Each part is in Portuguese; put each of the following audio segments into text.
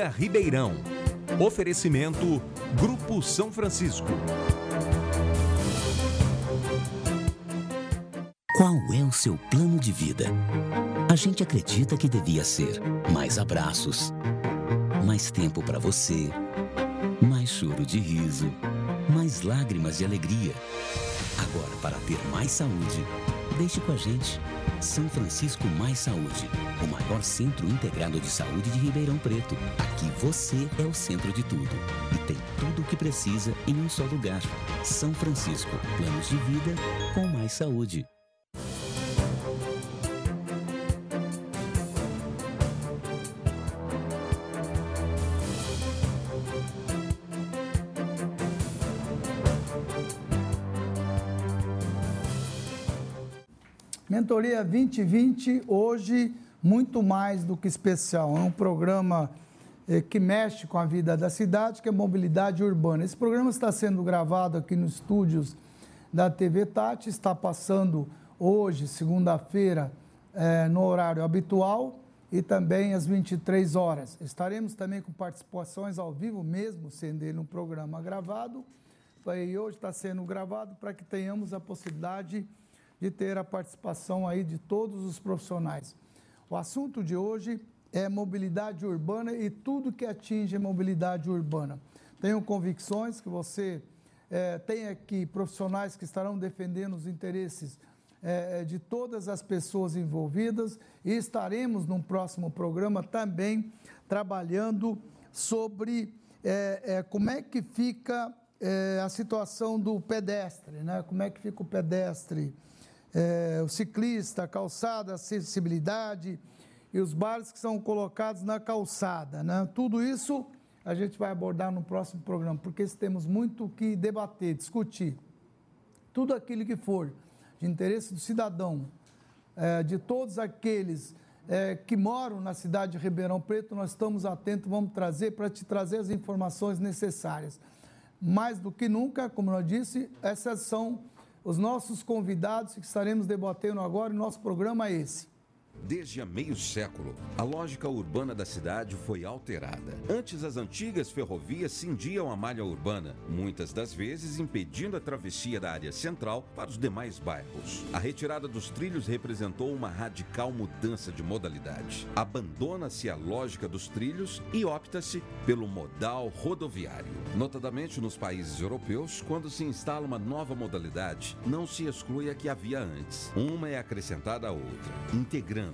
Ribeirão. Oferecimento Grupo São Francisco. Qual é o seu plano de vida? A gente acredita que devia ser mais abraços, mais tempo para você, mais choro de riso, mais lágrimas de alegria. Agora, para ter mais saúde, deixe com a gente. São Francisco Mais Saúde, o maior centro integrado de saúde de Ribeirão Preto. Aqui você é o centro de tudo e tem tudo o que precisa em um só lugar. São Francisco, planos de vida com mais saúde. Mentoria 2020, hoje, muito mais do que especial. É um programa eh, que mexe com a vida da cidade, que é mobilidade urbana. Esse programa está sendo gravado aqui nos estúdios da TV Tati, está passando hoje, segunda-feira, eh, no horário habitual e também às 23 horas. Estaremos também com participações ao vivo, mesmo sendo ele um programa gravado. E hoje está sendo gravado para que tenhamos a possibilidade de de ter a participação aí de todos os profissionais. O assunto de hoje é mobilidade urbana e tudo que atinge a mobilidade urbana. Tenho convicções que você é, tem aqui profissionais que estarão defendendo os interesses é, de todas as pessoas envolvidas e estaremos num próximo programa também trabalhando sobre é, como é que fica a situação do pedestre, né? como é que fica o pedestre é, o ciclista, a calçada, a acessibilidade e os bares que são colocados na calçada. Né? Tudo isso a gente vai abordar no próximo programa, porque temos muito que debater, discutir. Tudo aquilo que for de interesse do cidadão, é, de todos aqueles é, que moram na cidade de Ribeirão Preto, nós estamos atentos, vamos trazer para te trazer as informações necessárias. Mais do que nunca, como eu disse, essas são os nossos convidados que estaremos debatendo agora, o nosso programa é esse. Desde há meio século, a lógica urbana da cidade foi alterada. Antes, as antigas ferrovias cindiam a malha urbana, muitas das vezes impedindo a travessia da área central para os demais bairros. A retirada dos trilhos representou uma radical mudança de modalidade. Abandona-se a lógica dos trilhos e opta-se pelo modal rodoviário. Notadamente nos países europeus, quando se instala uma nova modalidade, não se exclui a que havia antes. Uma é acrescentada à outra, integrando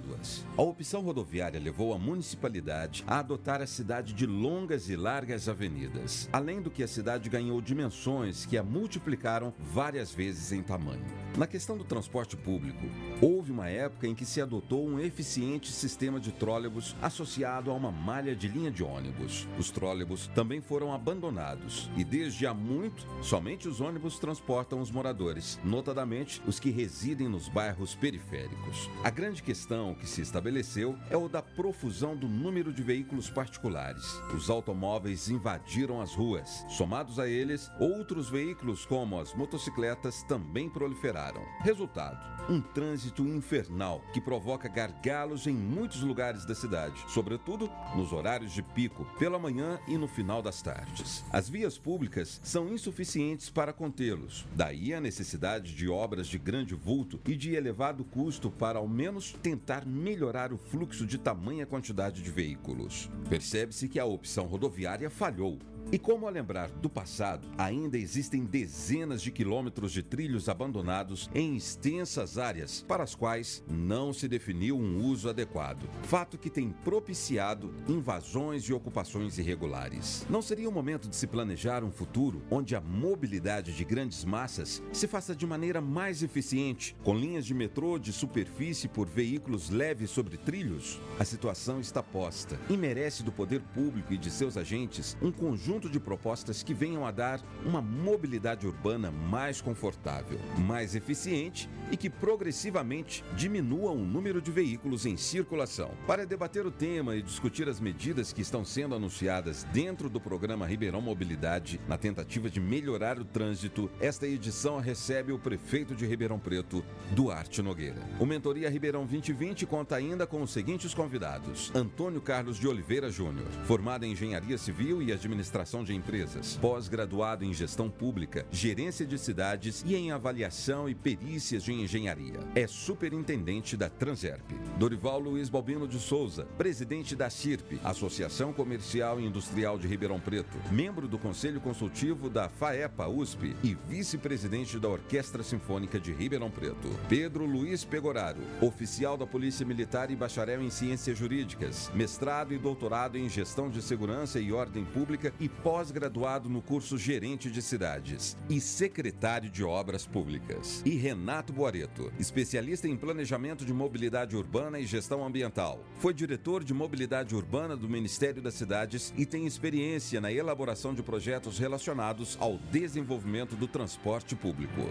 A opção rodoviária levou a municipalidade a adotar a cidade de longas e largas avenidas, além do que a cidade ganhou dimensões que a multiplicaram várias vezes em tamanho. Na questão do transporte público, houve uma época em que se adotou um eficiente sistema de trólebus associado a uma malha de linha de ônibus. Os trólebus também foram abandonados e desde há muito, somente os ônibus transportam os moradores, notadamente os que residem nos bairros periféricos. A grande questão que se estabeleceu é o da profusão do número de veículos particulares. Os automóveis invadiram as ruas. Somados a eles, outros veículos, como as motocicletas, também proliferaram. Resultado: um trânsito infernal que provoca gargalos em muitos lugares da cidade, sobretudo nos horários de pico, pela manhã e no final das tardes. As vias públicas são insuficientes para contê-los, daí a necessidade de obras de grande vulto e de elevado custo para ao menos tentar tentar melhorar o fluxo de tamanha quantidade de veículos. Percebe-se que a opção rodoviária falhou e como a lembrar do passado, ainda existem dezenas de quilômetros de trilhos abandonados em extensas áreas para as quais não se definiu um uso adequado, fato que tem propiciado invasões e ocupações irregulares. Não seria o momento de se planejar um futuro onde a mobilidade de grandes massas se faça de maneira mais eficiente, com linhas de metrô de superfície por veículos leves sobre trilhos? A situação está posta e merece do poder público e de seus agentes um conjunto conjunto de propostas que venham a dar uma mobilidade urbana mais confortável, mais eficiente e que progressivamente diminua o número de veículos em circulação. Para debater o tema e discutir as medidas que estão sendo anunciadas dentro do programa Ribeirão Mobilidade, na tentativa de melhorar o trânsito, esta edição recebe o prefeito de Ribeirão Preto, Duarte Nogueira. O Mentoria Ribeirão 2020 conta ainda com os seguintes convidados: Antônio Carlos de Oliveira Júnior, formado em Engenharia Civil e Administração de Empresas, pós-graduado em Gestão Pública, Gerência de Cidades e em Avaliação e Perícias de Engenharia. É superintendente da Transerp. Dorival Luiz Balbino de Souza, presidente da CIRP, Associação Comercial e Industrial de Ribeirão Preto, membro do Conselho Consultivo da FAEPA USP e vice-presidente da Orquestra Sinfônica de Ribeirão Preto. Pedro Luiz Pegoraro, oficial da Polícia Militar e bacharel em Ciências Jurídicas, mestrado e doutorado em Gestão de Segurança e Ordem Pública e pós-graduado no curso Gerente de Cidades e secretário de Obras Públicas. E Renato Boareto, especialista em Planejamento de Mobilidade Urbana e Gestão Ambiental. Foi diretor de Mobilidade Urbana do Ministério das Cidades e tem experiência na elaboração de projetos relacionados ao desenvolvimento do transporte público.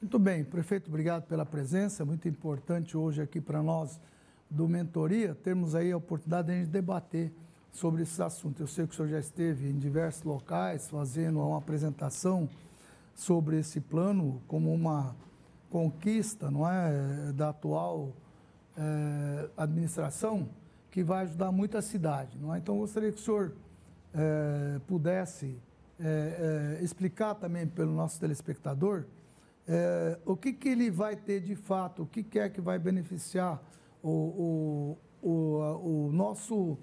Muito bem, prefeito, obrigado pela presença. Muito importante hoje aqui para nós do Mentoria termos aí a oportunidade de a gente debater sobre esses assuntos. Eu sei que o senhor já esteve em diversos locais fazendo uma apresentação sobre esse plano como uma conquista, não é, da atual é, administração que vai ajudar muito a cidade, não é? Então, gostaria que o senhor é, pudesse é, explicar também pelo nosso telespectador o que, que ele vai ter de fato, o que, que é que vai beneficiar o, o, o, o nosso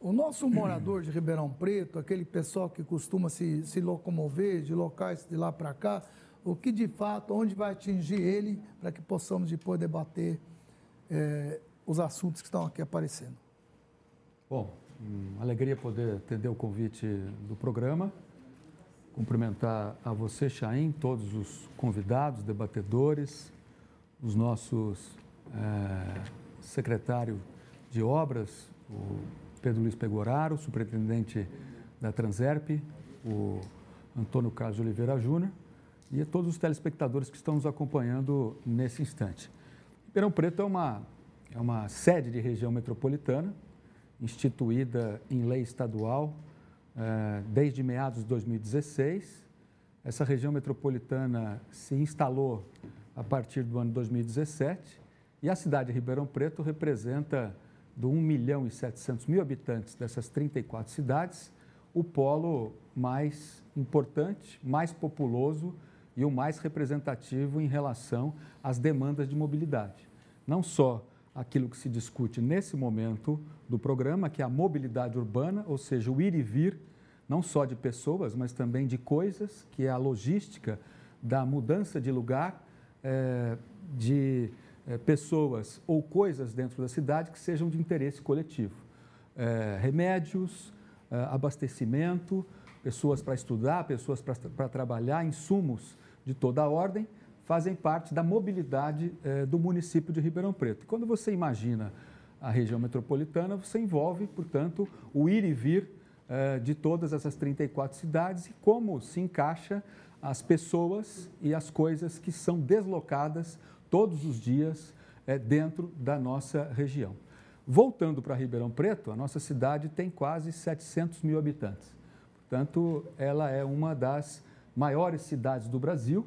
o nosso morador de Ribeirão Preto, aquele pessoal que costuma se, se locomover de locais de lá para cá, o que de fato, onde vai atingir ele, para que possamos depois debater é, os assuntos que estão aqui aparecendo. Bom, uma alegria poder atender o convite do programa. Cumprimentar a você, Chaim, todos os convidados, debatedores, os nossos é, secretário de obras, o Pedro Luiz Pegoraro, superintendente da Transerp, o Antônio Carlos Oliveira Júnior e a todos os telespectadores que estão nos acompanhando nesse instante. Ribeirão Preto é uma, é uma sede de região metropolitana, instituída em lei estadual eh, desde meados de 2016. Essa região metropolitana se instalou a partir do ano 2017 e a cidade de Ribeirão Preto representa do 1 milhão e 700 mil habitantes dessas 34 cidades, o polo mais importante, mais populoso e o mais representativo em relação às demandas de mobilidade. Não só aquilo que se discute nesse momento do programa, que é a mobilidade urbana, ou seja, o ir e vir, não só de pessoas, mas também de coisas, que é a logística da mudança de lugar, é, de pessoas ou coisas dentro da cidade que sejam de interesse coletivo. É, remédios, é, abastecimento, pessoas para estudar, pessoas para trabalhar, insumos de toda a ordem, fazem parte da mobilidade do município de Ribeirão Preto. Quando você imagina a região metropolitana, você envolve, portanto, o ir e vir de todas essas 34 cidades e como se encaixa as pessoas e as coisas que são deslocadas todos os dias é, dentro da nossa região. Voltando para Ribeirão Preto, a nossa cidade tem quase 700 mil habitantes. Portanto, ela é uma das maiores cidades do Brasil,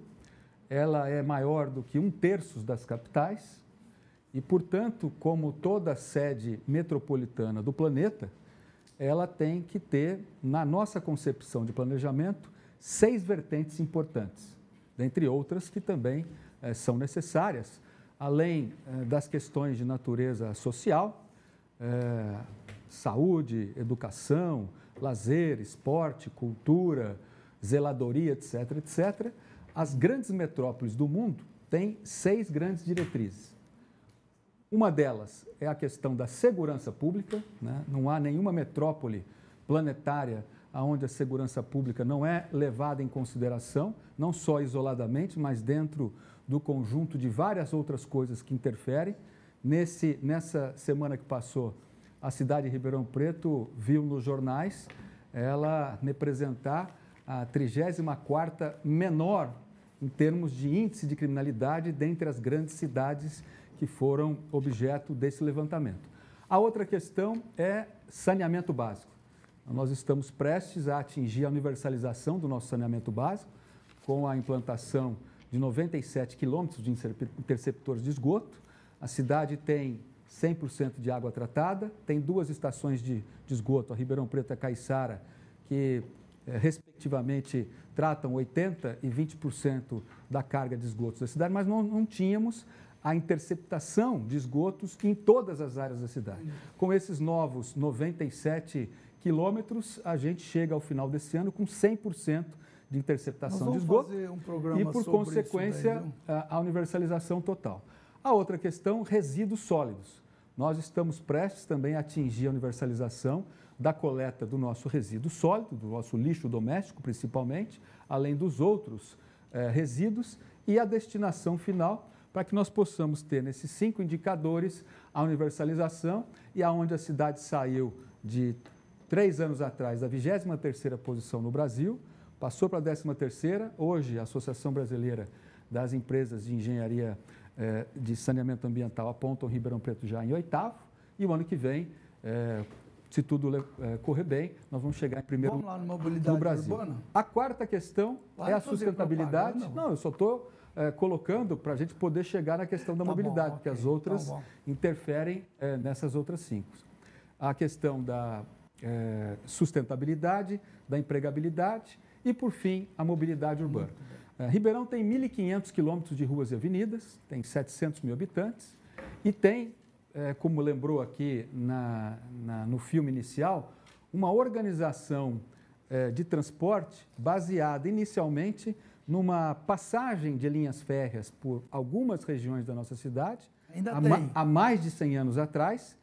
ela é maior do que um terço das capitais e, portanto, como toda sede metropolitana do planeta, ela tem que ter, na nossa concepção de planejamento, seis vertentes importantes, dentre outras que também eh, são necessárias, além eh, das questões de natureza social, eh, saúde, educação, lazer, esporte, cultura, zeladoria, etc., etc., as grandes metrópoles do mundo têm seis grandes diretrizes. Uma delas é a questão da segurança pública, né? não há nenhuma metrópole planetária onde a segurança pública não é levada em consideração, não só isoladamente, mas dentro do conjunto de várias outras coisas que interferem. Nesse, nessa semana que passou, a cidade de Ribeirão Preto viu nos jornais ela representar a 34ª menor em termos de índice de criminalidade dentre as grandes cidades que foram objeto desse levantamento. A outra questão é saneamento básico. Nós estamos prestes a atingir a universalização do nosso saneamento básico com a implantação de 97 quilômetros de interceptores de esgoto. A cidade tem 100% de água tratada, tem duas estações de, de esgoto, a Ribeirão Preto e a Caiçara, que eh, respectivamente tratam 80% e 20% da carga de esgotos da cidade, mas não, não tínhamos a interceptação de esgotos em todas as áreas da cidade. Com esses novos 97 quilômetros, a gente chega ao final desse ano com 100% de interceptação de esgoto um e, por consequência, daí, a universalização total. A outra questão, resíduos sólidos. Nós estamos prestes também a atingir a universalização da coleta do nosso resíduo sólido, do nosso lixo doméstico principalmente, além dos outros eh, resíduos, e a destinação final para que nós possamos ter nesses cinco indicadores a universalização e aonde a cidade saiu de três anos atrás da 23ª posição no Brasil, passou para a 13ª, hoje a Associação Brasileira das Empresas de Engenharia eh, de Saneamento Ambiental apontam Ribeirão Preto já em oitavo, e o ano que vem, eh, se tudo eh, correr bem, nós vamos chegar em primeiro vamos lá no, mobilidade Brasil. Urbana? A quarta questão é a sustentabilidade. Não, eu só estou colocando para a gente poder chegar na questão da tá mobilidade, bom, porque okay, as outras tá interferem nessas outras cinco. A questão da sustentabilidade, da empregabilidade e, por fim, a mobilidade urbana. É, Ribeirão tem 1.500 quilômetros de ruas e avenidas, tem 700 mil habitantes e tem, é, como lembrou aqui na, na, no filme inicial, uma organização é, de transporte baseada inicialmente numa passagem de linhas férreas por algumas regiões da nossa cidade, há, ma, há mais de 100 anos atrás,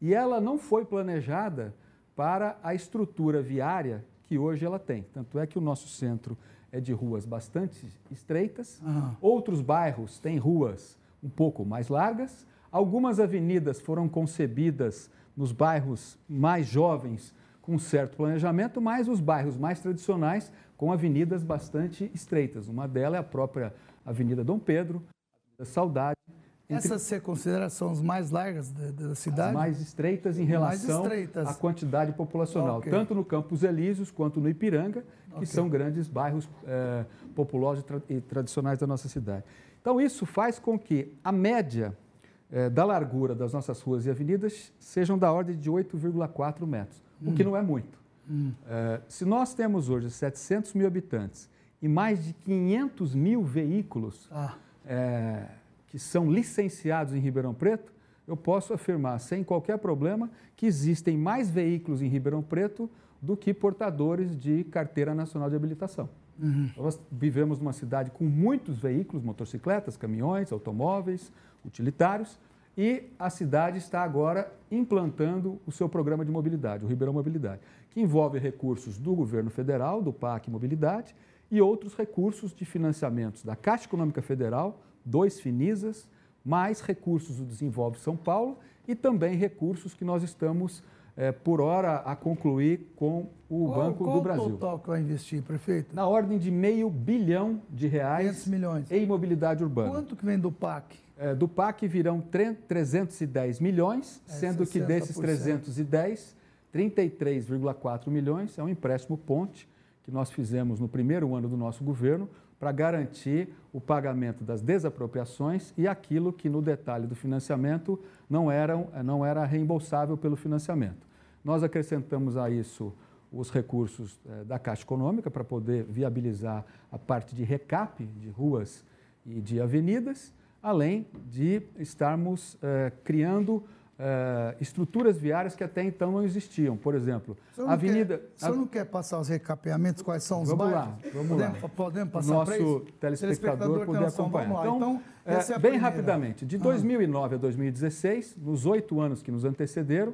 e ela não foi planejada para a estrutura viária que hoje ela tem. Tanto é que o nosso centro é de ruas bastante estreitas, uhum. outros bairros têm ruas um pouco mais largas, algumas avenidas foram concebidas nos bairros mais jovens com certo planejamento, mas os bairros mais tradicionais com avenidas bastante estreitas. Uma delas é a própria Avenida Dom Pedro, Avenida Saudade, entre... Essas você considera são as mais largas da, da cidade? As mais estreitas em relação estreitas. à quantidade populacional, okay. tanto no Campos Elíseos quanto no Ipiranga, que okay. são grandes bairros é, populosos e, tra e, tradicionais da nossa cidade. Então, isso faz com que a média é, da largura das nossas ruas e avenidas sejam da ordem de 8,4 metros, hum. o que hum. não é muito. Hum. É, se nós temos hoje 700 mil habitantes e mais de 500 mil veículos, ah que são licenciados em Ribeirão Preto, eu posso afirmar sem qualquer problema que existem mais veículos em Ribeirão Preto do que portadores de carteira nacional de habilitação. Uhum. Nós vivemos numa cidade com muitos veículos, motocicletas, caminhões, automóveis, utilitários, e a cidade está agora implantando o seu programa de mobilidade, o Ribeirão Mobilidade, que envolve recursos do governo federal, do PAC Mobilidade, e outros recursos de financiamentos da Caixa Econômica Federal, dois Finisas, mais recursos do Desenvolve São Paulo e também recursos que nós estamos, é, por hora, a concluir com o qual, Banco qual do Brasil. Qual o total que vai investir, prefeito? Na ordem de meio bilhão de reais milhões. em mobilidade urbana. Quanto que vem do PAC? É, do PAC virão 310 milhões, é, sendo 60%. que desses 310, 33,4 milhões é um empréstimo ponte que nós fizemos no primeiro ano do nosso governo para garantir o pagamento das desapropriações e aquilo que no detalhe do financiamento não, eram, não era reembolsável pelo financiamento. Nós acrescentamos a isso os recursos eh, da Caixa Econômica para poder viabilizar a parte de recap de ruas e de avenidas, além de estarmos eh, criando Uh, estruturas viárias que até então não existiam. Por exemplo, a Avenida. Quer, o senhor não quer passar os recapeamentos, quais são os vamos bairros? Lá, vamos podemos, lá. Podemos passar Nosso telespectador, telespectador poder acompanhar. Então, então é, é bem rapidamente, de 2009 ah. a 2016, nos oito anos que nos antecederam,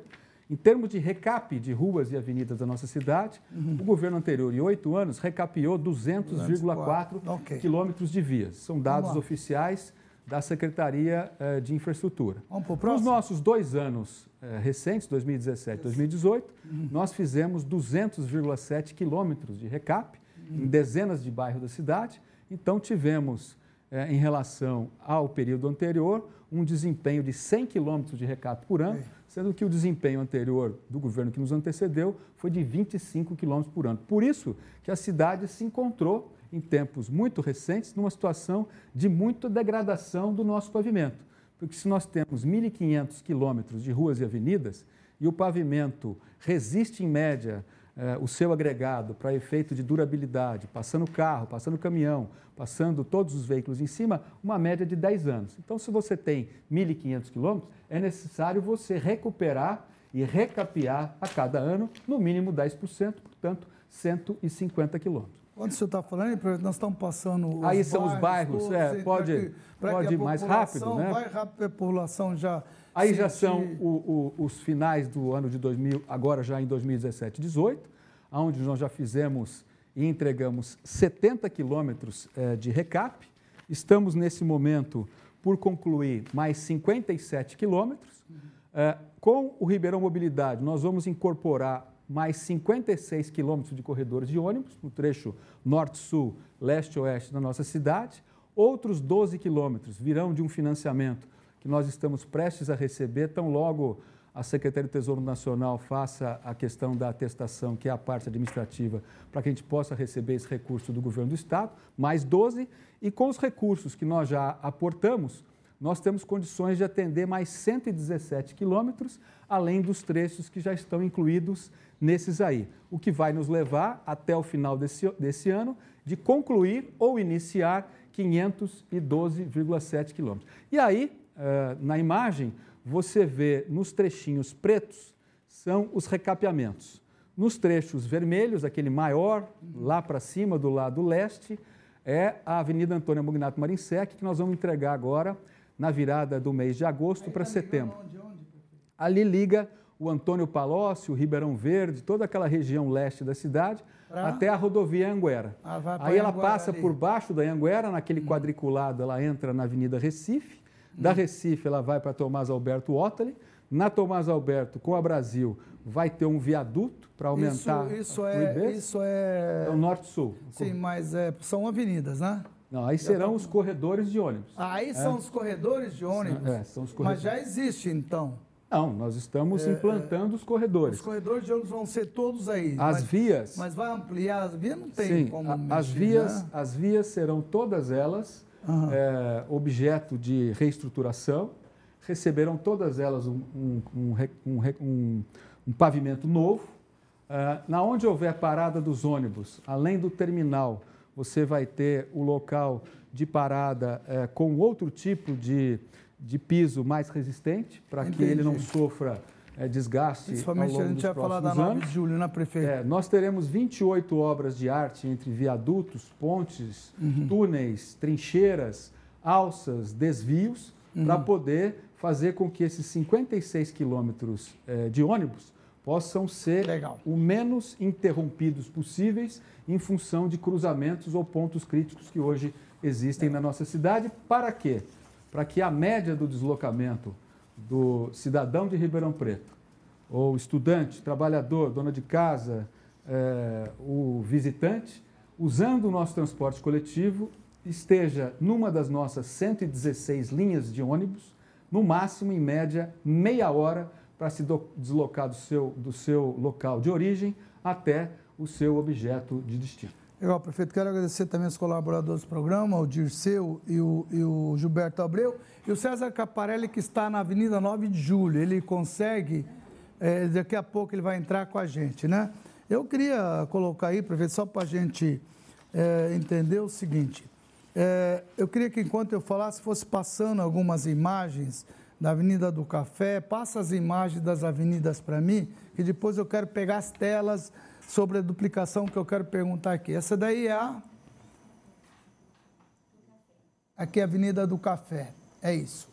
em termos de recap de ruas e avenidas da nossa cidade, uhum. o governo anterior, em oito anos, recapeou 200,4 okay. quilômetros de vias. São dados oficiais da Secretaria eh, de Infraestrutura. Vamos para o Nos próximo? nossos dois anos eh, recentes, 2017 e 2018, nós fizemos 200,7 quilômetros de recap em dezenas de bairros da cidade. Então, tivemos, eh, em relação ao período anterior, um desempenho de 100 quilômetros de recap por ano, sendo que o desempenho anterior do governo que nos antecedeu foi de 25 quilômetros por ano. Por isso que a cidade se encontrou, em tempos muito recentes, numa situação de muita degradação do nosso pavimento. Porque se nós temos 1.500 quilômetros de ruas e avenidas e o pavimento resiste, em média, eh, o seu agregado para efeito de durabilidade, passando carro, passando caminhão, passando todos os veículos em cima, uma média de 10 anos. Então, se você tem 1.500 quilômetros, é necessário você recuperar e recapear a cada ano, no mínimo 10%, portanto, 150 quilômetros. Quando o senhor está falando, nós estamos passando os Aí são os bairros, todos, é, pode- que- pode que a ir mais rápido, né? Vai rápido, a população já... Aí já sentir- são o- o- os finais do ano de 2000, agora já em 2017 18, onde nós já fizemos e entregamos 70 quilômetros eh, de recap. Estamos, nesse momento, por concluir mais 57 quilômetros. Eh, com o Ribeirão Mobilidade, nós vamos incorporar mais 56 quilômetros de corredores de ônibus, no trecho norte-sul, leste-oeste da nossa cidade. Outros 12 quilômetros virão de um financiamento que nós estamos prestes a receber, tão logo a Secretaria do Tesouro Nacional faça a questão da atestação, que é a parte administrativa, para que a gente possa receber esse recurso do governo do Estado, mais 12, e com os recursos que nós já aportamos, nós temos condições de atender mais 117 quilômetros, além dos trechos que já estão incluídos nesses aí. O que vai nos levar, até o final desse, desse ano, de concluir ou iniciar 512,7 quilômetros. E aí, eh, na imagem, você vê nos trechinhos pretos, são os recapeamentos. Nos trechos vermelhos, aquele maior, lá para cima, do lado leste, é a Avenida Antônio Mugnato Marinsec, que nós vamos entregar agora na virada do mês de agosto para setembro. Ali liga o Antônio Palócio, o Ribeirão Verde, toda aquela região leste da cidade, Pra? até a rodovia Anguera. Ah, Aí ela Anhanguera passa ali. por baixo da Anguera, naquele quadriculado, ela entra na Avenida Recife. Da Recife, ela vai para Tomás Alberto Ottoli. Na Tomás Alberto, com a Brasil, vai ter um viaduto para aumentar Isso, isso a é... fluidez. Isso é... É o norte-sul. Sim, mas é, são avenidas, né? Não, aí serão os corredores de ônibus. Aí são os corredores de ônibus. É, são os Mas corredores. já existe, então. Não, nós estamos implantando os corredores. Os corredores de ônibus vão ser todos aí. As mas, vias. Mas vai ampliar as vias? Não tem Sim, como a- mexer, as, vias, né? as vias serão todas elas Aham. é, objeto de reestruturação, receberão todas elas um, um- um um um- um pavimento novo. É, na onde houver parada dos ônibus, além do terminal, você vai ter o local de parada é, com outro tipo de, de piso mais resistente, para que ele não sofra é, desgaste ao Principalmente longo a gente dos vai falar da próximos 9 anos. de julho, né, prefeito? É, nós teremos 28 obras de arte entre viadutos, pontes, túneis, trincheiras, alças, desvios, para poder fazer com que esses 56 quilômetros eh, de ônibus possam ser Legal. o menos interrompidos possíveis em função de cruzamentos ou pontos críticos que hoje existem na nossa cidade. Para quê? Para que a média do deslocamento do cidadão de Ribeirão Preto, ou estudante, trabalhador, dona de casa, eh, o visitante, usando o nosso transporte coletivo, esteja numa das nossas 116 linhas de ônibus, no máximo, em média, meia hora para se deslocar do seu, do seu local de origem até o seu objeto de destino. Legal, prefeito. Quero agradecer também os colaboradores do programa, o Dirceu e o, e o Gilberto Abreu. E o César Caparelli, que está na Avenida 9 de Julho. Ele consegue, eh, daqui a pouco ele vai entrar com a gente, né? Eu queria colocar aí, prefeito, só para a gente eh, entender o seguinte. Eh, eu queria que enquanto eu falasse, fosse passando algumas imagens da Avenida do Café. Passa as imagens das avenidas para mim, que depois eu quero pegar as telas sobre a duplicação que eu quero perguntar aqui. Essa daí é a. Aqui é a Avenida do Café. É isso.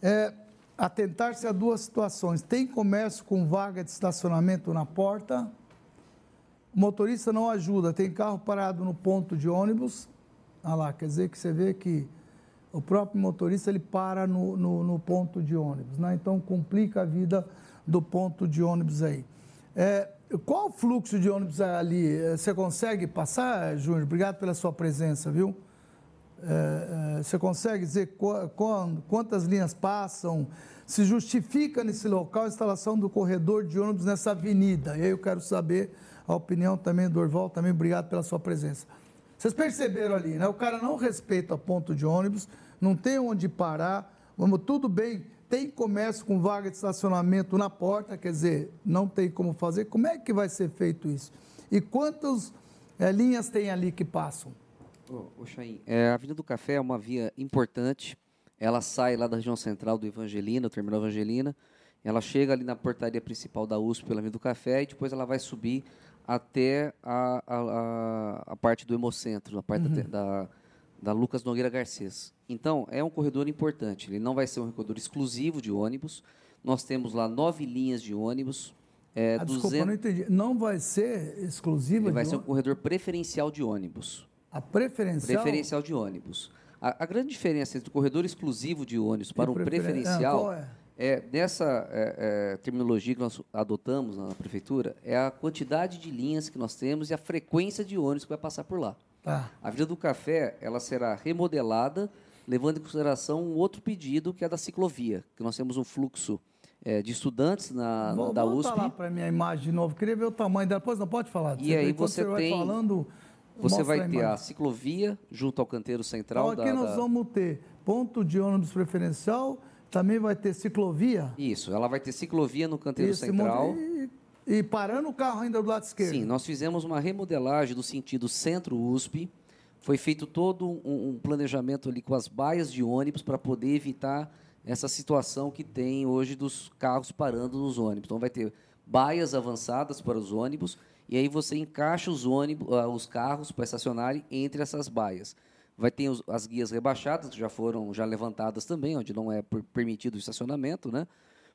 É, atentar-se a duas situações. Tem comércio com vaga de estacionamento na porta. O motorista não ajuda. Tem carro parado no ponto de ônibus. Olha lá, quer dizer que você vê que o próprio motorista ele para no, no, no ponto de ônibus, né? Então complica a vida do ponto de ônibus aí. É, qual o fluxo de ônibus ali? É, você consegue passar, Júnior? Obrigado pela sua presença, viu? É, é, você consegue dizer quantas linhas passam? Se justifica nesse local a instalação do corredor de ônibus nessa avenida? E aí eu quero saber a opinião também do Orval, também obrigado pela sua presença. Vocês perceberam ali, né? O cara não respeita ponto de ônibus, não tem onde parar, vamos, tudo bem, tem comércio com vaga de estacionamento na porta, quer dizer, não tem como fazer. Como é que vai ser feito isso? E quantas é, linhas tem ali que passam? Ô, ô Chaim, é, a Avenida do Café é uma via importante. Ela sai lá da região central do Evangelina, o terminal Evangelina. Ela chega ali na portaria principal da USP pela Avenida do Café e depois ela vai subir até a, a, a parte do Hemocentro, a parte uhum. da, da Lucas Nogueira Garcês. Então, é um corredor importante. Ele não vai ser um corredor exclusivo de ônibus. Nós temos lá nove linhas de ônibus. É, ah, 200... Desculpa, não entendi. Não vai ser exclusivo Ele vai ser um corredor preferencial de ônibus. A preferencial? Preferencial de ônibus. A, a grande diferença entre o corredor exclusivo de ônibus para um preferencial... Ah, é? É, nessa é, é, terminologia que nós adotamos na prefeitura, é a quantidade de linhas que nós temos e a frequência de ônibus que vai passar por lá. Tá. A Vila do Café ela será remodelada, levando em consideração um outro pedido, que é da ciclovia, que nós temos um fluxo é, de estudantes na, Vou, da USP. Vou para a minha imagem de novo. Queria ver o tamanho dela. Depois não pode falar. E aí você, você tem... Vai falando, você vai ter a, a, ciclovia junto ao canteiro central. Então, aqui da, nós da... vamos ter ponto de ônibus preferencial também vai ter ciclovia? Isso, ela vai ter ciclovia no canteiro central. E, e, parando o carro ainda do lado esquerdo? Sim, nós fizemos uma remodelagem do sentido centro-USP. Foi feito todo um, um, planejamento ali com as baias de ônibus para poder evitar essa situação que tem hoje dos carros parando nos ônibus. Então vai ter baias avançadas para os ônibus e aí você encaixa os ônibus, uh, os carros para estacionarem entre essas baias. Vai ter os, as guias rebaixadas, que já foram já levantadas também, onde não é permitido o estacionamento, né?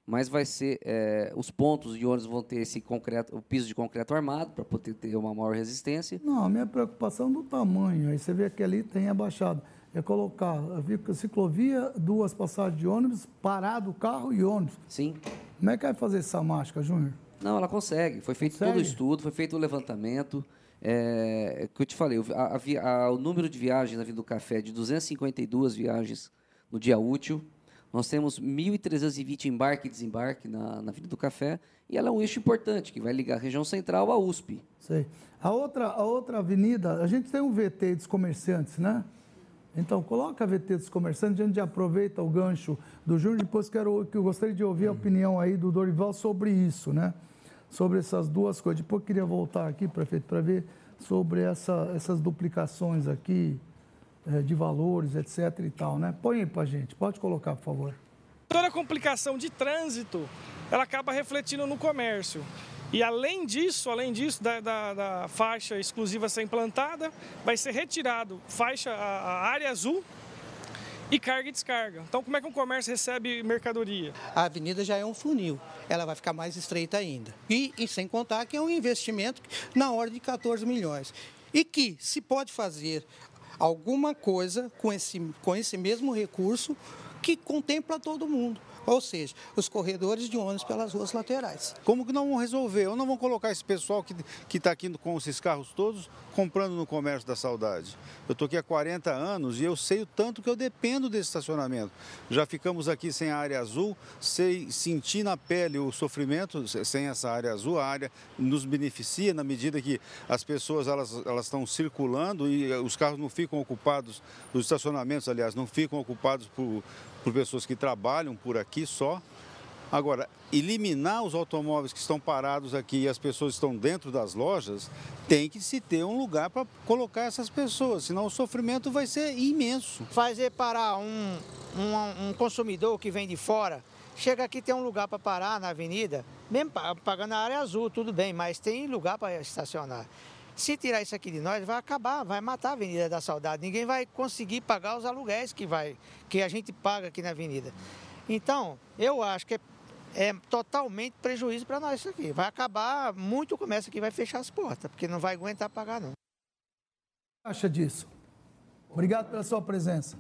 Mas vai ser é, os pontos de ônibus vão ter esse concreto, o piso de concreto armado para poder ter uma maior resistência. Não, a minha preocupação é do tamanho. Aí você vê que ali tem abaixado. É colocar a ciclovia, duas passagens de ônibus, parado o carro e ônibus. Sim. Como é que vai fazer essa mágica, Júnior? Não, ela consegue. Foi feito consegue? todo o estudo, foi feito o levantamento. É, é, que eu te falei, a, a, a, o número de viagens na Vida do Café é de 252 viagens no dia útil. Nós temos 1.320 embarque e desembarque na, na Vida do Café. E ela é um eixo importante, que vai ligar a região central à USP. Sei. A outra, a outra avenida, a gente tem um VT dos comerciantes, né? Então, coloca a VT dos comerciantes, a gente aproveita o gancho do Júnior, depois quero, que eu gostaria de ouvir a opinião aí do Dorival sobre isso, né? sobre essas duas coisas. Depois eu queria voltar aqui, prefeito, para ver sobre essa, essas duplicações aqui de valores, etc. e tal, né? Põe aí para gente, pode colocar, por favor. Toda a complicação de trânsito, ela acaba refletindo no comércio. E além disso, além disso, da, da, da faixa exclusiva ser implantada, vai ser retirado faixa, a, a área azul e carga e descarga. Então, como é que um comércio recebe mercadoria? A avenida já é um funil, ela vai ficar mais estreita ainda. E, e sem contar que é um investimento na ordem de 14 milhões. E que se pode fazer alguma coisa com esse, com esse mesmo recurso que contempla todo mundo ou seja, os corredores de ônibus pelas ruas laterais. Como que não vão resolver? Ou não vão colocar esse pessoal que está aqui com esses carros todos comprando no comércio da saudade? Eu estou aqui há 40 anos e eu sei o tanto que eu dependo desse estacionamento. Já ficamos aqui sem a área azul, sei sentir na pele o sofrimento sem essa área azul. A área nos beneficia na medida que as pessoas elas, elas estão circulando e os carros não ficam ocupados, os estacionamentos, aliás, não ficam ocupados por por pessoas que trabalham por aqui só. Agora, eliminar os automóveis que estão parados aqui e as pessoas estão dentro das lojas, tem que se ter um lugar para colocar essas pessoas, senão o sofrimento vai ser imenso. Fazer parar um, um, um consumidor que vem de fora, chega aqui tem um lugar para parar na avenida, mesmo pagando a área azul, tudo bem, mas tem lugar para estacionar. Se tirar isso aqui de nós, vai acabar, vai matar a Avenida da Saudade. Ninguém vai conseguir pagar os aluguéis que, vai, que a gente paga aqui na avenida. Então, eu acho que é, é totalmente prejuízo para nós isso aqui. Vai acabar, muito comércio aqui vai fechar as portas, porque não vai aguentar pagar, não. acha disso? Obrigado pela sua presença.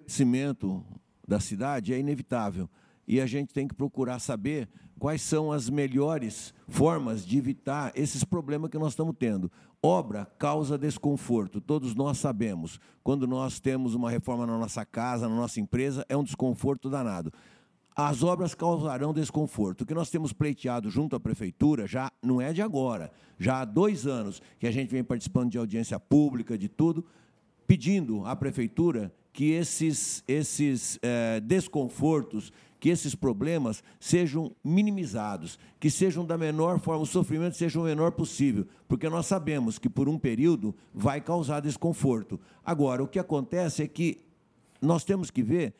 crescimento da cidade é inevitável e a gente tem que procurar saber quais são as melhores formas de evitar esses problemas que nós estamos tendo. Obra causa desconforto, todos nós sabemos. Quando nós temos uma reforma na nossa casa, na nossa empresa, é um desconforto danado. As obras causarão desconforto. O que nós temos pleiteado junto à prefeitura já não é de agora, já há dois anos que a gente vem participando de audiência pública, de tudo, pedindo à prefeitura que esses, esses eh, desconfortos, que esses problemas sejam minimizados, que sejam da menor forma, o sofrimento seja o menor possível, porque nós sabemos que por um período vai causar desconforto. Agora, o que acontece é que nós temos que ver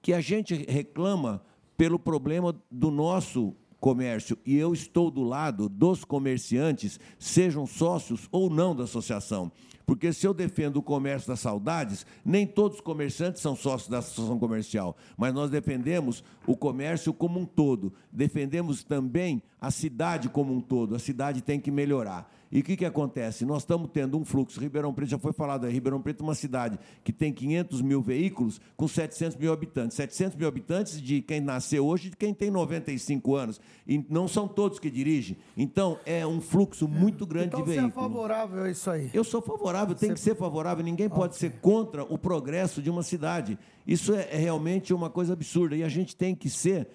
que a gente reclama pelo problema do nosso comércio e eu estou do lado dos comerciantes, sejam sócios ou não da associação. Porque se eu defendo o comércio das saudades, nem todos os comerciantes são sócios da associação comercial, mas nós defendemos o comércio como um todo. Defendemos também a cidade como um todo. A cidade tem que melhorar. E o que, que acontece? Nós estamos tendo um fluxo. Ribeirão Preto já foi falado aí. Ribeirão Preto é uma cidade que tem 500 mil veículos com 700 mil habitantes. 700 mil habitantes de quem nasceu hoje e de quem tem 95 anos. E não são todos que dirigem. Então, é um fluxo muito grande então, de veículos. Então, você é favorável a isso aí? Eu sou favorável, tem você... que ser favorável. Ninguém okay. pode ser contra o progresso de uma cidade. Isso é, é realmente uma coisa absurda. E a gente tem que ser,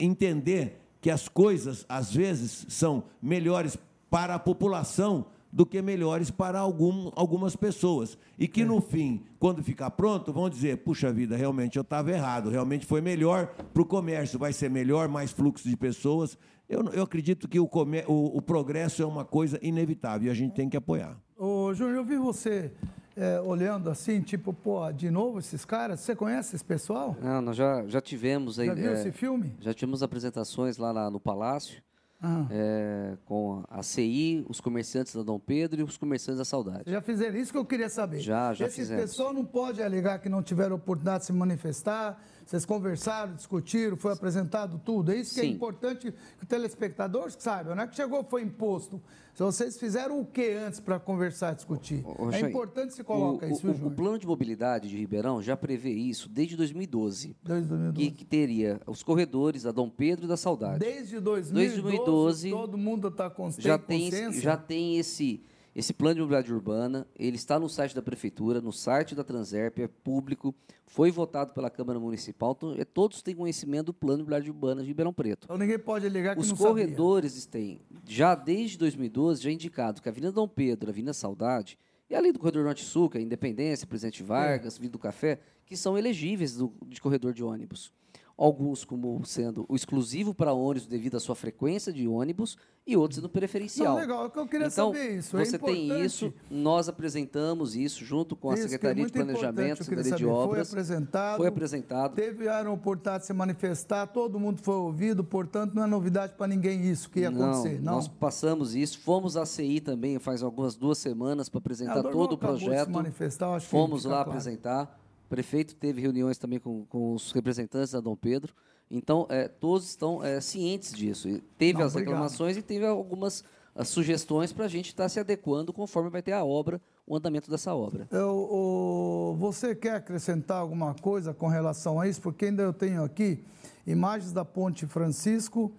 entender que as coisas, às vezes, são melhores para a população do que melhores para algum, algumas pessoas. E que, no fim, quando ficar pronto, vão dizer: puxa vida, realmente eu estava errado, realmente foi melhor para o comércio, vai ser melhor, mais fluxo de pessoas. Eu, eu acredito que o, o, o progresso é uma coisa inevitável e a gente tem que apoiar. Ô, Júnior, eu vi você é, olhando assim, tipo, pô, de novo esses caras? Você conhece esse pessoal? Não, nós já, já tivemos aí. Já viu é, esse filme? Já tivemos apresentações lá na, no Palácio ah. é, com a CI, os comerciantes da Dom Pedro e os comerciantes da Saudade. Já fizeram isso que eu queria saber. Já, já Esse fizemos. pessoal não pode alegar que não tiveram oportunidade de se manifestar, vocês conversaram, discutiram, foi apresentado tudo. É isso que é Sim. é importante que o telespectador saiba, não é que chegou, foi imposto. Se vocês fizeram o que antes para conversar, discutir? O, é importante se colocar o, isso, o, o, plano de mobilidade de Ribeirão já prevê isso desde 2012. Desde 2012. Que, que teria os corredores da Dom Pedro e da Saudade. Desde 2012, desde 2012 todo mundo está com já tem, já tem esse esse plano de mobilidade urbana, ele está no site da prefeitura, no site da Transerp, é público, foi votado pela Câmara Municipal, então, é, todos têm conhecimento do plano de mobilidade urbana de Ribeirão Preto. Então ninguém pode ligar que Os não corredores sabia. têm, já desde 2012, já é indicado que a Avenida Dom Pedro, a Avenida Saudade, e além do corredor Norte-Sul, que é Independência, Presidente Vargas, é. Vida do Café, que são elegíveis do, de corredor de ônibus alguns como sendo o exclusivo para ônibus devido à sua frequência de ônibus e outros sendo preferencial. Não, legal, é que eu queria então, saber isso. É você tem isso, nós apresentamos isso junto com a isso, é Secretaria é de Planejamento, Secretaria de Obras. Foi apresentado. Foi apresentado. Teve a oportunidade de se manifestar, todo mundo foi ouvido, portanto não é novidade para ninguém isso que ia não, acontecer. Não, nós passamos isso, fomos à CI também faz algumas duas semanas para apresentar todo o projeto. Se manifestar, acho fomos lá claro. apresentar prefeito teve reuniões também com, com os representantes da Dom Pedro. Então, é, todos estão é, cientes disso. E teve Não, as obrigado. reclamações e teve algumas as sugestões para a gente estar tá se adequando conforme vai ter a obra, o andamento dessa obra. Eu, você quer acrescentar alguma coisa com relação a isso? Porque ainda eu tenho aqui imagens da Ponte Francisco.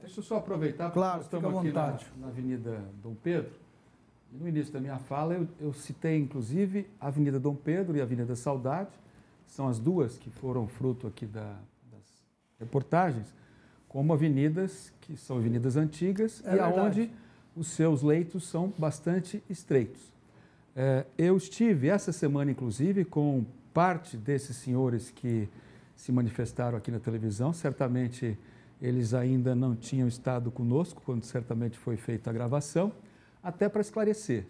Deixa eu só aproveitar, porque claro, nós estamos aqui na, na, Avenida Dom Pedro. No início da minha fala, eu, eu citei, inclusive, a Avenida Dom Pedro e a Avenida Saudade. São as duas que foram fruto aqui da, reportagens, como avenidas que são avenidas antigas é e aonde os seus leitos são bastante estreitos. É, eu estive essa semana, inclusive, com parte desses senhores que se manifestaram aqui na televisão. Certamente eles ainda não tinham estado conosco quando certamente foi feita a gravação, até para esclarecer.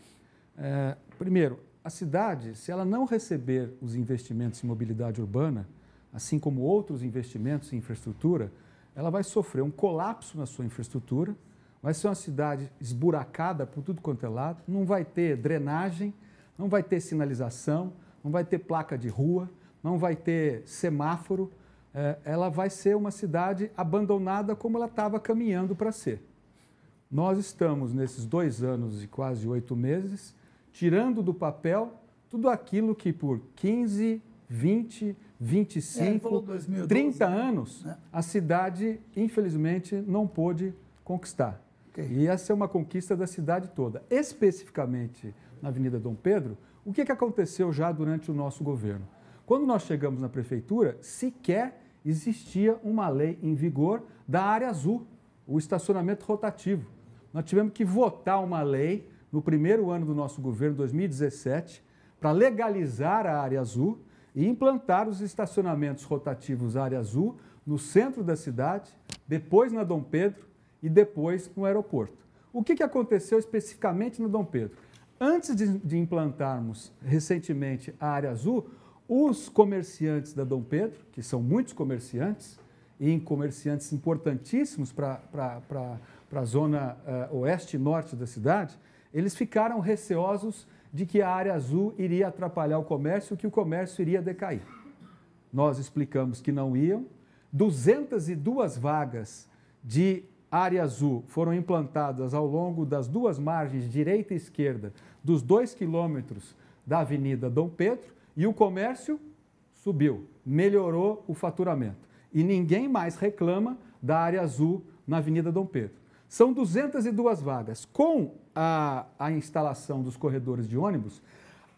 É, primeiro, a cidade, se ela não receber os investimentos em mobilidade urbana, assim como outros investimentos em infraestrutura, ela vai sofrer um colapso na sua infraestrutura, vai ser uma cidade esburacada por tudo quanto é lado, não vai ter drenagem, não vai ter sinalização, não vai ter placa de rua, não vai ter semáforo, é, ela vai ser uma cidade abandonada como ela estava caminhando para ser. Nós estamos, nesses dois anos e quase oito meses, tirando do papel tudo aquilo que por 15, 20, 25, é, 2012, 30 né? anos, é. a cidade, infelizmente, não pôde conquistar. Okay. E essa é uma conquista da cidade toda. Especificamente na Avenida Dom Pedro, o que, que aconteceu já durante o nosso governo? Quando nós chegamos na prefeitura, sequer existia uma lei em vigor da área azul, o estacionamento rotativo. Nós tivemos que votar uma lei no primeiro ano do nosso governo, 2017, para legalizar a área azul e implantar os estacionamentos rotativos área azul no centro da cidade, depois na Dom Pedro e depois no aeroporto. O que, que aconteceu especificamente no Dom Pedro? Antes de, de implantarmos recentemente a área azul, os comerciantes da Dom Pedro, que são muitos comerciantes, e comerciantes importantíssimos para a zona uh, oeste e norte da cidade, eles ficaram receosos de que a área azul iria atrapalhar o comércio, que o comércio iria decair. Nós explicamos que não iam. 202 vagas de área azul foram implantadas ao longo das duas margens, direita e esquerda, dos dois quilômetros da Avenida Dom Pedro, e o comércio subiu, melhorou o faturamento. E ninguém mais reclama da área azul na Avenida Dom Pedro. São 202 vagas. Com a, a instalação dos corredores de ônibus,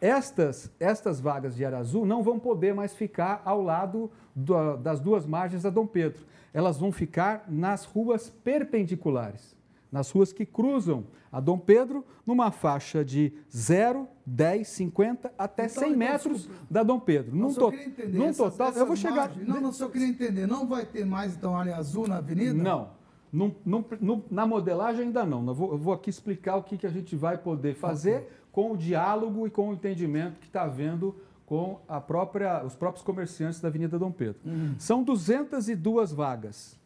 estas, estas vagas de área azul não vão poder mais ficar ao lado do, das duas margens da Dom Pedro. Elas vão ficar nas ruas perpendiculares, nas ruas que cruzam a Dom Pedro, numa faixa de 0, 10, 50 até então, 100 então, metros desculpa. da Dom Pedro. Num, to, num essas, total, essas eu vou chegar. Margens, não, não, só queria entender. Não vai ter mais então área azul na avenida? Não. Na modelagem ainda não. Eu vou, eu vou, aqui explicar o que, que a gente vai poder fazer okay. com o diálogo e com o entendimento que está havendo com a própria, os próprios comerciantes da Avenida Dom Pedro. Uhum. São 202 vagas.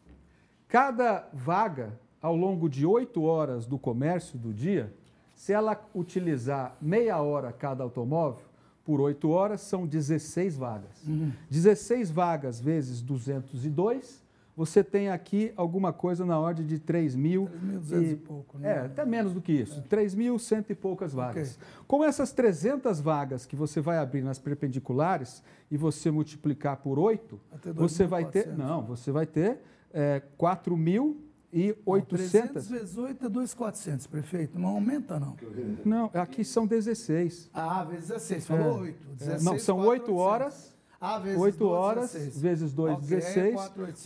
Cada vaga, ao longo de oito horas do comércio do dia, se ela utilizar meia hora cada automóvel, por oito horas, são 16 vagas. Uhum. 16 vagas vezes 202 você tem aqui alguma coisa na ordem de 3 mil. 3.200 e, e pouco, né? É, até menos do que isso. É. 3.100 e poucas vagas. Okay. Com essas 300 vagas que você vai abrir nas perpendiculares e você multiplicar por 8, você vai ter. Não, você vai ter é, 4 mil e 800. 300 vezes 8 é 2,400, prefeito. Não aumenta, não. Não, aqui são 16. Ah, vezes 16. Falou é. 8. 16, não, são 4, 8 horas ah, vezes 8 12, horas 16. vezes 2, okay, 16,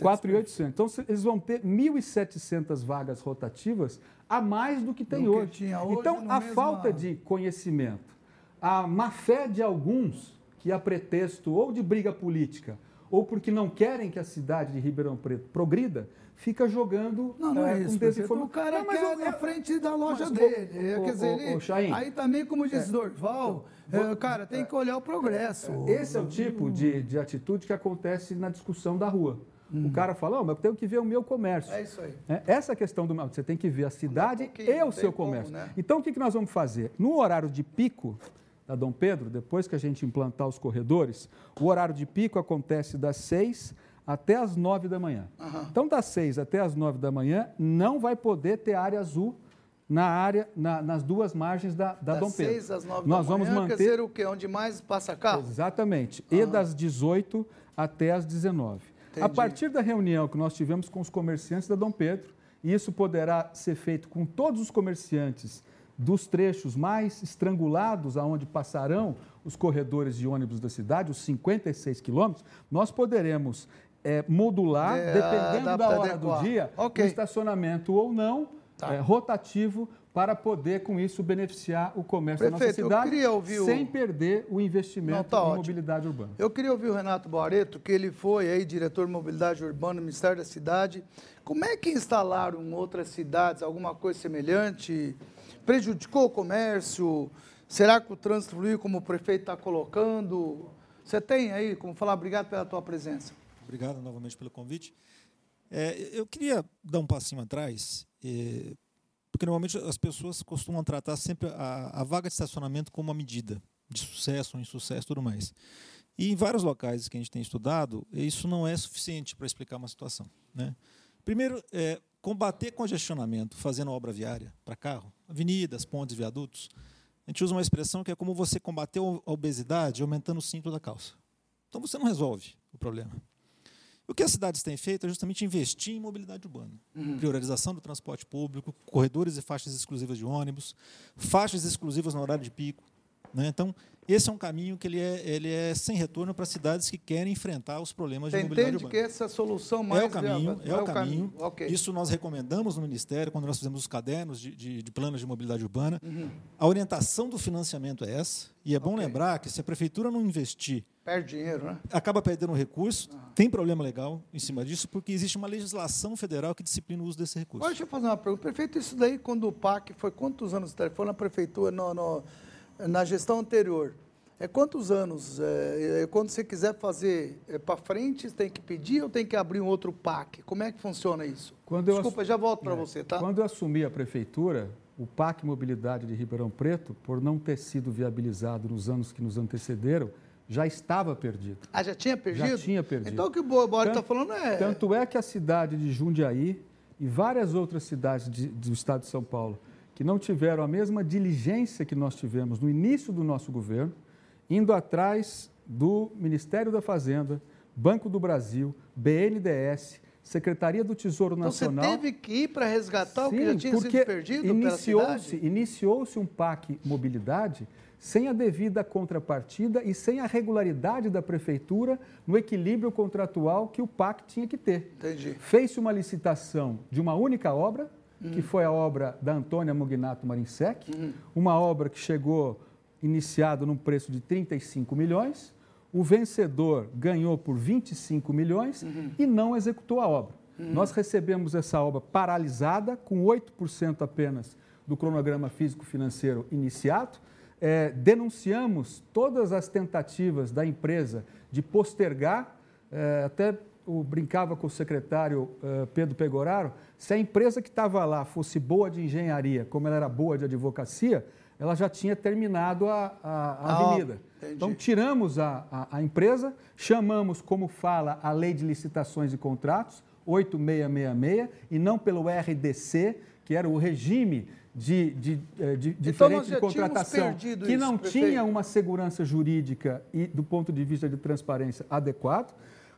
4,800. Então, eles vão ter 1.700 vagas rotativas a mais do que tem do hoje. Que hoje. Então, a falta de conhecimento, a má fé de alguns, que a pretexto ou de briga política, ou porque não querem que a cidade de Ribeirão Preto progrida, fica jogando não, não é, é isso, desinformação. O cara não, mas quer eu, na frente da loja dele. O, quer dizer, ele, o, aí também, como diz é, Dorval, é, cara, tem que olhar o progresso. Esse é o tipo de, de atitude que acontece na discussão da rua. Hum. O cara fala, oh, mas eu tenho que ver o meu comércio. É isso aí. É, essa questão do você tem que ver a cidade e o seu comércio. Como, né? Então, o que, que nós vamos fazer? No horário de pico da Dom Pedro, depois que a gente implantar os corredores, o horário de pico acontece das 6 até as 9 da manhã. Uhum. Então, das 6 até as 9 da manhã, não vai poder ter área azul na área, na, nas duas margens da, da Dom Pedro. Das 6 às 9 Nós da manhã, vamos manter... quer dizer o quê? Onde mais passa carro? Exatamente. Uhum. E das 18 até as 19. Entendi. A partir da reunião que nós tivemos com os comerciantes da Dom Pedro, e isso poderá ser feito com todos os comerciantes dos trechos mais estrangulados, aonde passarão os corredores de ônibus da cidade, os 56 quilômetros, nós poderemos é, modular, é, dependendo da hora adequar. do dia, okay. o estacionamento ou não, tá. é, rotativo, para poder, com isso, beneficiar o comércio Prefeito, da nossa cidade, sem perder o investimento não, tá em ótimo. mobilidade urbana. Eu queria ouvir o Renato Barreto, que ele foi aí diretor de mobilidade urbana no Ministério da Cidade. Como é que instalaram outras cidades, alguma coisa semelhante? Prejudicou o comércio? Será que o trânsito fluiu como o prefeito está colocando? Você tem aí como falar? Obrigado pela tua presença. Obrigado novamente pelo convite. É, eu queria dar um passinho atrás, é, porque normalmente as pessoas costumam tratar sempre a, a, vaga de estacionamento como uma medida de sucesso ou insucesso tudo mais. E em vários locais que a gente tem estudado, isso não é suficiente para explicar uma situação. Né? Primeiro, é, combater congestionamento fazendo obra viária para carro, avenidas, pontes, viadutos, a gente usa uma expressão que é como você combater a obesidade aumentando o cinto da calça. Então você não resolve o problema. O que as cidades têm feito é justamente investir em mobilidade urbana. Uhum. Priorização do transporte público, corredores e faixas exclusivas de ônibus, faixas exclusivas no horário de pico. Né? Então, esse é um caminho que ele é, ele é sem retorno para cidades que querem enfrentar os problemas Você de mobilidade entende urbana. que essa é solução mais É o caminho, viável? é, o caminho. Ok. Isso nós recomendamos no Ministério, quando nós fizemos os cadernos de, de, de planos de mobilidade urbana. Uhum. A orientação do financiamento é essa. E é bom lembrar que se a prefeitura não investir, Perde dinheiro, né? acaba perdendo recurso, tem problema legal em cima disso, porque existe uma legislação federal que disciplina o uso desse recurso. Agora, deixa eu fazer uma pergunta. Prefeito, isso daí, quando o PAC foi quantos anos? Foi na prefeitura, no, no- na gestão anterior. É quantos anos? É, é, quando você quiser fazer para frente, tem que pedir ou tem que abrir um outro PAC? Como é que funciona isso? Quando Desculpa, já volto para É, você, tá? Quando eu assumi a prefeitura, o PAC Mobilidade de Ribeirão Preto, por não ter sido viabilizado nos anos que nos antecederam, já estava perdido. Ah, já tinha perdido? Já tinha perdido. Então o que o Bora está falando é. Tanto é que a cidade de Jundiaí e várias outras cidades de- do estado de São Paulo, que não tiveram a mesma diligência que nós tivemos no início do nosso governo, indo atrás do Ministério da Fazenda, Banco do Brasil, BNDES, Secretaria do Tesouro Então você Nacional. teve que ir para resgatar o que Sim, já tinha sido perdido iniciou-se iniciou-se um PAC mobilidade sem a devida contrapartida e sem a regularidade da prefeitura no equilíbrio contratual que o PAC tinha que ter. Entendi. Fez-se uma licitação de uma única obra, Uhum. que foi a obra da Antônia Mugnato Marinsec, Uhum. uma obra que chegou iniciado num preço de 35 milhões. O vencedor ganhou por 25 milhões Uhum. e não executou a obra. Nós recebemos essa obra paralisada, com 8% apenas do cronograma físico-financeiro iniciado. É, denunciamos todas as tentativas da empresa de postergar, é, até o, brincava com o secretário eh, Pedro Pegoraro, se a empresa que estava lá fosse boa de engenharia, como ela era boa de advocacia, ela já tinha terminado a, a- a Ah, avenida. entendi. Então, tiramos a, a- a empresa, chamamos, como fala a Lei de Licitações e Contratos, 8666, e não pelo RDC, que era o regime de, de, eh, de- Então, diferente de contratação, que isso, não prefeito. tinha uma segurança jurídica e, do ponto de vista de transparência, adequado.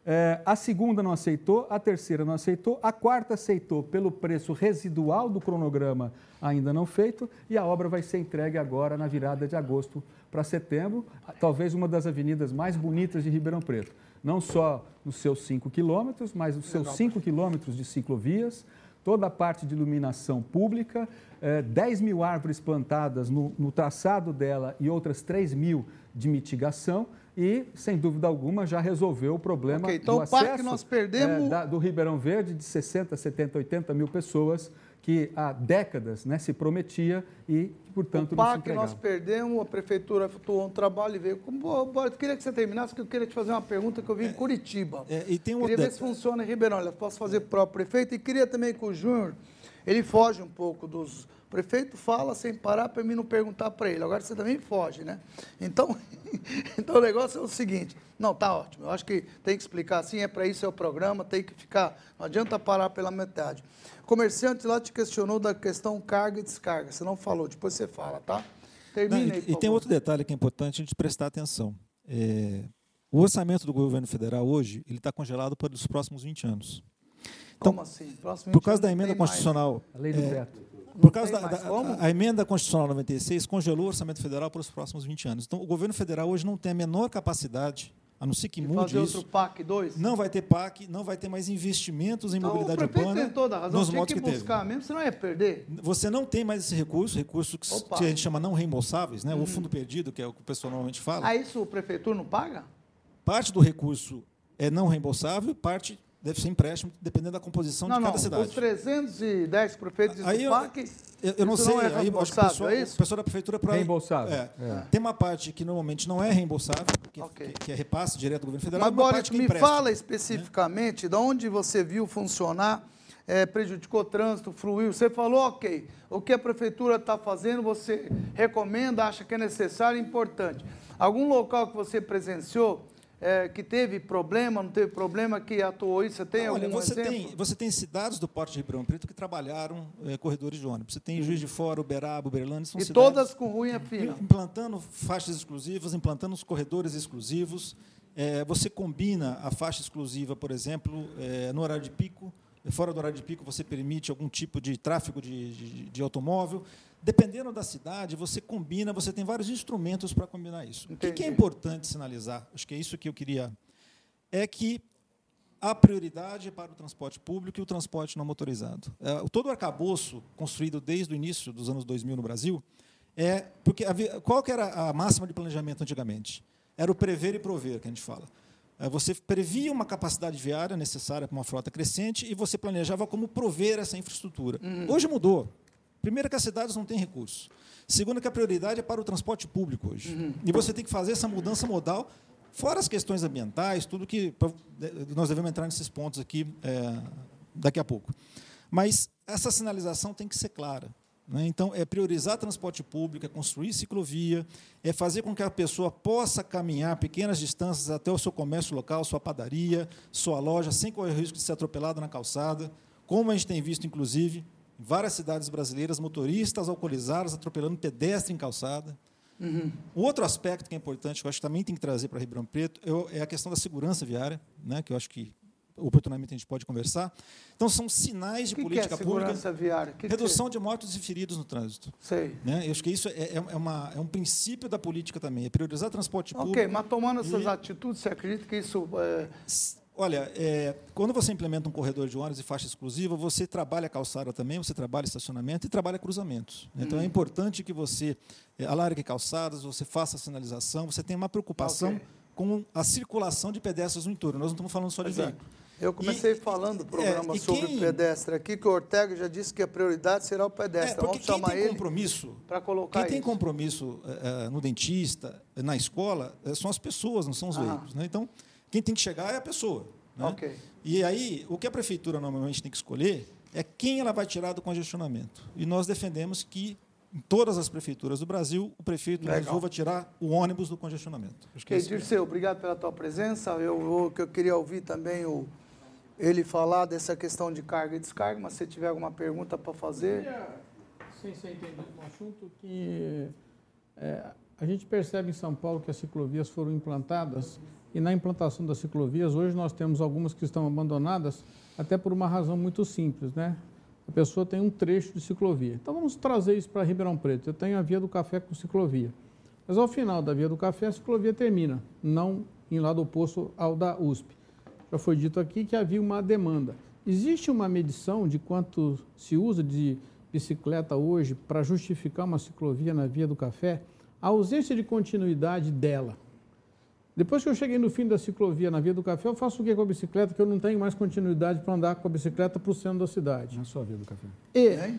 Eh, a segunda não aceitou, a terceira não aceitou, a quarta aceitou pelo preço residual do cronograma ainda não feito e a obra vai ser entregue agora na virada de agosto para setembro, talvez uma das avenidas mais bonitas de Ribeirão Preto. Não só nos seus 5 quilômetros, mas nos seus 5 quilômetros de ciclovias, toda a parte de iluminação pública, eh, 10 mil árvores plantadas no, no traçado dela e outras 3 mil de mitigação e, sem dúvida alguma, já resolveu o problema Ok, então do o parque acesso nós perdemos- eh, da- do Ribeirão Verde de 60, 70, 80 mil pessoas que há décadas né, se prometia e, portanto, o não entregava. nós perdemos, a prefeitura atuou um trabalho e veio. Eu queria que você terminasse, porque eu queria te fazer uma pergunta que eu vi em Curitiba. É, e tem um queria ver se funciona em Ribeirão. Eu posso fazer para o próprio prefeito. E queria também que o Júnior, ele foge um pouco dos... O prefeito fala sem parar para mim não perguntar para ele. Agora você também foge, né? Então, então o negócio é o seguinte. Não, tá ótimo. Eu acho que tem que explicar assim, é para isso é o programa, tem que ficar... Não adianta parar pela metade. O comerciante lá te questionou da questão carga e descarga. Você não falou, depois você fala, tá? Termina Não, aí, e, e tem outro detalhe que é importante a gente prestar atenção. É, o orçamento do governo federal hoje ele está congelado para os próximos 20 anos. Como assim? Próximo Por 20 causa da emenda tem mais. constitucional. A lei do é, teto. Por causa da, da- a, emenda constitucional 96 congelou o orçamento federal para os próximos 20 anos. Então, o governo federal hoje não tem a menor capacidade, a não ser que De mude fazer isso. outro PAC 2? Não vai ter PAC, não vai ter mais investimentos em Então, o mobilidade prefeito urbana tem toda a razão. nos Tinha que que, teve. buscar mesmo, senão ia perder. Você não tem mais esse recurso, recurso que, Opa. a gente chama não reembolsáveis, né? Uhum. ou fundo perdido, que é o que o pessoal normalmente fala. Ah, isso o prefeitura não paga? Parte do recurso é não reembolsável, parte deve ser empréstimo, dependendo da composição não, de não. cada cidade. Os 310 prefeitos Aí do eu- PAC, Eu, eu não sei, não é aí acho que o reembolsável, pessoal, é isso? o pessoal da prefeitura para Reembolsável. É. É. Tem uma parte que normalmente não é reembolsável, que, Ok. que- que é repasse direto do governo federal, Mas, uma Boris, parte que é me empréstimo. fala especificamente de onde você viu funcionar, eh, prejudicou o trânsito, fluiu. Você falou, ok, o que a prefeitura está fazendo, você recomenda, acha que é necessário e importante. Algum local que você presenciou eh, que teve problema, não teve problema, que atuou isso? Você tem Olha, algum você exemplo? tem, você tem cidades do Porto de Ribeirão Preto que trabalharam eh, corredores de ônibus. Você tem Juiz de Fora, Uberaba, Uberlândia, são E cidades todas com ruim fina. implantando faixas exclusivas, implantando os corredores exclusivos. É, você combina a faixa exclusiva, por exemplo, é, no horário de pico, fora do horário de pico você permite algum tipo de tráfego de, de, de automóvel. Dependendo da cidade, você combina, você tem vários instrumentos para combinar isso. Entendi. O que é importante sinalizar, acho que é isso que eu queria, é que a prioridade é para o transporte público e o transporte não motorizado. É, todo o arcabouço construído desde o início dos anos 2000 no Brasil é porque havia, qual que era a máxima de planejamento antigamente? Era o prever e prover que a gente fala. É, você previa uma capacidade viária necessária para uma frota crescente e você planejava como prover essa infraestrutura. Uhum. Hoje mudou. Primeiro, que as cidades não têm recursos. Segundo, que a prioridade é para o transporte público hoje. Uhum. E você tem que fazer essa mudança modal, fora as questões ambientais, tudo que. Nós devemos entrar nesses pontos aqui é, daqui a pouco. Mas essa sinalização tem que ser clara. Né? Então, é priorizar transporte público, é construir ciclovia, é fazer com que a pessoa possa caminhar pequenas distâncias até o seu comércio local, sua padaria, sua loja, sem correr risco de ser atropelado na calçada, como a gente tem visto, inclusive, em várias cidades brasileiras, motoristas alcoolizados atropelando pedestre em calçada. Uhum. Outro aspecto que é importante, que eu acho que também tem que trazer para Ribeirão Preto, é a questão da segurança viária, né, que eu acho que oportunamente a gente pode conversar. Então, são sinais de que política que é pública. Viária? Que redução que... de mortos e feridos no trânsito. Sei. Né? Eu acho que isso é, é, é, uma, é um princípio da política também, é priorizar transporte okay, público. Ok, mas tomando essas e... atitudes, você acredita que isso. É... Olha, é, quando você implementa um corredor de ônibus e faixa exclusiva, você trabalha calçada também, você trabalha estacionamento e trabalha cruzamentos. Então, é uhum. importante que você é, alargue calçadas, você faça sinalização, você tenha uma preocupação okay. com a circulação de pedestres no entorno. Nós não estamos falando só de Exato. veículo. Eu comecei e, falando do programa é, sobre quem, pedestre aqui, que o Ortega já disse que a prioridade será o pedestre. É, porque Vamos quem tem compromisso para colocar Quem tem compromisso é, no dentista, na escola, é, são as pessoas, não são os veículos. Né? Então, quem tem que chegar é a pessoa. Né? Okay. E aí, o que a prefeitura normalmente tem que escolher é quem ela vai tirar do congestionamento. E nós defendemos que em todas as prefeituras do Brasil, o prefeito Legal. resolva tirar o ônibus do congestionamento. Acho que okay, é Dirceu, obrigado pela tua presença. Eu, eu, eu queria ouvir também o ele falar dessa questão de carga e descarga, mas se tiver alguma pergunta para fazer. Sem ser entendido no assunto, que é, a gente percebe em São Paulo que as ciclovias foram implantadas e na implantação das ciclovias, hoje nós temos algumas que estão abandonadas, até por uma razão muito simples, né? A pessoa tem um trecho de ciclovia. Então vamos trazer isso para Ribeirão Preto. Eu tenho a Via do Café com ciclovia. Mas ao final da Via do Café, a ciclovia termina, não em lado oposto ao da USP já foi dito aqui que havia uma demanda. Existe uma medição de quanto se usa de bicicleta hoje para justificar uma ciclovia na Via do Café? A ausência de continuidade dela. Depois que eu cheguei no fim da ciclovia na Via do Café, eu faço o que com a bicicleta? Que eu não tenho mais continuidade para andar com a bicicleta para o centro da cidade. Na sua Via do Café. E,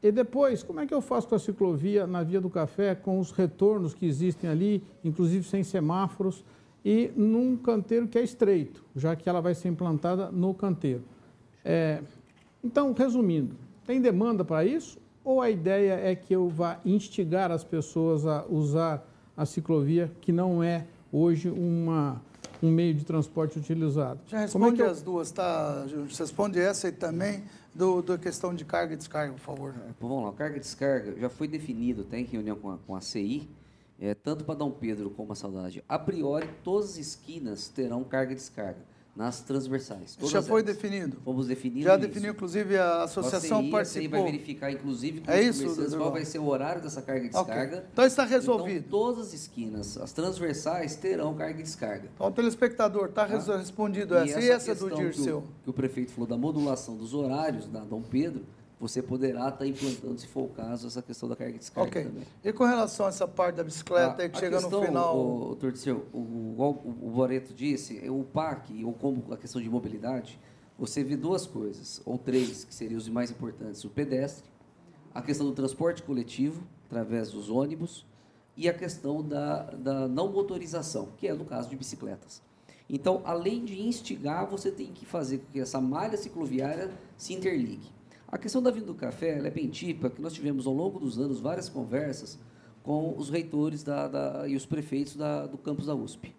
e depois, como é que eu faço com a ciclovia na Via do Café, com os retornos que existem ali, inclusive sem semáforos? e num canteiro que é estreito, já que ela vai ser implantada no canteiro. É, então, resumindo, tem demanda para isso ou a ideia é que eu vá instigar as pessoas a usar a ciclovia, que não é hoje uma, um meio de transporte utilizado? Já responde é eu... as duas, tá? Responde essa e também do, da questão de carga e descarga, por favor. Vamos lá, carga e descarga já foi definido, tem reunião com a, com a CI, é, tanto para Dom Pedro como a Saudade, a priori, todas as esquinas terão carga e descarga nas transversais. Todas já foi elas. definido? Fomos definindo Já definiu, inclusive, a associação a participou. A vai verificar, inclusive, com é isso, qual vai ser o horário dessa carga e descarga. Okay. Então está resolvido. Então, todas as esquinas, as transversais, terão carga e descarga. Então, o telespectador, está tá? respondido essa. E, e essa, essa do Dirceu? Que o, que o prefeito falou da modulação dos horários da Dom Pedro, você poderá estar implantando, se for o caso, essa questão da carga e descarga okay. também. E com relação a essa parte da bicicleta a, que chega questão, no final... O, o, o, o, o Boreto disse, o PAC, ou como a questão de mobilidade, você vê duas coisas, ou três, que seriam os mais importantes. O pedestre, a questão do transporte coletivo, através dos ônibus, e a questão da, da não motorização, que é no caso de bicicletas. Então, além de instigar, você tem que fazer com que essa malha cicloviária se interligue. A questão da vinda do café é bem típica, que nós tivemos ao longo dos anos várias conversas com os reitores da, da, e os prefeitos da, do campus da USP.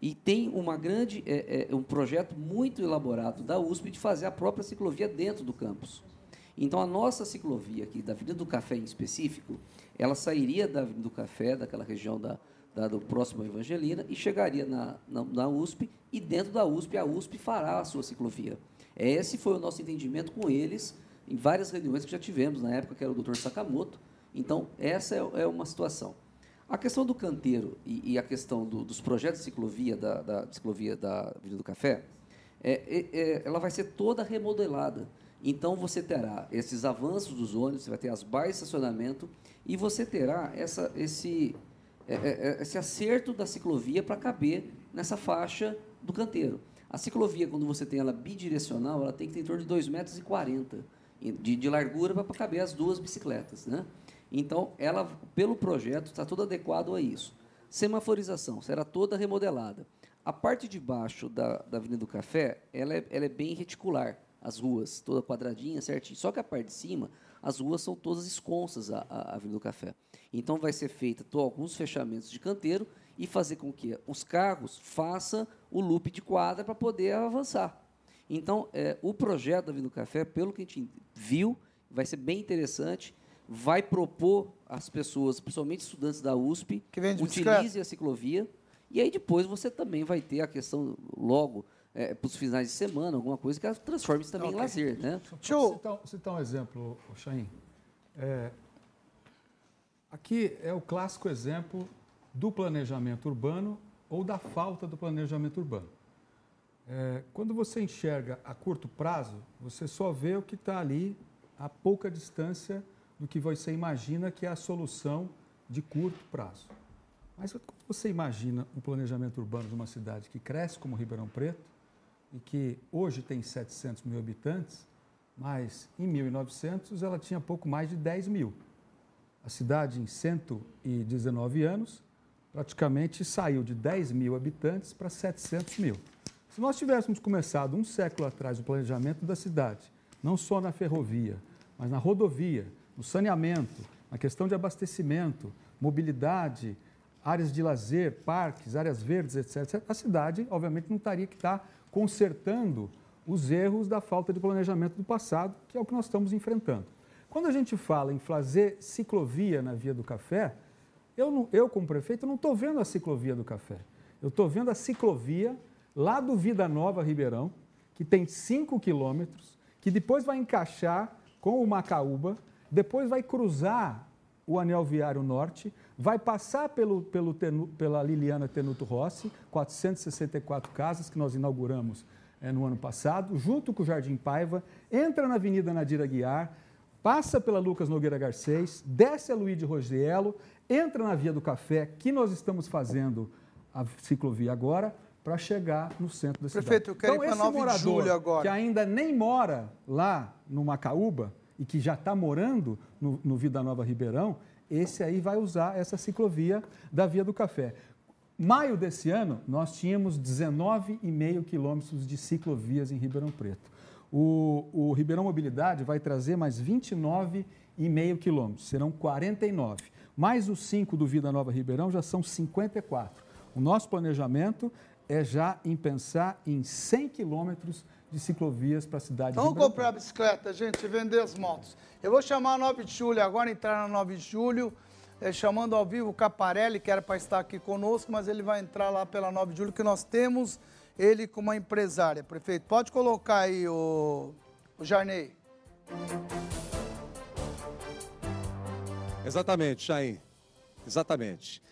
E tem uma grande, é, é, um projeto muito elaborado da USP de fazer a própria ciclovia dentro do campus. Então, a nossa ciclovia aqui, da Avenida do Café em específico, ela sairia da Avenida do Café, daquela região da, da, do próximo Evangelina, e chegaria na, na, na, USP, e dentro da USP, a USP fará a sua ciclovia. Esse foi o nosso entendimento com eles, em várias reuniões que já tivemos, na época que era o doutor Sakamoto. Então, essa é, é uma situação. A questão do canteiro e, e a questão do, dos projetos de ciclovia da, da ciclovia da Avenida do Café, é, é, é, ela vai ser toda remodelada. Então você terá esses avanços dos ônibus, você vai ter as barras de estacionamento e você terá essa, esse, é, esse acerto da ciclovia para caber nessa faixa do canteiro. A ciclovia, quando você tem ela bidirecional, ela tem que ter em torno de 2,40 metros de, de largura para caber as duas bicicletas. Né? Então, ela, pelo projeto, está tudo adequado a isso. Semaforização será toda remodelada. A parte de baixo da, da Avenida do Café, ela é, ela é bem reticular, as ruas, toda quadradinha, certinho. Só que a parte de cima, as ruas são todas esconsas a, a Avenida do Café. Então, vai ser feita alguns fechamentos de canteiro e fazer com que os carros façam o loop de quadra para poder avançar. Então, é, o projeto da Avenida do Café, pelo que a gente viu, vai ser bem interessante vai propor às pessoas, principalmente estudantes da USP, que utilize a ciclovia. E aí depois você também vai ter a questão logo é, para os finais de semana, alguma coisa que transforme isso também okay. em lazer. Né? Deixa eu citar, citar um exemplo, Chain. É, aqui é o clássico exemplo do planejamento urbano ou da falta do planejamento urbano. É, quando você enxerga a curto prazo, você só vê o que está ali a pouca distância do que você imagina que é a solução de curto prazo. Mas quando você imagina um planejamento urbano de uma cidade que cresce como Ribeirão Preto e que hoje tem 700 mil habitantes, mas em 1900 ela tinha pouco mais de 10 mil. A cidade, em 119 anos, praticamente saiu de 10 mil habitantes para 700 mil. Se nós tivéssemos começado um século atrás o planejamento da cidade, não só na ferrovia, mas na rodovia, no saneamento, na questão de abastecimento, mobilidade, áreas de lazer, parques, áreas verdes, etc., a cidade, obviamente, não estaria que estar consertando os erros da falta de planejamento do passado, que é o que nós estamos enfrentando. Quando a gente fala em fazer ciclovia na Via do Café, eu, não, eu como prefeito, não estou vendo a ciclovia do Café. Eu estou vendo a ciclovia lá do Vida Nova Ribeirão, que tem 5 quilômetros, que depois vai encaixar com o Macaúba, depois vai cruzar o anel viário norte, vai passar pelo, pelo pela Liliana Tenuto Rossi, 464 casas que nós inauguramos é, no ano passado, junto com o Jardim Paiva, entra na Avenida Nadira Guiar, passa pela Lucas Nogueira Garcês, desce a Luiz de Rogelo, entra na Via do Café, que nós estamos fazendo a ciclovia agora, para chegar no centro da cidade. Prefeito, eu quero então, ir para 9 de julho agora. que ainda nem mora lá no Macaúba, e que já está morando no, no Vida Nova Ribeirão, esse aí vai usar essa ciclovia da Via do Café. Maio desse ano, nós tínhamos 19,5 quilômetros de ciclovias em Ribeirão Preto. O, o Ribeirão Mobilidade vai trazer mais 29,5 quilômetros, serão 49. Mais os 5 do Vida Nova Ribeirão já são 54. O nosso planejamento é já em pensar em 100 quilômetros de ciclovias para a cidade Vamos comprar bicicleta, gente, vender as motos. Eu vou chamar a 9 de julho agora, entrar na 9 de julho, é, chamando ao vivo o Caparelli, que era para estar aqui conosco, mas ele vai entrar lá pela 9 de julho, que nós temos ele como uma empresária. Prefeito, pode colocar aí o, o Jarnei. Exatamente, Chain. Exatamente.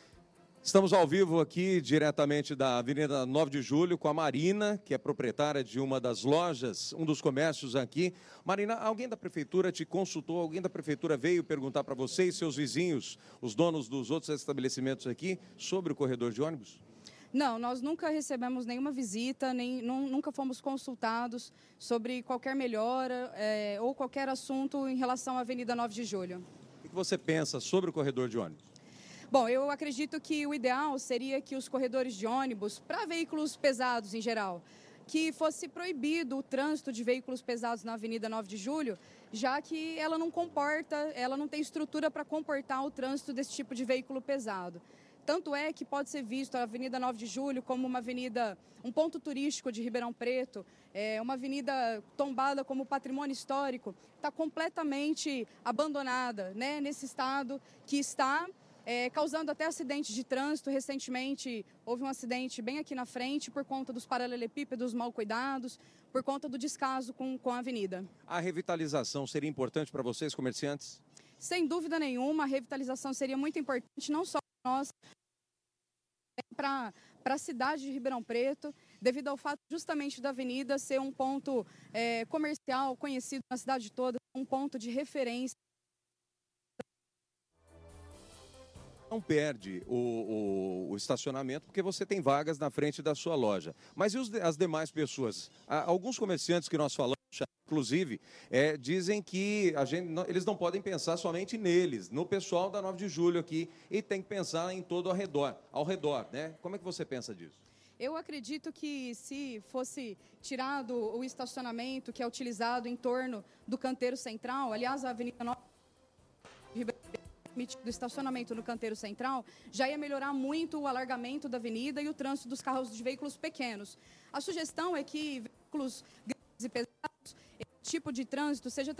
Estamos ao vivo aqui, diretamente da Avenida 9 de Julho, com a Marina, que é proprietária de uma das lojas, um dos comércios aqui. Marina, alguém da prefeitura te consultou? Alguém da prefeitura veio perguntar para você e seus vizinhos, os donos dos outros estabelecimentos aqui, sobre o corredor de ônibus? Não, nós nunca recebemos nenhuma visita, nem, nunca fomos consultados sobre qualquer melhora é, ou qualquer assunto em relação à Avenida 9 de Julho. O que você pensa sobre o corredor de ônibus? Bom, eu acredito que o ideal seria que os corredores de ônibus, para veículos pesados em geral, que fosse proibido o trânsito de veículos pesados na Avenida 9 de Julho, já que ela não comporta, ela não tem estrutura para comportar o trânsito desse tipo de veículo pesado. Tanto é que pode ser visto a Avenida 9 de Julho como uma avenida, um ponto turístico de Ribeirão Preto, é uma avenida tombada como patrimônio histórico, está completamente abandonada, né, nesse estado que está é, causando até acidentes de trânsito. Recentemente houve um acidente bem aqui na frente por conta dos paralelepípedos mal cuidados, por conta do descaso com, com a avenida. A revitalização seria importante para vocês, comerciantes? Sem dúvida nenhuma, a revitalização seria muito importante, não só para nós, para a cidade de Ribeirão Preto, devido ao fato justamente da avenida ser um ponto é, comercial conhecido na cidade toda, um ponto de referência não perde o, o, o, estacionamento porque você tem vagas na frente da sua loja. Mas e os, as demais pessoas? Há alguns comerciantes que nós falamos, inclusive, é, dizem que a gente, eles não podem pensar somente neles, no pessoal da 9 de julho aqui, e tem que pensar em todo ao redor, ao redor, né? Como é que você pensa disso? Eu acredito que se fosse tirado o estacionamento que é utilizado em torno do canteiro central, aliás, a Avenida 9 do estacionamento no canteiro central, já ia melhorar muito o alargamento da avenida e o trânsito dos carros de veículos pequenos. A sugestão é que veículos grandes e pesados, esse tipo de trânsito seja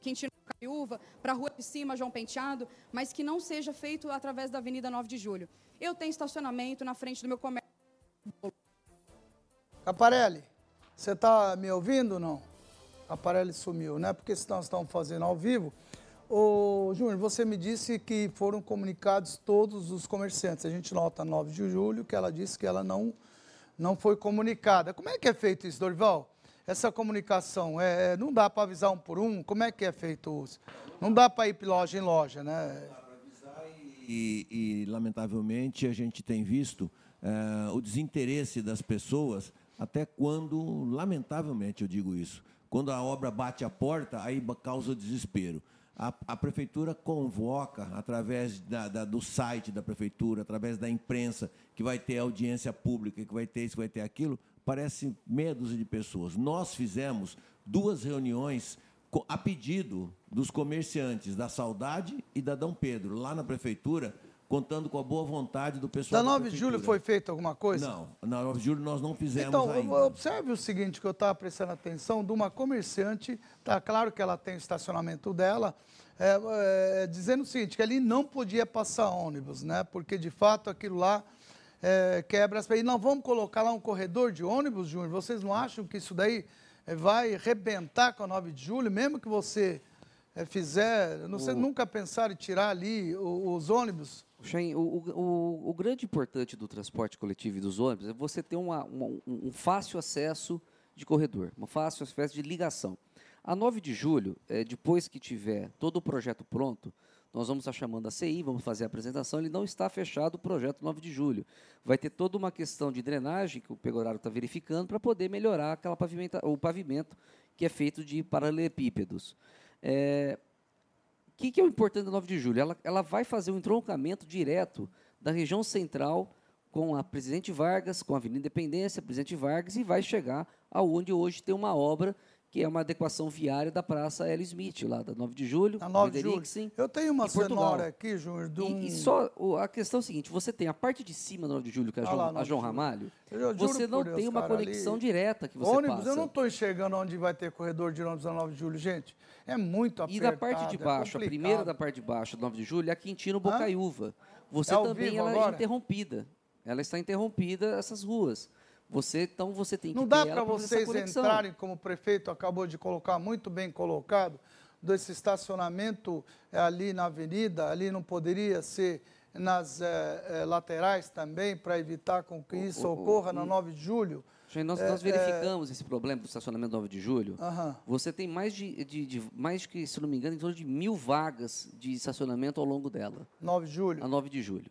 Quintino Caiúva, para a Rua de Cima, João Penteado, mas que não seja feito através da Avenida 9 de Julho. Eu tenho estacionamento na frente do meu comércio. Caparelli, você está me ouvindo ou não? Caparelli sumiu, né? Porque se nós estamos fazendo ao vivo, Ô, Júnior, você me disse que foram comunicados todos os comerciantes. A gente nota 9 de julho que ela disse que ela não, não foi comunicada. Como é que é feito isso, Dorival? Essa comunicação, é, é não dá para avisar um por um? Como é que é feito isso? Não dá para ir loja em loja, né? E, e, lamentavelmente, a gente tem visto é, o desinteresse das pessoas, até quando, lamentavelmente eu digo isso, quando a obra bate a porta, aí causa desespero a, a prefeitura convoca, através da, da, do site da prefeitura, através da imprensa, que vai ter audiência pública, que vai ter isso, vai ter aquilo, parece meia dúzia de pessoas. Nós fizemos duas reuniões a pedido dos comerciantes da Saudade e da Dom Pedro, lá na prefeitura, contando com a boa vontade do pessoal. Da 9 de julho foi feito alguma coisa? Não, na 9 de julho nós não fizemos então, ainda. observe o seguinte, que eu estava prestando atenção, de uma comerciante, tá claro que ela tem o estacionamento dela, é, é, dizendo o seguinte, que ali não podia passar ônibus, né? Porque, de fato, aquilo lá é, quebra as... E não vamos colocar lá um corredor de ônibus, Júnior? Vocês não acham que isso daí é, vai rebentar com a 9 de julho, mesmo que você é, fizer... Não sei, nunca pensar em tirar ali os, os ônibus? O, o, o, grande importante do transporte coletivo e dos ônibus é você ter uma, uma, um fácil acesso de corredor, uma fácil acesso de ligação. A 9 de julho, é, depois que tiver todo o projeto pronto, nós vamos estar chamando a CI, vamos fazer a apresentação. Ele não está fechado o projeto 9 de julho. Vai ter toda uma questão de drenagem que o Pegorário está verificando para poder melhorar aquela pavimenta, o pavimento que é feito de paralelepípedos. É, que, que, é o importante da 9 de julho? Ela, ela vai fazer um entroncamento direto da região central com a Presidente Vargas, com a Avenida Independência, Presidente Vargas, e vai chegar aonde hoje tem uma obra que é uma adequação viária da Praça L. Smith, lá da 9 de julho. A 9 de julho. Eu tenho uma cenoura aqui, Júnior. Um... E, e, só a questão é a seguinte: você tem a parte de cima da 9 de julho, que é a, ah João, lá, a João Ramalho, você não Deus, tem uma cara, conexão ali... direta que você ônibus, passa. eu não estou enxergando onde vai ter corredor de ônibus na 9 de julho, gente. É muito apertado. E da parte de é baixo, é a primeira da parte de baixo, 9 de julho, é a Quintino Bocaiúva. Você é também ela é interrompida. Ela está interrompida, essas ruas. Você, então você tem que Não dá para vocês entrarem, como o prefeito acabou de colocar, muito bem colocado, desse estacionamento é, ali na avenida, ali não poderia ser nas é, é, laterais também, para evitar com que isso o, ocorra o, na 9 de julho? Nós, nós verificamos esse problema do estacionamento 9 de julho. Você tem mais de, de, de, mais que, se não me engano, em torno de mil vagas de estacionamento ao longo dela. 9 de julho? A 9 de julho.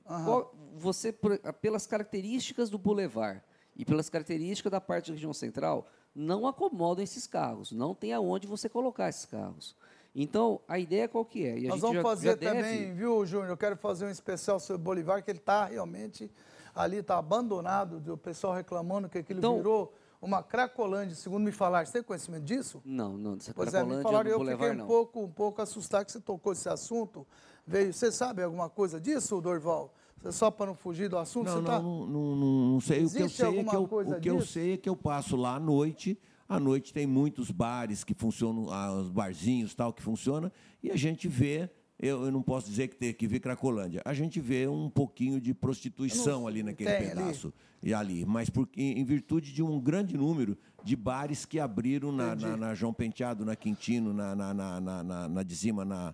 Você, pelas características do bulevar, e pelas características da parte da região central, não acomodam esses carros, não tem aonde você colocar esses carros. Então, a ideia qual que é? Nós vamos já, fazer já também, deve... viu, Júnior? Eu quero fazer um especial sobre o Bolivar, que ele está realmente ali, está abandonado, o pessoal reclamando que aquilo então, virou uma Cracolândia, segundo me falaram. Você tem conhecimento disso? Não, não, dessa pois Cracolândia é, me falaram, eu fiquei um pouco, um pouco assustado que você tocou esse assunto. Veio, você sabe alguma coisa disso, Dorval? Só para não fugir do assunto? Não, tá... não, não, não, não, sei. Existe o que eu sei é que eu, o que eu sei é que eu passo lá à noite. À noite tem muitos bares que funcionam, ah, os barzinhos tal que funcionam, e a gente vê eu, eu não posso dizer que tem que ver Cracolândia. A gente vê um pouquinho de prostituição Não, ali naquele tem ali. pedaço. E ali, mas por, em, em virtude de um grande número de bares que abriram na, na, na João Penteado, na Quintino, na, na, na, na, na, na de cima, na,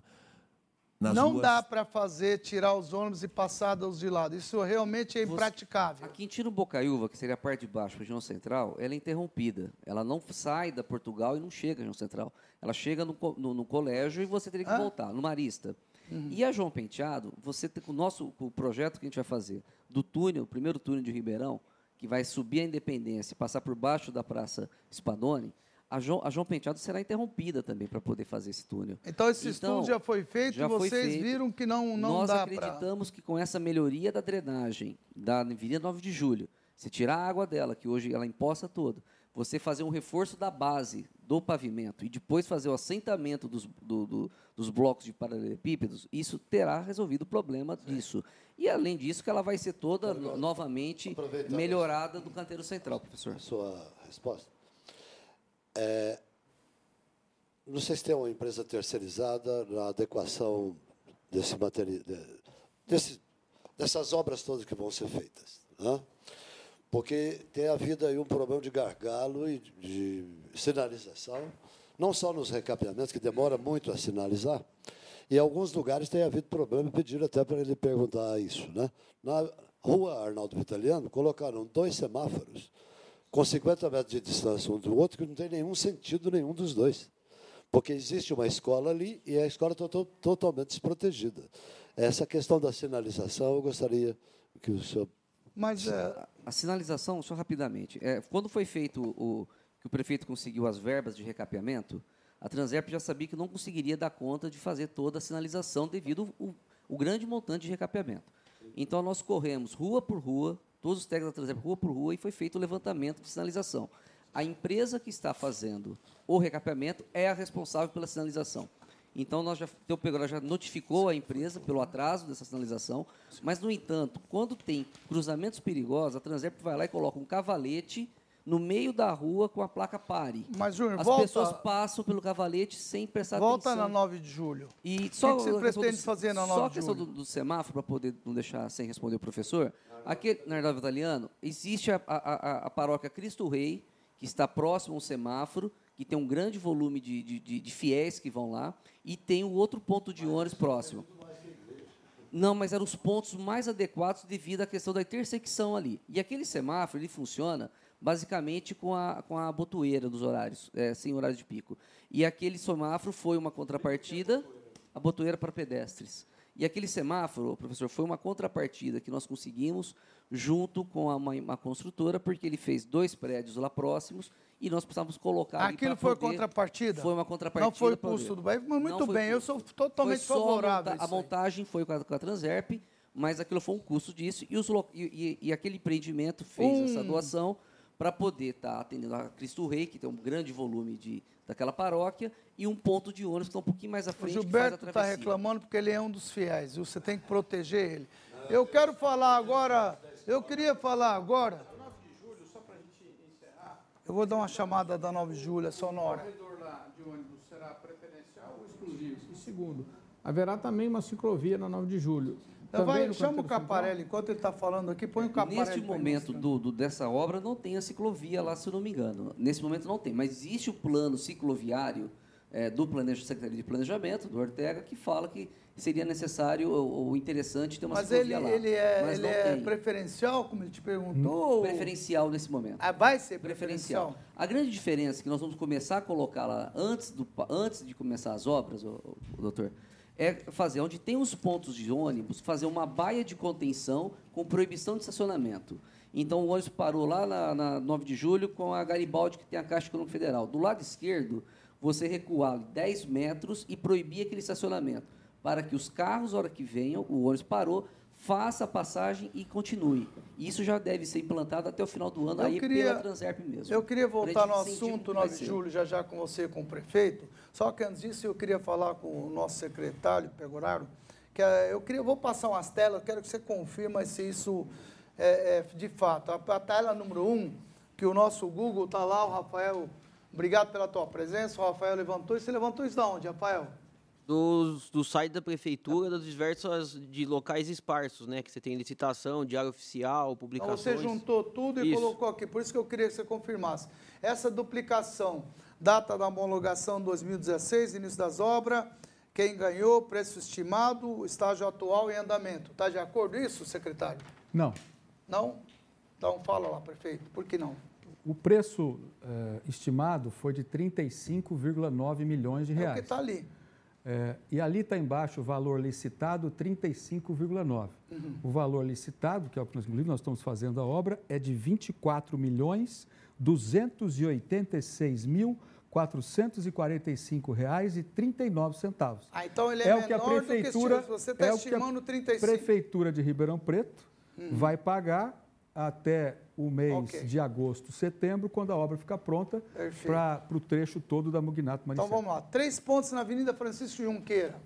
nas não ruas. dá para fazer, tirar os ônibus e passar dos de lado. Isso realmente é impraticável. A Quintino Bocaiúva, que seria a parte de baixo região central, ela é interrompida. Ela não sai da Portugal e não chega à região central. Ela chega no, no- no colégio e você teria que Ah. voltar, no Marista. Uhum. E a João Penteado, você tem, o nosso o projeto que a gente vai fazer do túnel, o primeiro túnel de Ribeirão, que vai subir a Independência passar por baixo da Praça Spadoni, a João, a João Penteado será interrompida também para poder fazer esse túnel. Então, esse estudo já foi feito já e foi vocês feito. viram que não, não Nós dá para... acreditamos que com essa melhoria da drenagem da Avenida 9 de Julho, você tirar a água dela, que hoje ela empoça todo, você fazer um reforço da base do pavimento e depois fazer o assentamento dos, do- do- dos blocos de paralelepípedos, isso terá resolvido o problema disso. E, além disso, que ela vai ser toda no- novamente melhorada do canteiro central, professor. Sua resposta. É, não sei se tem uma empresa terceirizada na adequação desse material, desse, dessas obras todas que vão ser feitas. Né? Porque tem havido aí um problema de gargalo e de sinalização, não só nos recapeamentos, que demora muito a sinalizar, e em alguns lugares tem havido problema, pediram até para ele perguntar isso. Né? Na rua Arnaldo Vitaliano, colocaram dois semáforos com 50 metros de distância um do outro, que não tem nenhum sentido nenhum dos dois. Porque existe uma escola ali e a escola está to- totalmente desprotegida. Essa questão da sinalização, eu gostaria que o senhor Mas é, A sinalização, só rapidamente. É, quando foi feito o que o prefeito conseguiu as verbas de recapeamento, a Transerp já sabia que não conseguiria dar conta de fazer toda a sinalização devido ao o grande montante de recapeamento. Então nós corremos rua por rua, todos os técnicos da Transerp rua por rua e foi feito o levantamento de sinalização. A empresa que está fazendo o recapeamento é a responsável pela sinalização. Então, nós já, o Pegorá já notificou a empresa pelo atraso dessa sinalização, mas, no entanto, quando tem cruzamentos perigosos, a Transerp vai lá e coloca um cavalete no meio da rua com a placa pare. Mas, Júnior, As volta- pessoas passam pelo cavalete sem prestar volta atenção. na 9 de julho. E O só que, que a você questão pretende do- fazer na Só 9 a de questão julho? do, do semáforo, para poder não deixar sem responder o professor. Aqui na Herdade Italiano, existe a, a, a, a paróquia Cristo Rei, que está próximo ao semáforo, que tem um grande volume de, de, de- de fiéis que vão lá, e tem o outro ponto de ônibus próximo. Não, mas eram os pontos mais adequados devido à questão da intersecção ali. E aquele semáforo, ele funciona basicamente com a, com a botoeira dos horários, é, sem horário de pico. E aquele semáforo foi uma contrapartida, a botoeira para pedestres. E aquele semáforo, professor, foi uma contrapartida que nós conseguimos junto com a- uma, uma construtora, porque ele fez dois prédios lá próximos e nós precisávamos colocar Aquilo foi poder- contrapartida? Foi uma contrapartida. Não foi pra custo do bairro, mas muito bem, eu sou totalmente só a favorável monta- a montagem foi com a, com a Transerp, mas aquilo foi um custo disso e, os e- e- e aquele empreendimento fez essa Um- doação para poder estar atendendo a Cristo Rei, que tem um grande volume de, daquela paróquia, e um ponto de ônibus que está um pouquinho mais à O frente, a Gilberto está reclamando porque ele é um dos fiéis, viu? Você tem que proteger ele. Eu quero falar agora, eu queria falar agora. Eu vou dar uma chamada da 9 de julho, é sonora. corredor lá de ônibus será preferencial ou exclusivo? E segundo, haverá também uma ciclovia na 9 de julho. Então vai, chama o? Caparelli, enquanto ele está falando aqui, põe o Caparelli. Neste momento do, do- dessa obra não tem a ciclovia lá, se eu não me engano. Nesse momento não tem, mas existe o plano cicloviário eh, do planeja, Secretaria de Planejamento, do Ortega, que fala que seria necessário ou, ou interessante ter uma Mas ele, ciclovia lá. ele é, mas ele é tem. preferencial, como ele te perguntou? ou- Preferencial nesse momento. Ah, vai ser preferencial. preferencial. A grande diferença é que nós vamos começar a colocar lá antes, do, antes de começar as obras, ô- ô, doutor, é fazer onde tem os pontos de ônibus, fazer uma baia de contenção com proibição de estacionamento. Então o ônibus parou lá na, na 9 de julho com a Garibaldi, que tem a Caixa Econômica Federal. Do lado esquerdo, você recuar 10 metros e proibir aquele estacionamento, para que os carros, na hora que venham, o ônibus parou, faça a passagem e continue. Isso já deve ser implantado até o final do ano, Eu aí queria- pela Transerp mesmo. Eu queria voltar no assunto como vai 9 de julho, já já com você, com o prefeito. Só que antes disso, eu queria falar com o nosso secretário, Pegoraro, que eh, eu queria, eu vou passar umas telas, quero que você confirme se isso é, é de fato. A, a tela número um, que o nosso Google está lá, o Rafael, obrigado pela tua presença, o Rafael levantou. E você levantou isso da onde, Rafael? Dos, do site da prefeitura, das diversas de locais esparsos, né? Que você tem licitação, diário oficial, Então publicações. você juntou tudo e Isso. colocou aqui. Por isso que eu queria que você confirmasse. Essa duplicação, data da homologação 2016, início das obras, quem ganhou, preço estimado, estágio atual e andamento. Está de acordo isso, secretário? Não. Não? Então fala lá, prefeito. Por que não? O preço eh, estimado foi de 35,9 milhões de É o reais. que está ali. É, e ali está embaixo o valor licitado 35,9. Uhum. O valor licitado, que é o que nós, nós estamos fazendo a obra, é de 24 milhões 286 mil 445 reais e 39 centavos. Ah, então ele é, é o que a prefeitura do que você está é o que a estimando 35. prefeitura de Ribeirão Preto Uhum. vai pagar até o mês Ok. de agosto, setembro, quando a obra ficar pronta para o trecho todo da Mugnato Então Maricel. vamos lá. Três pontos na Avenida Francisco Junqueira.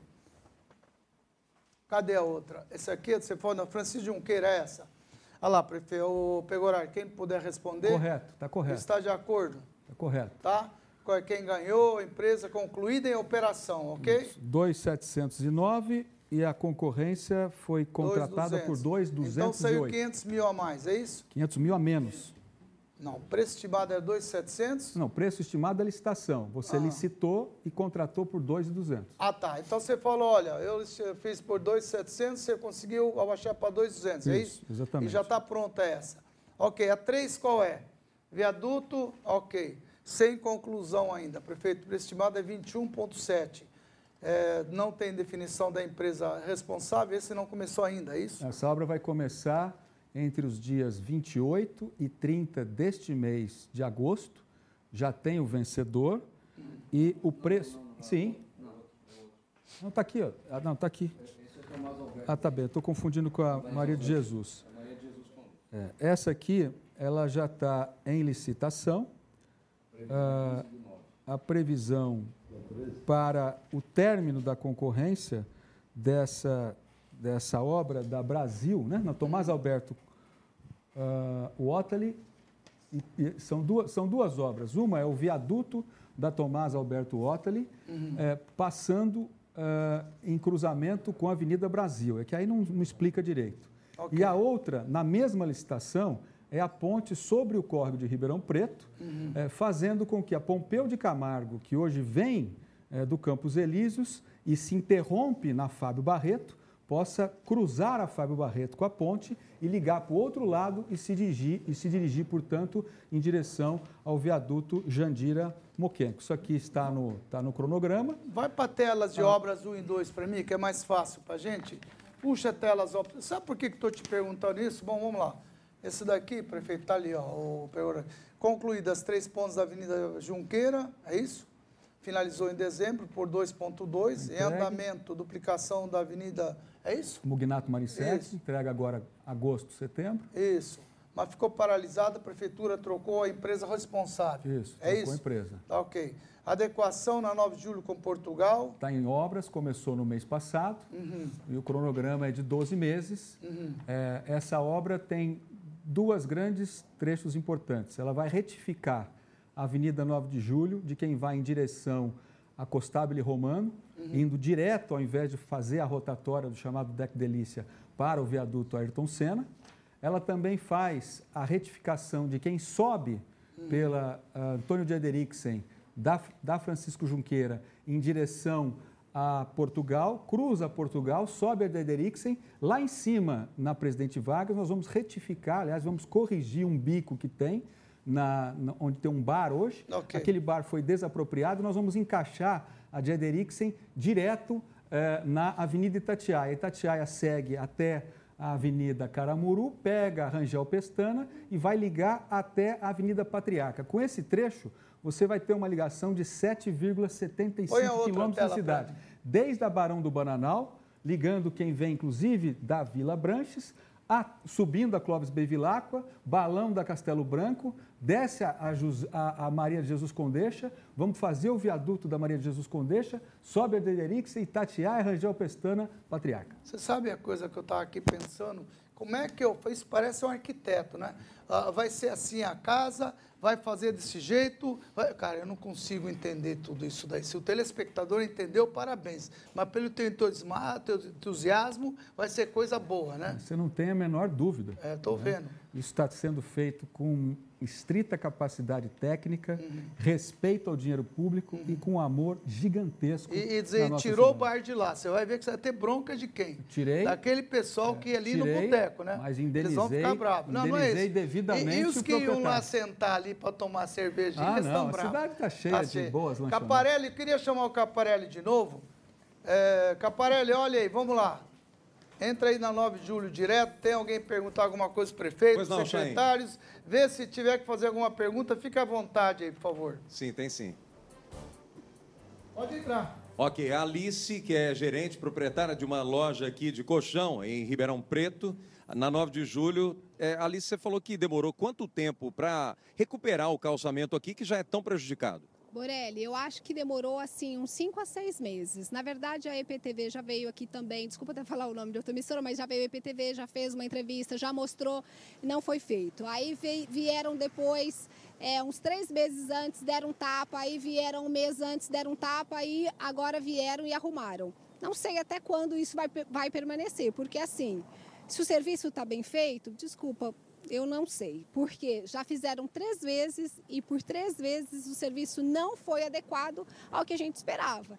Cadê a outra? Esse aqui, você falou na Francisco Junqueira, é essa? Olha lá, prefeito, o Pegorar, quem puder responder. Correto, está correto. Está de acordo, Está correto. tá? Qual é Quem ganhou, empresa concluída em operação, ok? 2,709 e a concorrência foi contratada por 2,208. Então saiu 500 mil a mais, é isso? 500 mil a menos. Não, o preço estimado é 2,700? Não, preço estimado da licitação. Você Ah. licitou e contratou por 2,200. Ah, tá. Então você falou, olha, eu fiz por 2,700, você conseguiu abaixar para 2,200, é Isso, isso? exatamente. E já está pronta essa. Ok, a 3 qual é? Viaduto, ok. Sem conclusão ainda. Prefeito, o preço estimado é 21,7. É, não tem definição da empresa responsável, esse não começou ainda, é isso? Essa obra vai começar entre os dias 28 e 30 deste mês de agosto. Já tem o vencedor e o preço. Sim. Não, está aqui, ó. Ah, não, está aqui. Ah, tá bem. Estou confundindo com a Maria de Jesus. É, essa aqui, ela já está em licitação. Ah, a previsão para o término da concorrência dessa, dessa obra da Brasil, né? na Tomás Alberto uh, Watley, e, e são, duas, são duas obras. Uma é o viaduto da Tomás Alberto Watley, Uhum. é, passando ah, em cruzamento com a Avenida Brasil. É que aí não, não explica direito. Ok. E a outra, na mesma licitação, é a ponte sobre o córrego de Ribeirão Preto, Uhum. eh, fazendo com que a Pompeu de Camargo, que hoje vem eh, do Campos Elíseos e se interrompe na Fábio Barreto, possa cruzar a Fábio Barreto com a ponte e ligar para o outro lado e se dirigir, e se dirigir, portanto, em direção ao viaduto Jandira Moquenco. Isso aqui está no, está no cronograma. Vai para telas de Ah. obras 1 e 2 para mim, que é mais fácil para a gente. Puxa telas obras. Sabe por que estou te perguntando isso? Bom, vamos lá. Esse daqui, prefeito, está ali, ó, o. Concluídas três pontos da Avenida Junqueira, é isso? Finalizou em dezembro por 2,2. Em andamento, duplicação da Avenida, é isso? Mugnato Maricete, Isso. entrega agora agosto, setembro. Isso. Mas ficou paralisada, a prefeitura trocou a empresa responsável. Isso, é isso? a empresa. Tá ok. Adequação na 9 de julho com Portugal. Está em obras, começou no mês passado Uhum. e o cronograma é de 12 meses. Uhum. É, essa obra tem duas grandes trechos importantes. Ela vai retificar a Avenida 9 de Julho, de quem vai em direção a Costábile Romano, Uhum. indo direto, ao invés de fazer a rotatória do chamado Deck Delícia, para o viaduto Ayrton Senna. Ela também faz a retificação de quem sobe Uhum. pela ah, Antônio de Ederiksen, da, da Francisco Junqueira, em direção a Portugal, cruza Portugal, sobe a Ederiksen, lá em cima, na Presidente Vargas, nós vamos retificar, aliás, vamos corrigir um bico que tem, na, na- onde tem um bar hoje. Ok. Aquele bar foi desapropriado, nós vamos encaixar a de Ederiksen direto eh, na Avenida Itatiaia. Itatiaia segue até a Avenida Caramuru, pega a Rangel Pestana e vai ligar até a Avenida Patriarca. Com esse trecho, você vai ter uma ligação de 7,75 Põe a outra quilômetros da cidade. Desde a Barão do Bananal, ligando quem vem, inclusive, da Vila Branches, a- subindo a Clóvis Bevilacqua, Balão da Castelo Branco, desce a, a a- Maria de Jesus Condeixa, vamos fazer o viaduto da Maria de Jesus Condeixa, sobe a Dederixe, Itatiaia, Rangel Pestana, Patriarca. Você sabe a coisa que eu estava aqui pensando? como é que eu. Isso parece um arquiteto, né? Ah, vai ser assim a casa, vai fazer desse jeito. Vai... Cara, eu não consigo entender tudo isso daí. Se o telespectador entendeu, parabéns. Mas pelo teu entusiasmo, vai ser coisa boa, né? Você não tem a menor dúvida. É, estou né? vendo. Isso está sendo feito com estrita capacidade técnica, uhum. respeito ao dinheiro público uhum. e com um amor gigantesco. E, e dizer, tirou o bar de lá, você vai ver que você vai ter bronca de quem? Tirei. Daquele pessoal é, que ia ali tirei, no boteco, né? Mas indenizei, Eles vão ficar bravos. Não, não é isso. devidamente e, e os que iam lá sentar ali para tomar cerveja, ah, eles não, estão bravos. A cidade está cheia tá de cheio. boas lanchonetes. Caparelli, queria chamar o Caparelli de novo. É, Caparelli, olha aí, vamos lá. Entra aí na 9 de julho direto, tem alguém perguntar alguma coisa para prefeito, não, secretários. Chain. Vê se tiver que fazer alguma pergunta, fica à vontade aí, por favor. Sim, tem sim. Pode entrar. Ok, a Alice, que é gerente proprietária de uma loja aqui de colchão em Ribeirão Preto, na 9 de julho. É, Alice, você falou que demorou quanto tempo para recuperar o calçamento aqui que já é tão prejudicado? Borelli, eu acho que demorou assim uns 5 a 6 meses. Na verdade, a EPTV já veio aqui também, desculpa até falar o nome de outra emissora, mas já veio a EPTV, já fez uma entrevista, já mostrou, não foi feito. Aí vieram depois, é, uns três meses antes, deram um tapa, aí vieram um mês antes, deram um tapa, aí agora vieram e arrumaram. Não sei até quando isso vai, vai permanecer, porque assim, se o serviço está bem feito, desculpa, eu não sei, porque já fizeram três vezes e por três vezes o serviço não foi adequado ao que a gente esperava.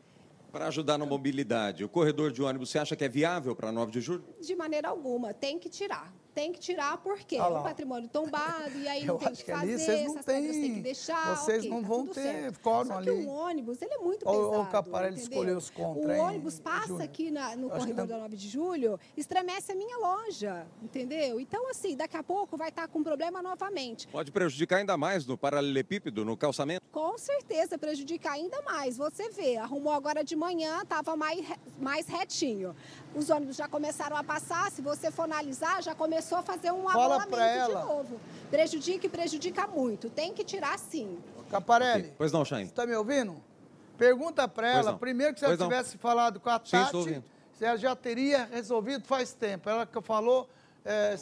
Para ajudar na mobilidade, o corredor de ônibus, você acha que é viável para 9 de julho? De maneira alguma, tem que tirar tem que tirar porque ah o patrimônio tombado e aí não tem que, que fazer, vocês não essas têm, tem que deixar. Vocês okay, não tá vão ter quórum ali. o ônibus, ele é muito pesado. Ou o Caparelli escolheu os contra, O ônibus passa aqui na, no Acho corredor que... da 9 de julho, estremece a minha loja, entendeu? Então, assim, daqui a pouco vai estar com problema novamente. Pode prejudicar ainda mais no paralelepípedo, no calçamento? Com certeza, prejudicar ainda mais. Você vê, arrumou agora de manhã, estava mais, mais retinho. Os ônibus já começaram a passar, se você for analisar, já começou a fazer um Fala abolamento de novo. Prejudica e prejudica muito. Tem que tirar sim. Caparelli. Pois não, Chain. Você está me ouvindo? Pergunta para ela, primeiro que se ela tivesse falado com a Tati, Sim, ela já teria resolvido faz tempo. Ela que falou é,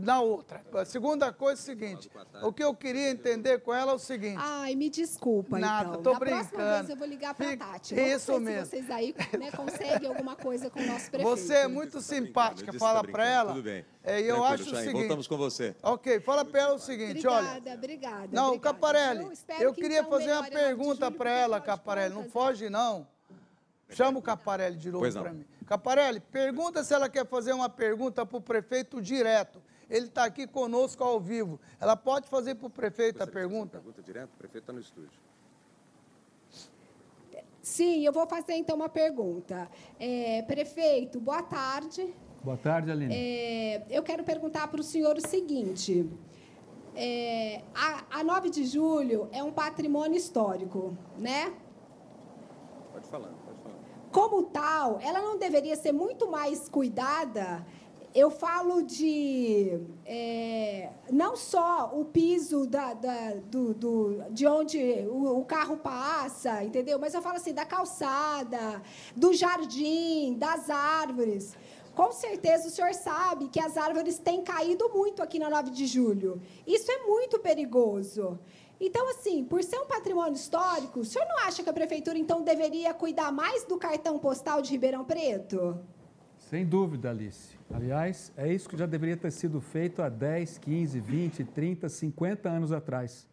na outra. A segunda coisa é o seguinte: o que eu queria entender com ela é o seguinte. Ai, me desculpa, Nada, então. tô Na brincando. próxima vez eu vou ligar para a Tati. Vamos isso mesmo. Se vocês aí né, conseguem alguma coisa com o nosso prefeito. Você é muito tá simpática, fala para ela. Tudo bem. É, eu acho o seguinte. Voltamos com você. Ok, fala para ela o seguinte, obrigada, olha. Obrigada, obrigada. Não, Caparelli, eu, eu queria então, fazer uma pergunta para ela, Caparelli. Não foge, não. Chama o Caparelli de novo para mim. Caparelli, pergunta se ela quer fazer uma pergunta para o prefeito direto. Ele está aqui conosco ao vivo. Ela pode fazer para o prefeito Você a pergunta? Pergunta direto? O prefeito está no estúdio. Sim, eu vou fazer então uma pergunta. É, prefeito, boa tarde. Boa tarde, Aline. É, eu quero perguntar para o senhor o seguinte. É, a, a 9 de julho é um patrimônio histórico, né? Falar. Como tal, ela não deveria ser muito mais cuidada eu falo de é, não só o piso da, da do, do, de onde o, o, carro passa, entendeu? Mas eu falo assim da calçada, do jardim, das árvores. Com certeza o senhor sabe que as árvores têm caído muito aqui na 9 de julho. Isso é muito perigoso. Então, assim, por ser um patrimônio histórico, o senhor não acha que a prefeitura, então, deveria cuidar mais do cartão postal de Ribeirão Preto? Sem dúvida, Alice. Aliás, é isso que já deveria ter sido feito há 10, 15, 20, 30, 50 anos atrás.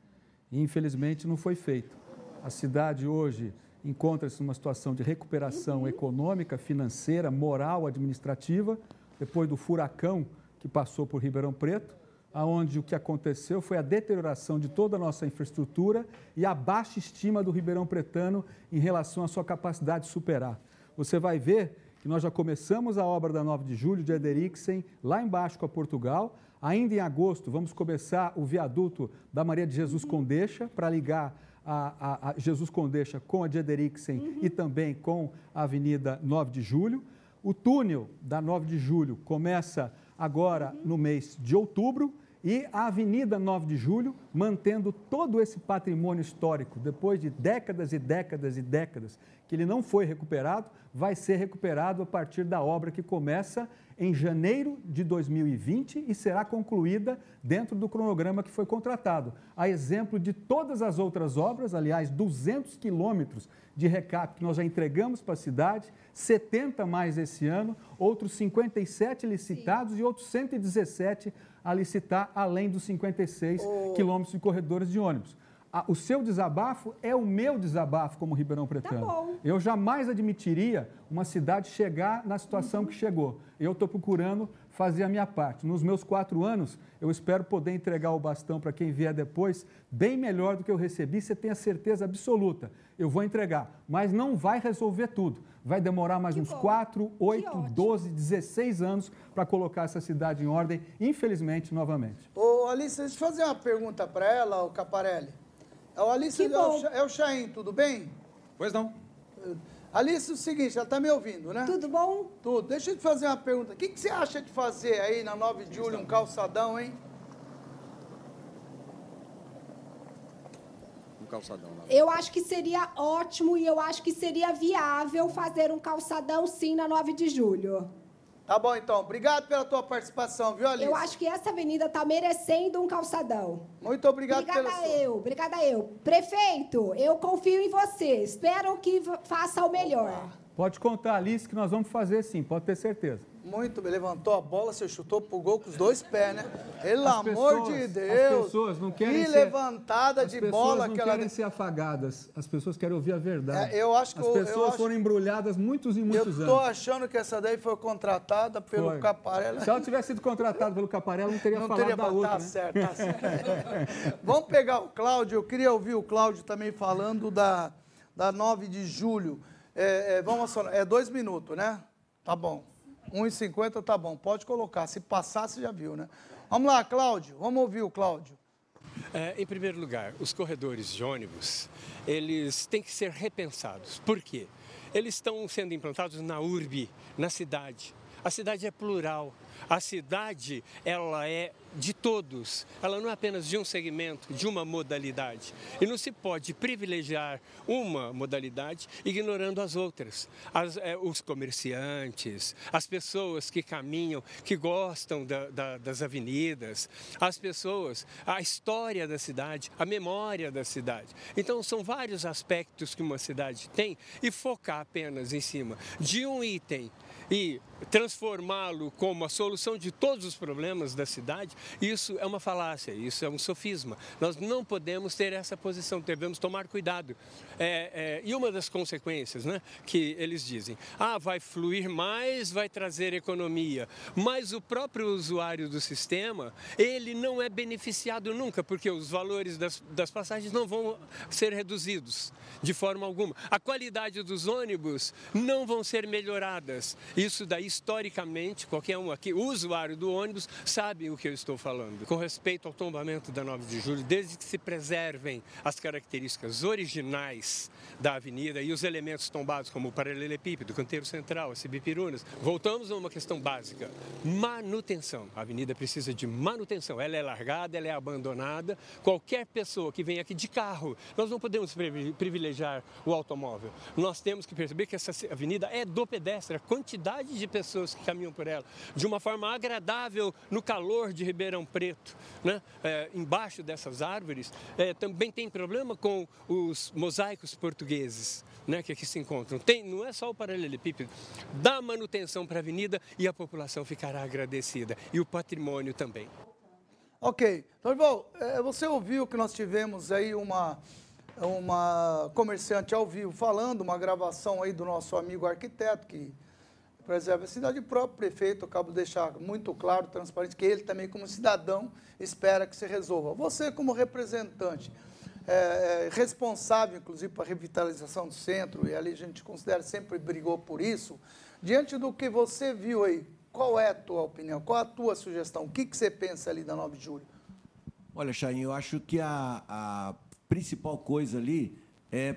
E, infelizmente, não foi feito. A cidade hoje encontra-se numa situação de recuperação uhum. econômica, financeira, moral, administrativa, depois do furacão que passou por Ribeirão Preto, aonde o que aconteceu foi a deterioração de toda a nossa infraestrutura e a baixa estima do Ribeirão Pretano em relação à sua capacidade de superar. Você vai ver que nós já começamos a obra da 9 de julho de Ederiksen, lá embaixo com a Portugal. Ainda em agosto, vamos começar o viaduto da Maria de Jesus Condeixa para ligar a, a, a, Jesus Condeixa com a de Ederiksen uhum. e também com a Avenida 9 de Julho. O túnel da 9 de Julho começa agora uhum. no mês de outubro E a Avenida 9 de Julho, mantendo todo esse patrimônio histórico, depois de décadas e décadas e décadas que ele não foi recuperado, vai ser recuperado a partir da obra que começa em janeiro de 2020 e será concluída dentro do cronograma que foi contratado. A exemplo de todas as outras obras, aliás, 200 quilômetros de recap que nós já entregamos para a cidade, 70 mais esse ano, outros 57 licitados Sim. e outros 117 a licitar, além dos 56 oh. quilômetros de corredores de ônibus o seu desabafo é o meu desabafo como Ribeirão tá Pretano. Tá. Eu jamais admitiria uma cidade chegar na situação uhum. que chegou. Eu estou procurando fazer a minha parte. Nos meus quatro anos, eu espero poder entregar o bastão para quem vier depois bem melhor do que eu recebi, você tem a certeza absoluta. Eu vou entregar, mas não vai resolver tudo. Vai demorar mais que uns bom. 4, 8, 12, 16 anos para colocar essa cidade em ordem, infelizmente, novamente. Ô, Alice, deixa eu fazer uma pergunta para ela, o Caparelli. É o Alice, é o, é o Chain, tudo bem? Pois não. Alice, é o seguinte, ela está me ouvindo, né? Tudo bom? Tudo. Deixa eu te fazer uma pergunta. O que, que você acha de fazer aí na 9 de julho um calçadão, hein? Um calçadão lá. Eu acho que seria ótimo e eu acho que seria viável fazer um calçadão sim na 9 de julho. Tá bom, então. Obrigado pela tua participação, viu, Alice? Eu acho que essa avenida está merecendo um calçadão. Muito obrigado obrigada pela eu, sua... Obrigada eu. Prefeito, eu confio em você. Espero que faça o melhor. Pode contar, Alice, que nós vamos fazer sim. Pode ter certeza. Muito bem, levantou a bola, você chutou pro gol com os dois pés, né? Pelo as amor pessoas, de Deus. As pessoas não querem que ser, levantada de bola que ela... As não querem ser afagadas, as pessoas querem ouvir a verdade. É, eu acho que as pessoas acho... foram embrulhadas muitos e muitos anos. Eu tô achando que essa daí foi contratada pelo foi. Caparella. Se ela tivesse sido contratada pelo Caparella, não teria não falado teria... da outra, tá né? certo, tá certo. Vamos pegar o Cláudio, eu queria ouvir o Cláudio também falando da, da 9 de julho. É, é, vamos, é dois minutos, né? Tá bom. 1,50 tá bom, pode colocar. Se passar, você já viu, né? Vamos lá, Cláudio, vamos ouvir o Cláudio. É, em primeiro lugar, os corredores de ônibus, eles têm que ser repensados. Por quê? Eles estão sendo implantados na urbe, na cidade. A cidade é plural, a cidade, ela é de todos, ela não é apenas de um segmento, de uma modalidade. E não se pode privilegiar uma modalidade ignorando as outras. As, é, os comerciantes, as pessoas que caminham, que gostam da, da, das avenidas, as pessoas, a história da cidade, a memória da cidade. Então, são vários aspectos que uma cidade tem e focar apenas em cima de um item e transformá-lo como a solução de todos os problemas da cidade, isso é uma falácia, isso é um sofisma. Nós não podemos ter essa posição, devemos tomar cuidado. É, é, e uma das consequências né, que eles dizem, ah, vai fluir mais, vai trazer economia, mas o próprio usuário do sistema, ele não é beneficiado nunca, porque os valores das, das passagens não vão ser reduzidos de forma alguma. A qualidade dos ônibus não vão ser melhoradas. Isso daí historicamente, qualquer um aqui, usuário do ônibus, sabe o que eu estou falando. Com respeito ao tombamento da 9 de julho, desde que se preservem as características originais da avenida e os elementos tombados, como o paralelepípedo, canteiro central, as bipirunas, voltamos a uma questão básica: manutenção. A avenida precisa de manutenção. Ela é largada, ela é abandonada. Qualquer pessoa que vem aqui de carro, nós não podemos privilegiar o automóvel. Nós temos que perceber que essa avenida é do pedestre. A quantidade de pessoas que caminham por ela de uma forma agradável no calor de Ribeirão Preto, né? É, embaixo dessas árvores. É, também tem problema com os mosaicos portugueses né, que aqui se encontram. Tem, não é só o paralelepípedo, dá manutenção para a avenida e a população ficará agradecida. E o patrimônio também. Ok. Dorival, é, você ouviu que nós tivemos aí uma, uma comerciante ao vivo falando, uma gravação aí do nosso amigo arquiteto que preserva a cidade. O próprio prefeito acaba de deixar muito claro, transparente, que ele também, como cidadão, espera que se resolva. Você, como representante, é, é, responsável, inclusive, para a revitalização do centro, e ali a gente considera sempre brigou por isso, diante do que você viu aí, qual é a tua opinião? Qual a tua sugestão? O que, que você pensa ali da 9 de julho? Olha, Chain, eu acho que a, a principal coisa ali é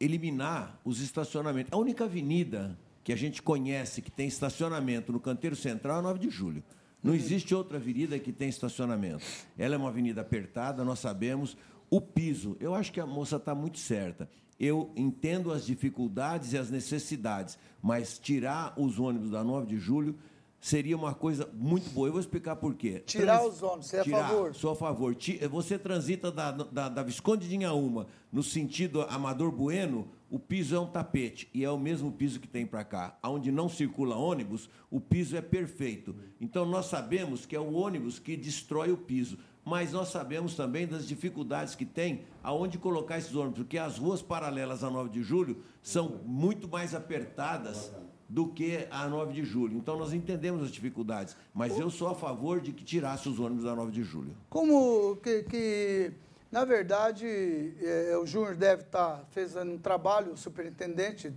eliminar os estacionamentos. A única avenida que a gente conhece que tem estacionamento no canteiro central é 9 de julho. Não existe outra avenida que tem estacionamento. Ela é uma avenida apertada, nós sabemos. O piso, eu acho que a moça está muito certa. Eu entendo as dificuldades e as necessidades, mas tirar os ônibus da 9 de julho seria uma coisa muito boa. Eu vou explicar por quê. Tirar Trans... os ônibus, você é a favor? Sou a favor. Você transita da, da, da Visconde de Inhaúma no sentido Amador Bueno, o piso é um tapete e é o mesmo piso que tem para cá. Onde não circula ônibus, o piso é perfeito. Então nós sabemos que é o ônibus que destrói o piso mas nós sabemos também das dificuldades que tem aonde colocar esses ônibus, porque as ruas paralelas à 9 de julho são muito mais apertadas do que a 9 de julho. Então nós entendemos as dificuldades, mas eu sou a favor de que tirasse os ônibus da 9 de julho. Como que, que na verdade, é, o Júnior deve estar tá fazendo um trabalho, o superintendente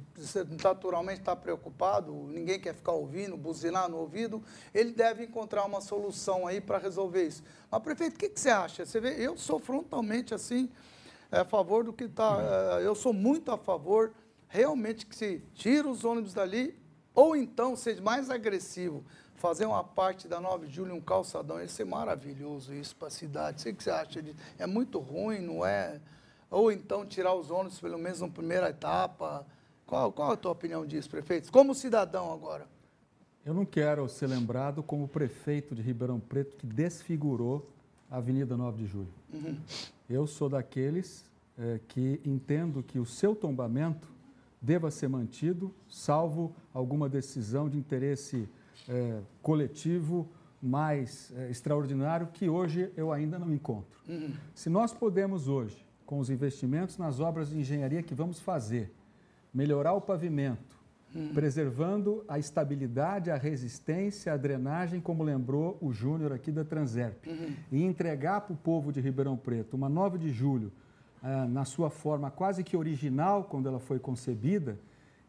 naturalmente está preocupado, ninguém quer ficar ouvindo, buzinar no ouvido, ele deve encontrar uma solução aí para resolver isso. Mas, prefeito, o que, que, você acha? Você vê, eu sou frontalmente assim, a favor do que está. É, eu sou muito a favor, realmente, que se tira os ônibus dali, ou então seja mais agressivo fazer uma parte da 9 de julho, um calçadão, ia ser maravilhoso isso para a cidade. O que você acha disso. É muito ruim, não é? Ou então tirar os ônibus pelo menos na primeira etapa. Qual, qual a tua opinião disso, prefeito? Como cidadão agora. Eu não quero ser lembrado como prefeito de Ribeirão Preto que desfigurou a Avenida 9 de Julho. Uhum. Eu sou daqueles é, que entendo que o seu tombamento deva ser mantido, salvo alguma decisão de interesse é, coletivo mais é, extraordinário que hoje eu ainda não encontro. Uhum. Se nós podemos hoje, com os investimentos nas obras de engenharia que vamos fazer, melhorar o pavimento, uhum. preservando a estabilidade, a resistência, a drenagem, como lembrou o Júnior aqui da Transerp, uhum. e entregar para o povo de Ribeirão Preto uma 9 de julho, ah, na sua forma quase que original, quando ela foi concebida,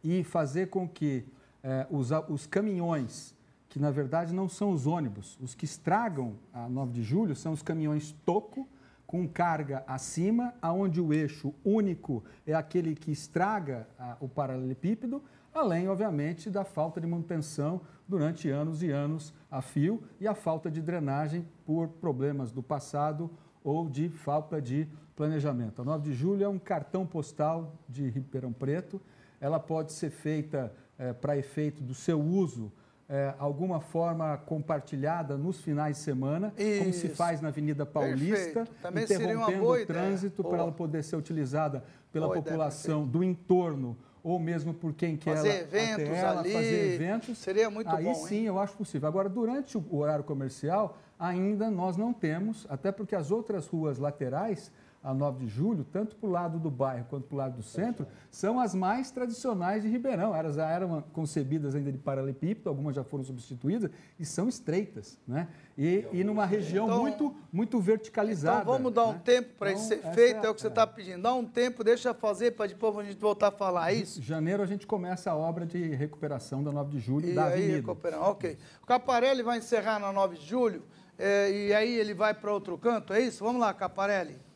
e fazer com que eh, os, os caminhões que na verdade não são os ônibus. Os que estragam a 9 de julho são os caminhões toco, com carga acima, aonde o eixo único é aquele que estraga a, o paralelepípedo, além, obviamente, da falta de manutenção durante anos e anos a fio e a falta de drenagem por problemas do passado ou de falta de planejamento. A 9 de julho é um cartão postal de Ribeirão Preto. Ela pode ser feita é, para efeito do seu uso é, alguma forma compartilhada nos finais de semana, Isso. como se faz na Avenida Paulista, interrompendo o trânsito para ela poder ser utilizada pela boa população ideia, do entorno ou mesmo por quem quer fazer ela, eventos ela, ali, fazer eventos. Seria muito aí bom. Aí sim, hein? eu acho possível. Agora, durante o horário comercial, ainda nós não temos, até porque as outras ruas laterais a 9 de julho, tanto para o lado do bairro quanto para o lado do centro, são as mais tradicionais de Ribeirão. Elas já eram concebidas ainda de paralelepípedo, algumas já foram substituídas e são estreitas, né? E, e numa região então, muito, muito verticalizada. Então vamos dar um né? tempo para então, isso ser feito, é, é o que você está pedindo. Dá um tempo, deixa fazer para depois a gente voltar a falar, é isso? Em janeiro a gente começa a obra de recuperação da 9 de julho e da aí, avenida. Recuperando. Ok. O Caparelli vai encerrar na 9 de julho é, e aí ele vai para outro canto, é isso? Vamos lá, Caparelli.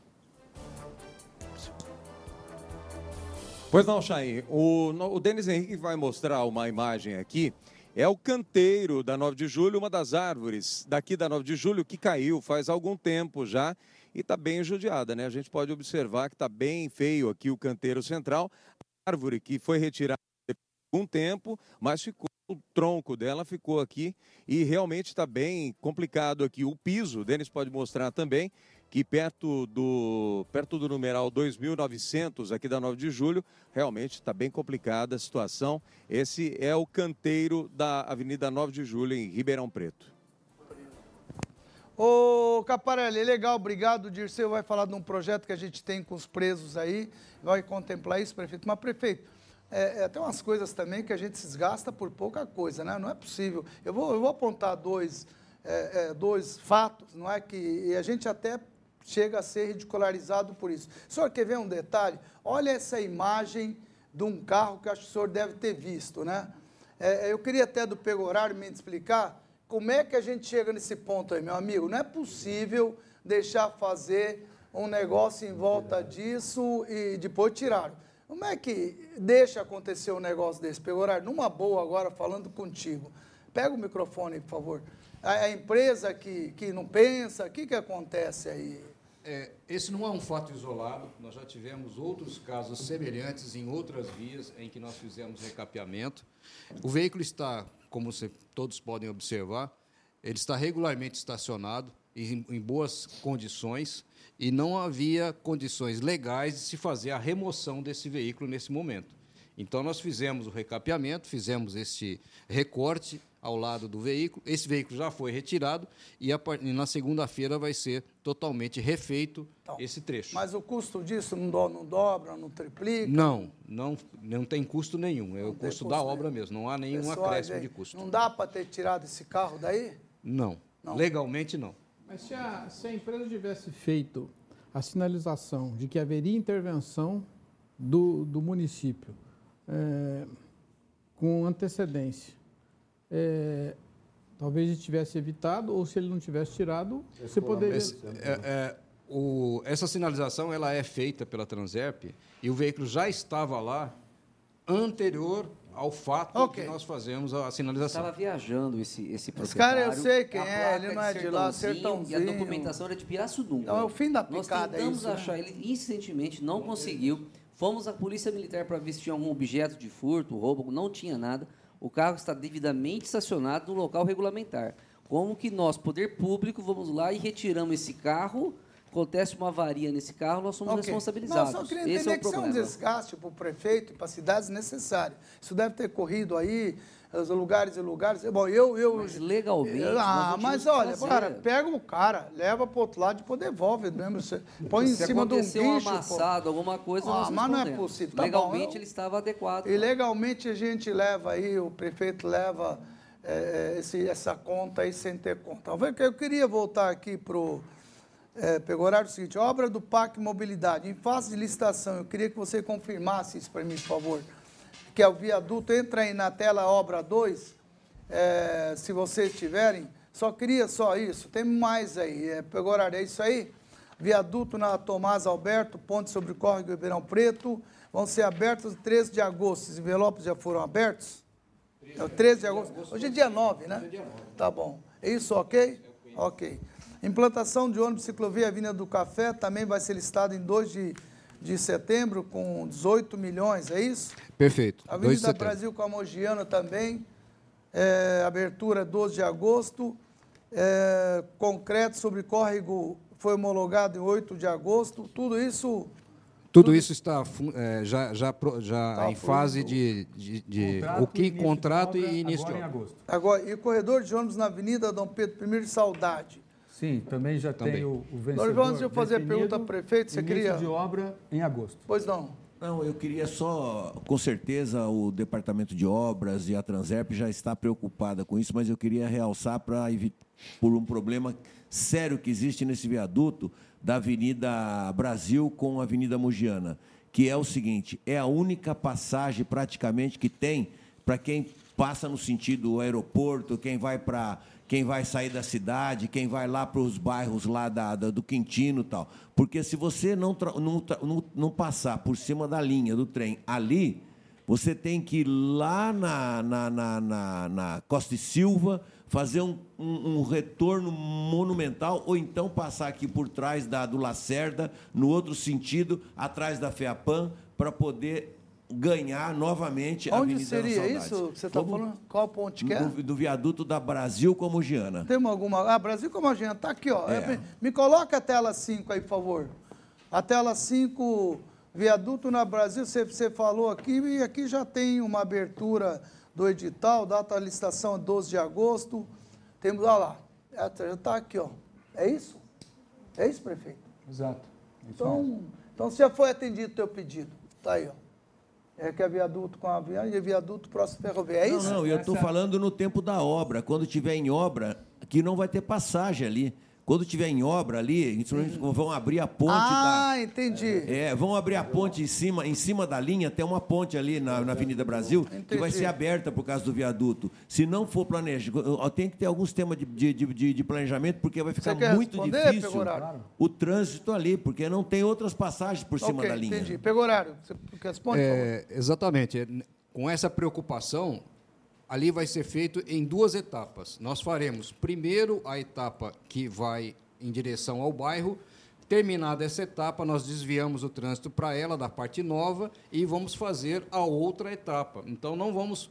Pois não, Chain. O, o Denis Henrique vai mostrar uma imagem aqui. É o canteiro da 9 de julho, uma das árvores daqui da 9 de julho que caiu faz algum tempo já e está bem judiada, né? A gente pode observar que está bem feio aqui o canteiro central. A árvore que foi retirada por um tempo, mas ficou o tronco dela ficou aqui e realmente está bem complicado aqui. O piso, o Denis pode mostrar também, que perto do, perto do numeral 2900 aqui da 9 de julho, realmente está bem complicada a situação. Esse é o canteiro da Avenida 9 de Julho em Ribeirão Preto. Ô Caparelli, legal, obrigado. O Dirceu vai falar de um projeto que a gente tem com os presos aí, vai contemplar isso, prefeito. Mas, prefeito, é, é, tem umas coisas também que a gente se desgasta por pouca coisa, né? Não é possível. Eu vou, eu vou apontar dois, é, é, dois fatos, não é? Que a gente até chega a ser ridicularizado por isso. O senhor quer ver um detalhe? Olha essa imagem de um carro que acho que o senhor deve ter visto, né? É, eu queria até do Pegorário me explicar como é que a gente chega nesse ponto aí, meu amigo. Não é possível deixar fazer um negócio em volta disso e depois tiraram. Como é que deixa acontecer um negócio desse, Pegorário? Numa boa agora, falando contigo. Pega o microfone, por favor. A, a empresa que, que não pensa, o que, que acontece aí? É, esse não é um fato isolado, nós já tivemos outros casos semelhantes em outras vias em que nós fizemos recapeamento. O veículo está, como você, todos podem observar, ele está regularmente estacionado, em, em boas condições, e não havia condições legais de se fazer a remoção desse veículo nesse momento. Então, nós fizemos o recapeamento, fizemos esse recorte ao lado do veículo. Esse veículo já foi retirado e, a, e na segunda-feira vai ser totalmente refeito então, esse trecho. Mas o custo disso não, do, não dobra, não triplica? Não, não, não tem custo nenhum. É não o custo, custo da nenhum. obra mesmo. Não há nenhum Pessoal, acréscimo de custo. Não dá para ter tirado esse carro daí? Não. não. Legalmente, não. Mas se a, se a empresa tivesse feito a sinalização de que haveria intervenção do, do município é, com antecedência, é, talvez ele tivesse evitado, ou se ele não tivesse tirado, você poderia. Esse, é, é, o, essa sinalização ela é feita pela Transerp e o veículo já estava lá anterior ao fato okay. que nós fazemos a sinalização. Estava viajando esse, esse proprietário. Esse cara eu sei quem é, ele não é de lá, Sertãozinho. E a documentação era de Pirassununga. Não, é o fim da picada, Nós tentamos isso, né? achar né? ele insistentemente, não conseguiu. Fomos à Polícia Militar para ver se tinha algum objeto de furto, roubo, não tinha nada. O carro está devidamente estacionado no local regulamentar. Como que nós, poder público, vamos lá e retiramos esse carro acontece uma avaria nesse carro, nós somos okay. responsabilizados. Não, só queria entender Esse é que isso é um desgaste para o prefeito e para as cidades necessário. Isso deve ter corrido aí, lugares e lugares. Bom, eu. eu mas legalmente. Eu, ah, mas olha, cara, pega o cara, leva para o outro lado e depois devolve mesmo. Você põe em cima de um guincho. um amassado, pô. alguma coisa. Ah, mas não é possível. Tá legalmente bom, ele estava adequado. E legalmente a gente leva aí, o prefeito leva é, esse, essa conta aí sem ter conta. Eu queria voltar aqui para o é, pegou o horário seguinte, obra do PAC Mobilidade, em fase de licitação, eu queria que você confirmasse isso para mim, por favor, que é o viaduto, entra aí na tela obra 2, é, se vocês tiverem, só queria só isso, tem mais aí, é, horário, é isso aí? Viaduto na Tomás Alberto, ponte sobre o córrego Ribeirão Preto, vão ser abertos 13 de agosto, os envelopes já foram abertos? É o 13 de agosto, hoje é dia 9, né? Tá bom, é isso ok? Ok. Implantação de ônibus ciclovia Avenida do Café também vai ser listado em 2 de, de setembro com 18 milhões, é isso? Perfeito. Avenida Brasil com a Mogiana também, é, abertura 12 de agosto. É, concreto sobre córrego foi homologado em 8 de agosto. Tudo isso tudo, isso está é, já, já, já tá em fase de, de, de o que contrato e início agora de agosto. Agora, e o corredor de ônibus na Avenida Dom Pedro I de Saudade. Sim, também já também. tem o, o vencedor. Nós vamos fazer a pergunta ao prefeito, você queria... de obra em agosto. Pois não. Não, eu queria só, com certeza o Departamento de Obras e a Transerp já está preocupada com isso, mas eu queria realçar para por um problema sério que existe nesse viaduto da Avenida Brasil com a Avenida Mogiana, que é o seguinte, é a única passagem praticamente que tem para quem passa no sentido aeroporto, quem vai para quem vai sair da cidade, quem vai lá para os bairros lá da, da, do Quintino e tal. Porque se você não, não, não, não passar por cima da linha do trem ali, você tem que ir lá na, na, na, na, na Costa e Silva, fazer um, um, um, retorno monumental, ou então passar aqui por trás da, do Lacerda, no outro sentido, atrás da FEAPAN, para poder ganhar novamente Onde a Avenida seria isso que você está falando? Qual ponte que é? Do, do, viaduto da Brasil com Mogiana. Tem alguma... Ah, Brasil com Mogiana, está aqui, ó. É. Me coloca a tela 5 aí, por favor. A tela 5, viaduto na Brasil, você, você falou aqui, e aqui já tem uma abertura do edital, data de licitação 12 de agosto. Temos, olha lá, é, já está aqui, ó. É isso? É isso, prefeito? Exato. É então, então, já foi atendido o teu pedido. Está aí, ó. É que é viaduto com avião e viaduto próximo ferroviário. É isso? Não, não eu estou falando no tempo da obra. Quando tiver em obra, que não vai ter passagem ali. Quando tiver em obra ali, vão abrir a ponte. Ah, da, entendi. É, vão abrir a ponte em cima, em cima da linha, tem uma ponte ali na, na Avenida Brasil, entendi. que vai ser aberta por causa do viaduto. Se não for planejado, tem que ter alguns temas de, de, de, de planejamento, porque vai ficar muito difícil o trânsito ali, porque não tem outras passagens por cima okay, da linha. Entendi. Pegou horário. Você responde, é, Exatamente. Com essa preocupação, ali vai ser feito em duas etapas. Nós faremos primeiro a etapa que vai em direção ao bairro. Terminada essa etapa, nós desviamos o trânsito para ela da parte nova e vamos fazer a outra etapa. Então, não vamos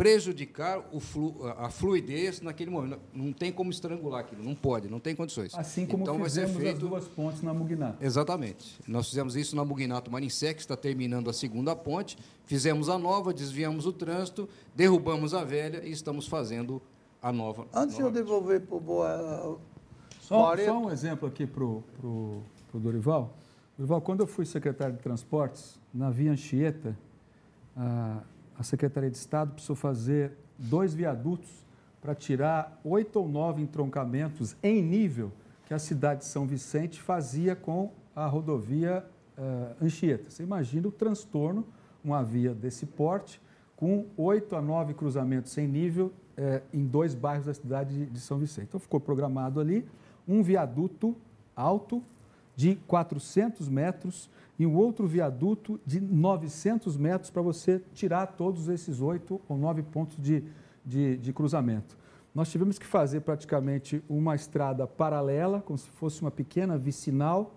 prejudicar flu, a fluidez naquele momento. Não tem como estrangular aquilo, não pode, não tem condições. Assim como então, fizemos vai ser feito... as duas pontes na Mugnato. Exatamente. Nós fizemos isso na Mugnato Marinsec, que está terminando a segunda ponte, fizemos a nova, desviamos o trânsito, derrubamos a velha e estamos fazendo a nova. Antes de eu devolver para o Boa... Só, só, um exemplo aqui para o Dorival. Dorival, quando eu fui secretário de Transportes, na Via Anchieta, a a Secretaria de Estado precisou fazer dois viadutos para tirar oito ou nove entroncamentos em nível que a cidade de São Vicente fazia com a rodovia uh, Anchieta. Você imagina o transtorno, uma via desse porte, com oito a nove cruzamentos em nível uh, em dois bairros da cidade de, de São Vicente. Então ficou programado ali um viaduto alto de 400 metros e um outro viaduto de 900 metros para você tirar todos esses oito ou nove pontos de, de, de, cruzamento. Nós tivemos que fazer praticamente uma estrada paralela, como se fosse uma pequena vicinal,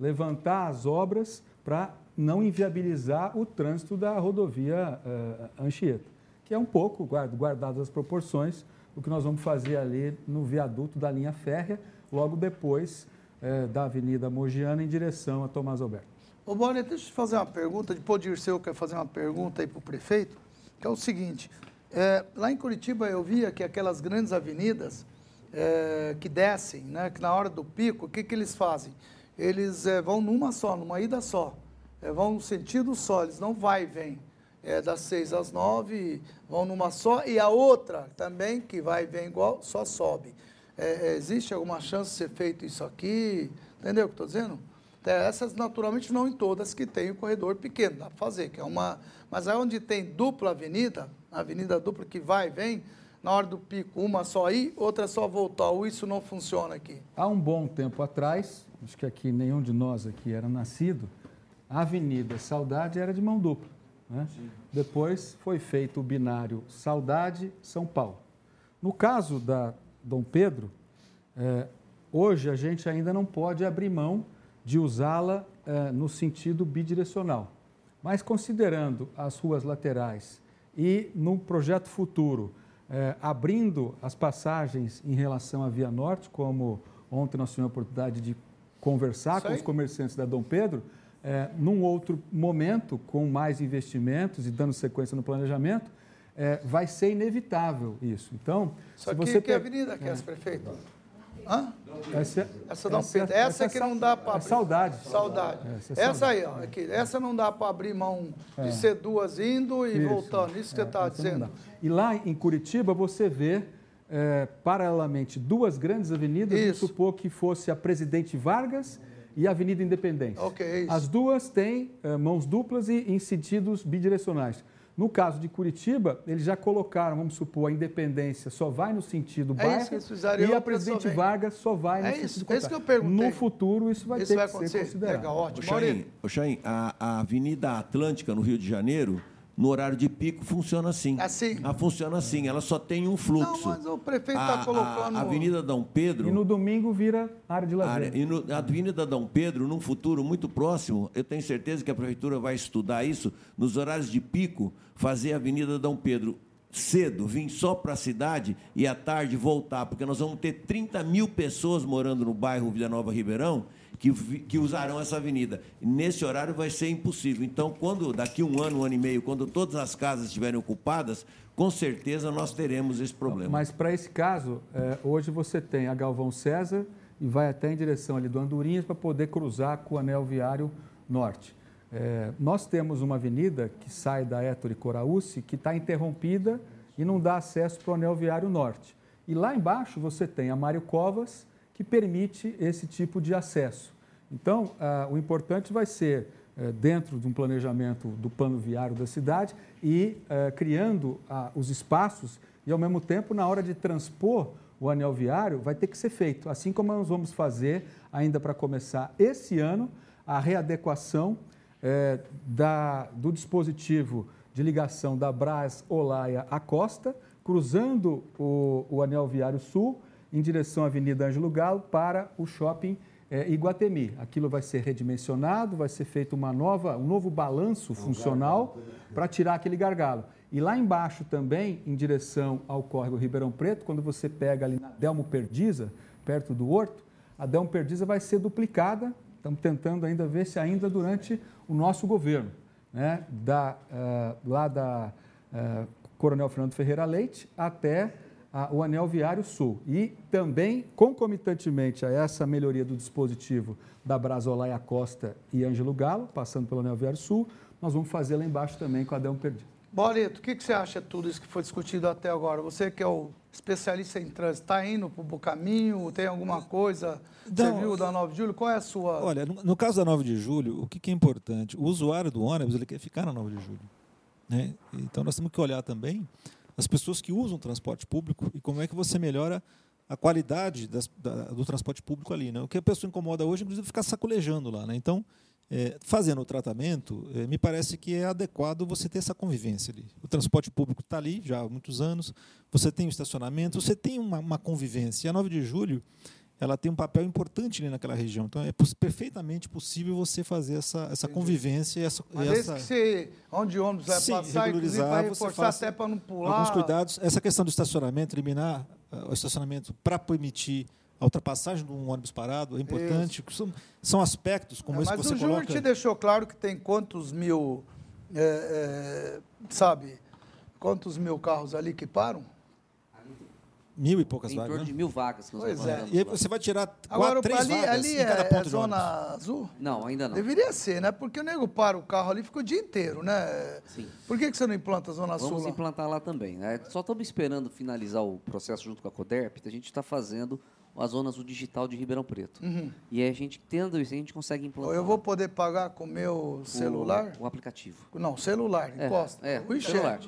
levantar as obras para não inviabilizar o trânsito da rodovia uh, Anchieta, que é um pouco, guardadas as proporções, o que nós vamos fazer ali no viaduto da linha férrea, logo depois uh, da Avenida Mogiana em direção a Tomás Alberto. Ô, Bória, deixa eu fazer uma pergunta. De Dirceu quer fazer uma pergunta aí para o prefeito, que é o seguinte. É, lá em Curitiba eu via que aquelas grandes avenidas é, que descem, né, que na hora do pico, o que, que eles fazem? Eles é, vão numa só, numa ida só. É, vão no sentido só, eles não vai e vem. É, das seis às nove, vão numa só, e a outra também, que vai e vem igual, só sobe. É, é, existe alguma chance de ser feito isso aqui? Entendeu o que estou dizendo? Essas, naturalmente, não em todas que tem o corredor pequeno, dá para fazer, que é uma. Mas aí onde tem dupla avenida, avenida dupla que vai e vem, na hora do pico, uma só ir, outra só voltar, ou isso não funciona aqui? Há um bom tempo atrás, acho que aqui nenhum de nós aqui era nascido, a Avenida Saudade era de mão dupla. Né? Depois foi feito o binário Saudade-São Paulo. No caso da Dom Pedro, é, hoje a gente ainda não pode abrir mão de usá-la eh, no sentido bidirecional. Mas considerando as ruas laterais e no projeto futuro, eh, abrindo as passagens em relação à Via Norte, como ontem nós tivemos a oportunidade de conversar com os comerciantes da Dom Pedro, eh, num outro momento, com mais investimentos e dando sequência no planejamento, vai ser inevitável isso. Então, Só se você que, que avenida que é essa, prefeito? Hã? Essa, essa não, essa, Pedro. Essa, essa que não dá para. É saudade. Saudade. Essa, é essa aí, ó. Aqui, essa não dá para abrir mão de é. ser duas indo e isso. voltando. Isso que você está é, dizendo. E lá em Curitiba você vê, é, paralelamente, duas grandes avenidas. Vamos supor que fosse a Presidente Vargas e a Avenida Independência. Ok, isso. As duas têm é, mãos duplas e em sentidos bidirecionais. No caso de Curitiba, eles já colocaram, vamos supor, a independência só vai no sentido é bairro e a Presidente Vargas só vai no é sentido isso, É isso que eu perguntei. No futuro, isso vai isso ter vai que acontecer. ser considerado. Legal, ótimo. Ô, Chain, a, a Avenida Atlântica, no Rio de Janeiro, no horário de pico funciona assim. Assim? Ela funciona assim, ela só tem um fluxo. Não, mas o prefeito está colocando... A Avenida Dom Pedro... E no domingo vira área de lazer. E no, a Avenida Dom Pedro, num futuro muito próximo, eu tenho certeza que a prefeitura vai estudar isso, nos horários de pico, fazer a Avenida Dom Pedro cedo, vir só para a cidade e à tarde voltar, porque nós vamos ter 30 mil pessoas morando no bairro Vila Nova Ribeirão que, que usarão essa avenida. Nesse horário vai ser impossível. Então, quando daqui um ano, um ano e meio, quando todas as casas estiverem ocupadas, com certeza nós teremos esse problema. Mas para esse caso, é, hoje você tem a Galvão César e vai até em direção ali do Andorinhas para poder cruzar com o anel viário norte. É, nós temos uma avenida que sai da Héctor Coraúce que está interrompida e não dá acesso para o anel viário norte. E lá embaixo você tem a Mário Covas, que permite esse tipo de acesso. Então, ah, o importante vai ser, eh, dentro de um planejamento do plano viário da cidade, e eh, criando ah, os espaços e, ao mesmo tempo, na hora de transpor o anel viário, vai ter que ser feito. Assim como nós vamos fazer, ainda para começar esse ano, a readequação eh, do dispositivo de ligação da Brás Olaia à costa, cruzando o Anel Viário Sul em direção à Avenida Ângelo Galo para o shopping é, Iguatemi. Aquilo vai ser redimensionado, vai ser feito uma nova, um novo balanço funcional para tirar aquele gargalo. E lá embaixo também, em direção ao córrego Ribeirão Preto, quando você pega ali na Delmo Perdiza, perto do Horto, a Delmo Perdiza vai ser duplicada. Estamos tentando ainda ver se ainda durante o nosso governo, né? da, uh, lá da uh, Coronel Fernando Ferreira Leite até uh, o Anel Viário Sul. E também, concomitantemente a essa melhoria do dispositivo da Brasolaia Costa e Ângelo Galo, passando pelo Anel Viário Sul, nós vamos fazer lá embaixo também com a Delmo Perdiza. Boleto, o que, que você acha de tudo isso que foi discutido até agora? Você que é o especialista em trânsito, está indo para o caminho? Tem alguma coisa? Você viu da 9 de julho? Qual é a sua. Olha, no, no caso da 9 de julho, o que, que, é importante? O usuário do ônibus ele quer ficar na 9 de julho. Né? Então nós temos que olhar também as pessoas que usam o transporte público e como é que você melhora a qualidade das, da, do transporte público ali. Né? O que a pessoa incomoda hoje, inclusive, é ficar sacolejando lá. Né? Então, é, fazendo o tratamento, é, me parece que é adequado você ter essa convivência ali. O transporte público está ali já há muitos anos, você tem o estacionamento, você tem uma, uma, convivência. E a 9 de julho ela tem um papel importante ali naquela região. Então é perfeitamente possível você fazer essa, essa convivência. Essa, Mas essa... que você, onde o ônibus vai Sim, passar, inclusive vai reforçar até para não pular. Alguns cuidados. Essa questão do estacionamento, eliminar uh, o estacionamento para permitir a ultrapassagem de um ônibus parado é importante. São, são, aspectos como é, esse que você coloca. Mas o Júlio te deixou claro que tem quantos mil, é, é, sabe, quantos mil carros ali que param? Mil e poucas em vagas. Em torno né? de mil vagas. Que pois é. E aí você vai tirar quatro, Agora, três ali, vagas ali em cada é, ponto é zona azul? Não, ainda não. Deveria ser, né? Porque o nego para o carro ali e fica o dia inteiro, né? Sim. Por que, que você não implanta a zona Vamos sul? Vamos implantar lá também. Né? Só estamos esperando finalizar o processo junto com a CODERP. A gente está fazendo a Zona Azul Digital de Ribeirão Preto. Uhum. E aí a gente, tendo isso, a gente consegue implantar. Eu vou poder pagar com o meu celular? O, o aplicativo. Não, celular, é, encosta. É, o celular.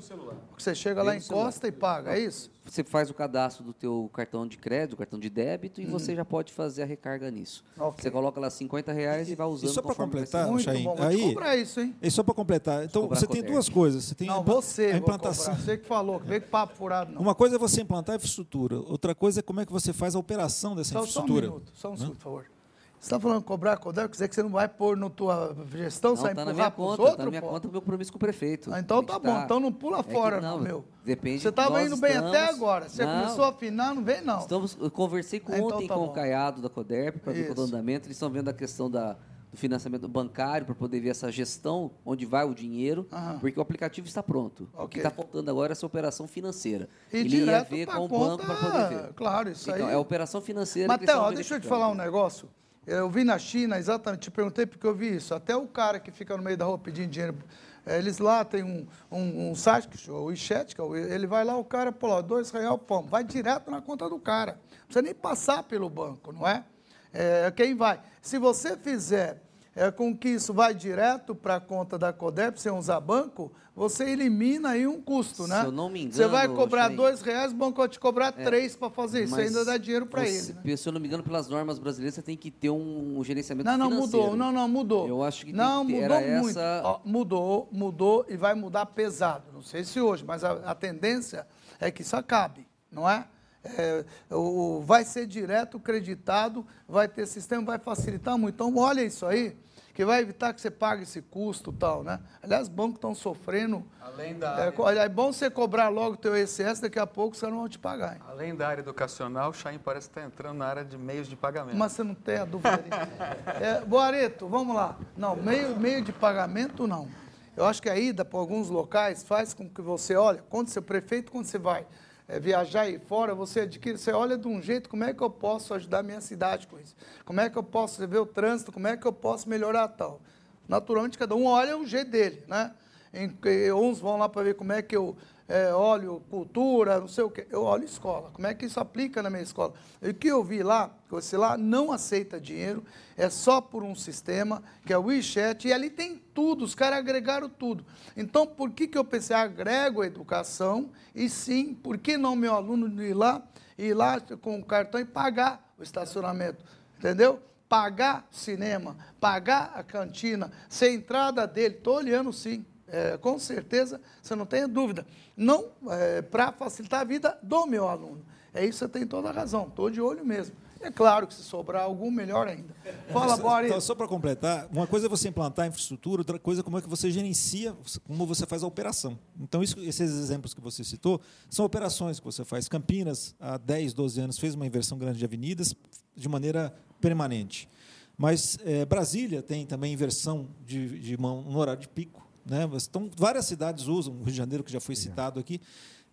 Você chega lá, encosta e paga, é isso? Você faz o cadastro do teu cartão de crédito, cartão de débito, e Uhum. você já pode fazer a recarga nisso. Okay. Você coloca lá 50 reais e vai usando E só para completar, Muito Chain, bom, aí, comprar isso, hein? E só para completar, então você tem duas coisas. Você tem não, a, você, a implantação. Você que falou, que veio com papo furado, não. Uma coisa é você implantar a infraestrutura, outra coisa é como é que você faz a operação dessa só, infraestrutura. Só um minuto, só um segundo, por favor. Você está falando cobrar Codel, quer dizer que você não vai pôr na tua gestão, não, sai tá empurrar na minha para os conta, outros? Tá na minha pô? conta o meu compromisso com o prefeito. Ah, então tá bom, tá. então não pula É fora, não, meu. Depende Você estava indo bem estamos- até agora. Você Não. começou a afinar, não vem não. Estamos, eu conversei com Ah, então ontem tá com bom. o Caiado da Coderp para ver Isso. o andamento. Eles estão vendo a questão da, do financiamento bancário para poder ver essa gestão, onde vai o dinheiro, Aham. porque o aplicativo está pronto. O que está faltando agora é essa operação financeira. E Ele ia ver com o banco para poder ver. claro, isso então, aí. É a operação financeira Matheus, deixa eu te falar um negócio. Eu vi na China, exatamente, te perguntei porque eu vi isso. Até o cara que fica no meio da rua pedindo dinheiro, eh, eles lá tem um, um, um site, o WeChat, é ele vai lá, o cara, pô, lá, dois real, pô, vai direto na conta do cara. Não precisa nem passar pelo banco, não é? É, quem vai? Se você fizer é, com que isso vai direto para a conta da CODEP, sem usar banco, você elimina aí um custo, né? Se eu não me engano, Você vai cobrar dois reais, o banco vai te cobrar É, três para fazer isso. ainda dá dinheiro para ele. Né? Se eu não me engano, pelas normas brasileiras, você tem que ter um, um gerenciamento Não, não, financeiro. mudou. Não, não, mudou. Eu acho que tem Não, que ter- mudou muito. essa- Ó, mudou, mudou e vai mudar pesado. Não sei se hoje, mas a, a tendência é que isso acabe, não é? É, o- vai ser direto creditado, vai ter sistema, vai facilitar muito. Então, olha isso aí, que vai evitar que você pague esse custo e tal, né? Aliás, bancos estão sofrendo. Além da É, área- co- é bom você cobrar logo o teu ICS, daqui a pouco caras não vão te pagar. hein? Além da área educacional, o Chain parece estar entrando na área de meios de pagamento. Mas você não tem a dúvida. É, Boareto, vamos lá. Não, meio, meio de pagamento não. Eu acho que a ida para alguns locais faz com que você, olha, quando você prefeito, quando você vai é, viajar aí fora, você adquire, você olha de um jeito, como é que eu posso ajudar a minha cidade com isso? Como é que eu posso ver o trânsito? Como é que eu posso melhorar tal? Naturalmente, cada um olha o jeito dele, né? Em, uns vão lá para ver como é que eu é, olho cultura, não sei o quê. Eu olho escola. Como é que isso aplica na minha escola? E o que eu vi lá, você lá não aceita dinheiro, é só por um sistema, que é o WeChat, e ali tem tudo, os caras agregaram tudo. Então, por que, que eu pensei, agrego a educação, e sim, por que não meu aluno ir lá, ir lá com o cartão e pagar o estacionamento? Entendeu? Pagar cinema, pagar a cantina, ser entrada dele, estou olhando sim. É, com certeza, você não tenha dúvida. Não é, para facilitar a vida do meu aluno. É isso, você tem toda a razão. Estou de olho mesmo. É claro que se sobrar algum, melhor ainda. Fala, Boris. Então, só para completar, uma coisa é você implantar a infraestrutura, outra coisa é como é que você gerencia, como você faz a operação. Então, isso, esses exemplos que você citou são operações que você faz. Campinas, há 10, 12 anos, fez uma inversão grande de avenidas de maneira permanente. Mas é, Brasília tem também inversão de, de mão no horário de pico. Né? Então, várias cidades usam, o Rio de Janeiro, que já foi citado aqui,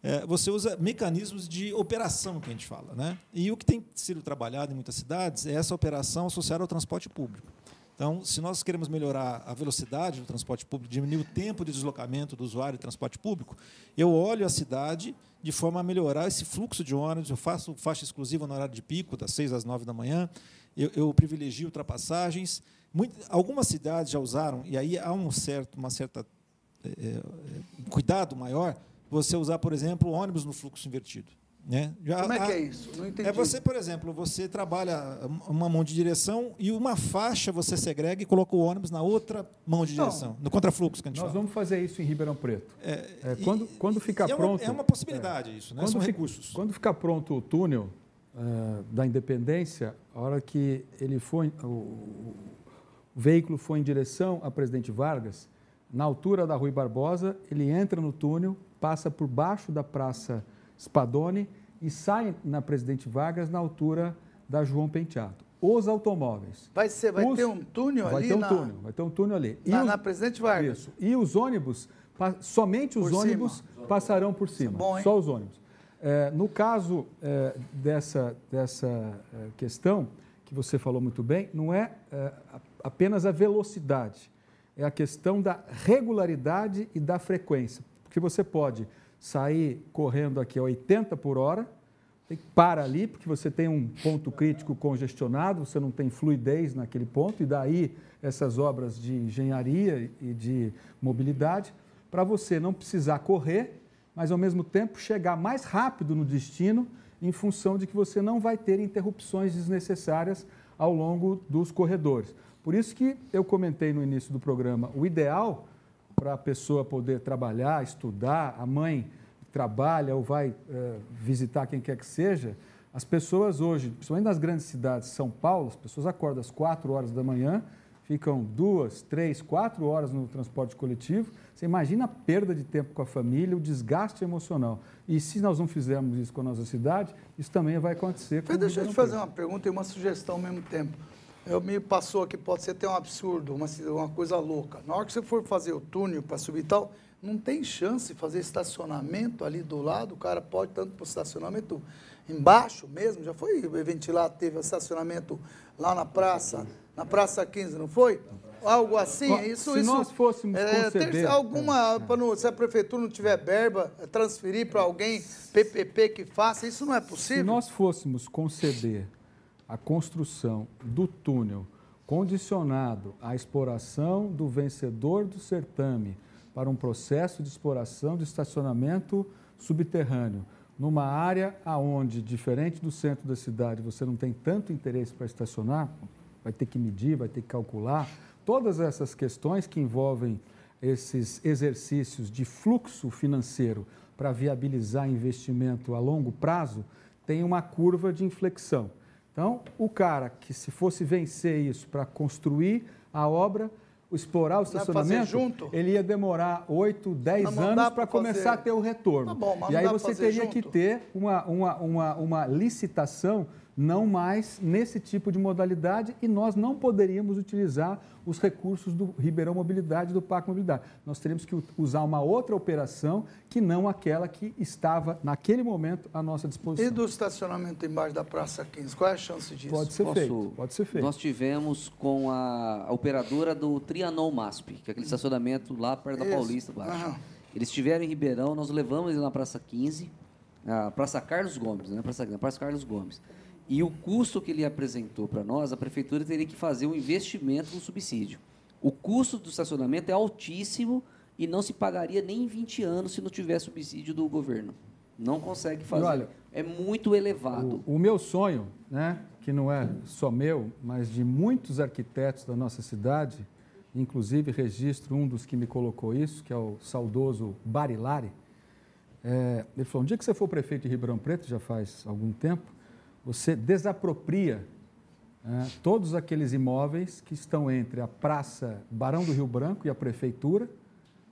é, você usa mecanismos de operação, que a gente fala. Né? E o que tem sido trabalhado em muitas cidades é essa operação associada ao transporte público. Então, se nós queremos melhorar a velocidade do transporte público, diminuir o tempo de deslocamento do usuário de transporte público, eu olho a cidade de forma a melhorar esse fluxo de ônibus. Eu faço faixa exclusiva no horário de pico, das 6 às 9 da manhã. Eu, eu privilegio ultrapassagens. Muito, algumas cidades já usaram, e aí há um certo, uma certa é, é, cuidado maior você usar, por exemplo, ônibus no fluxo invertido. Né? Já, Como é que é isso? Não entendi. É você, por exemplo, você trabalha uma mão de direção e uma faixa você segrega e coloca o ônibus na outra mão de Não. direção, no contrafluxo que a gente Nós fala. vamos fazer isso em Ribeirão Preto. É, É, e- quando, quando ficar é uma- pronto. é uma possibilidade isso, né? Quando São fi- recursos. Quando ficar pronto o túnel eh, da Independência, a hora que ele foi, o, o- veículo foi em direção a Presidente Vargas, na altura da Rui Barbosa, ele entra no túnel, passa por baixo da Praça Spadoni e sai na Presidente Vargas na altura da João Penteado. Os automóveis. Vai, ser, vai Os- ter um túnel vai ali ter um na, túnel, vai ter um túnel ali. na, os- na Presidente Vargas. isso. E os ônibus, somente os Por ônibus passarão por cima. bom, hein? só os ônibus. É, no caso é, dessa, dessa é, questão, que você falou muito bem, não é, é, a- apenas a velocidade, é a questão da regularidade e da frequência. Porque você pode sair correndo aqui a 80 por hora, para ali, porque você tem um ponto crítico congestionado, você não tem fluidez naquele ponto, e daí essas obras de engenharia e de mobilidade, para você não precisar correr, mas ao mesmo tempo chegar mais rápido no destino, em função de que você não vai ter interrupções desnecessárias ao longo dos corredores. Por isso que eu comentei no início do programa, o ideal para a pessoa poder trabalhar, estudar, a mãe trabalha ou vai eh, visitar quem quer que seja, as pessoas hoje, principalmente nas grandes cidades, São Paulo, as pessoas acordam às 4 horas da manhã, ficam duas, três, quatro horas no transporte coletivo. Você imagina a perda de tempo com a família, o desgaste emocional. E se nós não fizermos isso com a nossa cidade, isso também vai acontecer Deixa eu te fazer uma pergunta e uma sugestão ao mesmo tempo. Eu me passou aqui, pode ser até um absurdo, uma, uma coisa louca. Na hora que você for fazer o túnel para subir e tal, não tem chance de fazer estacionamento ali do lado, o cara pode tanto para o estacionamento embaixo mesmo, já foi ventilado, teve estacionamento lá na praça, na Praça 15, não foi? Algo assim, Ó, isso, se isso. nós fôssemos é, conceder- alguma, pra não- se a prefeitura não tiver verba, é transferir para alguém PPP que faça, isso não é Se possível? nós fôssemos conceder a construção do túnel condicionado à exploração do vencedor do certame para um processo de exploração de estacionamento subterrâneo, numa área aonde, diferente do centro da cidade, você não tem tanto interesse para estacionar, vai ter que medir, vai ter que calcular, todas essas questões que envolvem esses exercícios de fluxo financeiro para viabilizar investimento a longo prazo, tem uma curva de inflexão. Então, o cara que se fosse vencer isso para construir a obra, explorar o estacionamento, ele ia demorar 8, 10 Mas não dá anos para começar a ter o retorno. Tá bom, e aí você teria que junto? ter uma, uma, uma, uma licitação não mais nesse tipo de modalidade e nós não poderíamos utilizar os recursos do Ribeirão Mobilidade, do Parque Mobilidade. Nós teríamos que usar uma outra operação que não aquela que estava, naquele momento, à nossa disposição. E do estacionamento embaixo da Praça 15, qual é a chance disso? Pode ser Posso- feito, pode ser feito. Nós tivemos com a, a operadora do Trianon MASP, que é aquele estacionamento lá perto da Isso. Paulista. Baixo. Aham. Eles estiveram em Ribeirão, nós levamos eles na Praça 15, a Praça Carlos Gomes, né? Praça, na Praça Carlos Gomes. E o custo que ele apresentou para nós, a prefeitura teria que fazer um investimento no subsídio. O custo do estacionamento é altíssimo e não se pagaria nem em 20 anos se não tiver subsídio do governo. Não consegue fazer. olha, é muito elevado. O, o meu sonho, né, que não é só meu, mas de muitos arquitetos da nossa cidade, inclusive registro um dos que me colocou isso, que é o saudoso Barilari. É, ele falou: um dia que você for prefeito de Ribeirão Preto, já faz algum tempo, você desapropria é, todos aqueles imóveis que estão entre a Praça Barão do Rio Branco e a Prefeitura,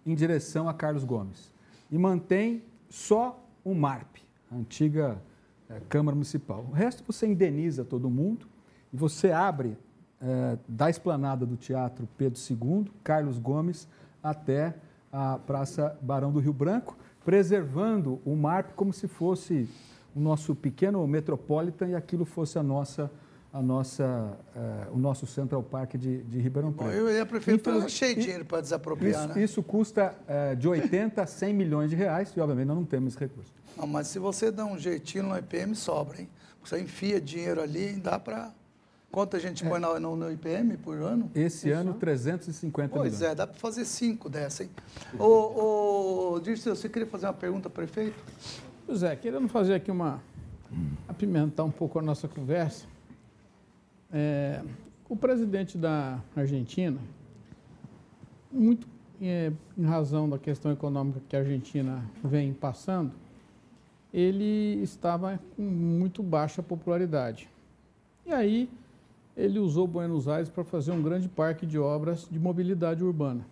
em direção a Carlos Gomes. E mantém só o MARP, a antiga é, Câmara Municipal. O resto você indeniza todo mundo e você abre é, da esplanada do Teatro Pedro II, Carlos Gomes, até a Praça Barão do Rio Branco, preservando o MARP como se fosse o nosso pequeno metropolitan e aquilo fosse a nossa a nossa, uh, o nosso Central Park de, de Ribeirão Preto. Bom, eu ia prefeito, então, achei dinheiro para desapropriar, isso, né? Isso custa uh, de 80 a 100 milhões de reais e, obviamente, nós não temos esse recurso. Não, mas se você dá um jeitinho no IPM, sobra, hein? Você enfia dinheiro ali e dá para... Quanto a gente é. põe no, no, no, IPM por ano? Esse Isso. ano, 350 pois milhões. Pois é, dá para fazer cinco dessa, hein? Ô, ô Dirceu, você queria fazer uma pergunta, prefeito? Pois é, querendo fazer aqui uma... apimentar um pouco a nossa conversa, é, o presidente da Argentina, muito é, em razão da questão econômica que a Argentina vem passando, ele estava com muito baixa popularidade. E aí ele usou Buenos Aires para fazer um grande parque de obras de mobilidade urbana.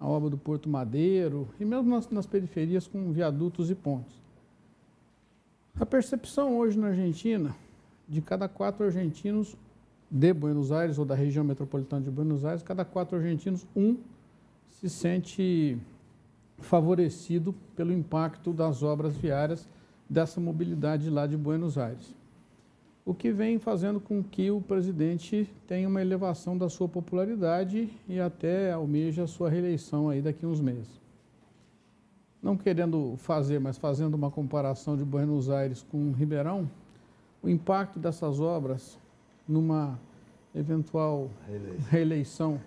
A obra do Porto Madeiro e mesmo nas, nas periferias com viadutos e pontes. A percepção hoje na Argentina de cada quatro argentinos de Buenos Aires ou da região metropolitana de Buenos Aires, cada quatro argentinos, um se sente favorecido pelo impacto das obras viárias dessa mobilidade lá de Buenos Aires. O que vem fazendo com que o presidente tenha uma elevação da sua popularidade e até almeja a sua reeleição aí daqui a uns meses. Não querendo fazer, mas fazendo uma comparação de Buenos Aires com Ribeirão, o impacto dessas obras numa eventual reeleição, reeleição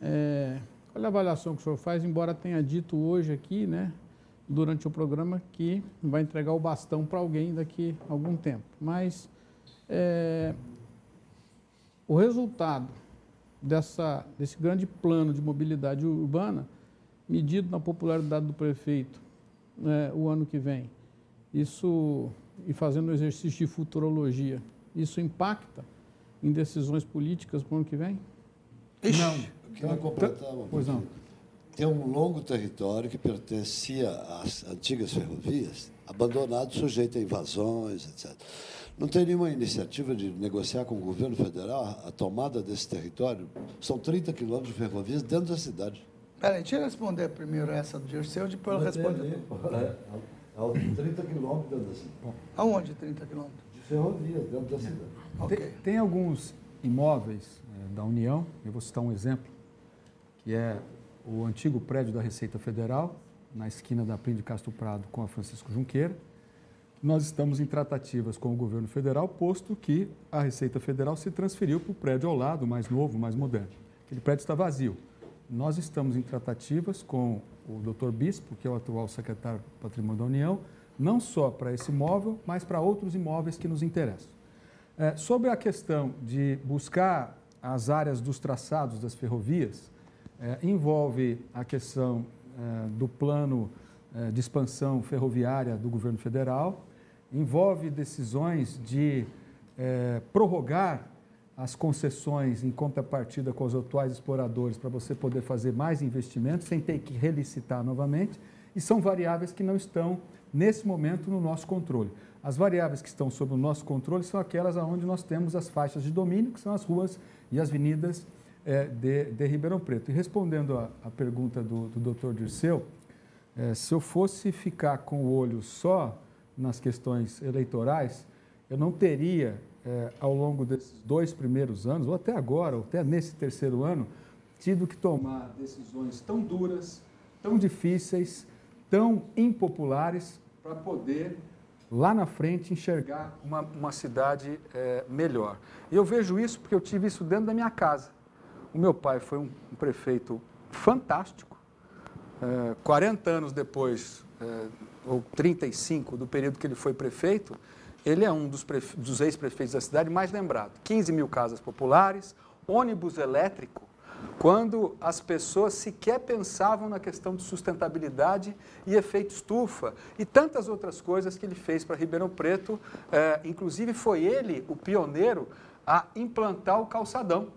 é, qual a avaliação que o senhor faz, embora tenha dito hoje aqui, né, durante o programa, que vai entregar o bastão para alguém daqui a algum tempo. Mas é, o resultado dessa, desse grande plano de mobilidade urbana, medido na popularidade do prefeito né, o ano que vem, isso e fazendo um exercício de futurologia, isso impacta em decisões políticas para o ano que vem? Ixi, não. Eu queria completar uma pois não. Tem um longo território que pertencia às antigas ferrovias, abandonado, sujeito a invasões, etc. Não tem nenhuma iniciativa de negociar com o governo federal a tomada desse território? São 30 quilômetros de ferrovias dentro da cidade. Peraí, deixa eu responder primeiro essa do Dirceu, depois eu respondo. É, 30 quilômetros dentro da cidade. Aonde 30 quilômetros? De ferrovias dentro da cidade. Okay. Tem, tem, alguns imóveis é, da União, eu vou citar um exemplo, que é o antigo prédio da Receita Federal, na esquina da Prim de Castro Prado com a Francisco Junqueira. Nós estamos em tratativas com o governo federal, posto que a Receita Federal se transferiu para o prédio ao lado, mais novo, mais moderno. Aquele prédio está vazio. Nós estamos em tratativas com o Dr. Bispo, que é o atual secretário do Patrimônio da União, não só para esse imóvel, mas para outros imóveis que nos interessam. É, sobre a questão de buscar as áreas dos traçados das ferrovias, é, envolve a questão é, do plano é, de expansão ferroviária do governo federal, envolve decisões de é, prorrogar as concessões em contrapartida com os atuais exploradores para você poder fazer mais investimentos sem ter que relicitar novamente, e são variáveis que não estão, nesse momento, no nosso controle. As variáveis que estão sob o nosso controle são aquelas onde nós temos as faixas de domínio, que são as ruas e as avenidas é, de, de, Ribeirão Preto. E respondendo à pergunta do, do Dr. Dirceu, é, se eu fosse ficar com o olho só nas questões eleitorais, eu não teria, é, ao longo desses dois primeiros anos, ou até agora, ou até nesse terceiro ano, tido que tomar decisões tão duras, tão difíceis, tão impopulares para poder lá na frente enxergar uma, uma cidade é, melhor. E eu vejo isso porque eu tive isso dentro da minha casa. O meu pai foi um, um prefeito fantástico. É, 40 anos depois, é, ou 35 do período que ele foi prefeito, ele é um dos, dos ex-prefeitos da cidade mais lembrado. 15 mil casas populares, ônibus elétrico quando as pessoas sequer pensavam na questão de sustentabilidade e efeito estufa e tantas outras coisas que ele fez para Ribeirão Preto. É, inclusive, foi ele o pioneiro a implantar o calçadão.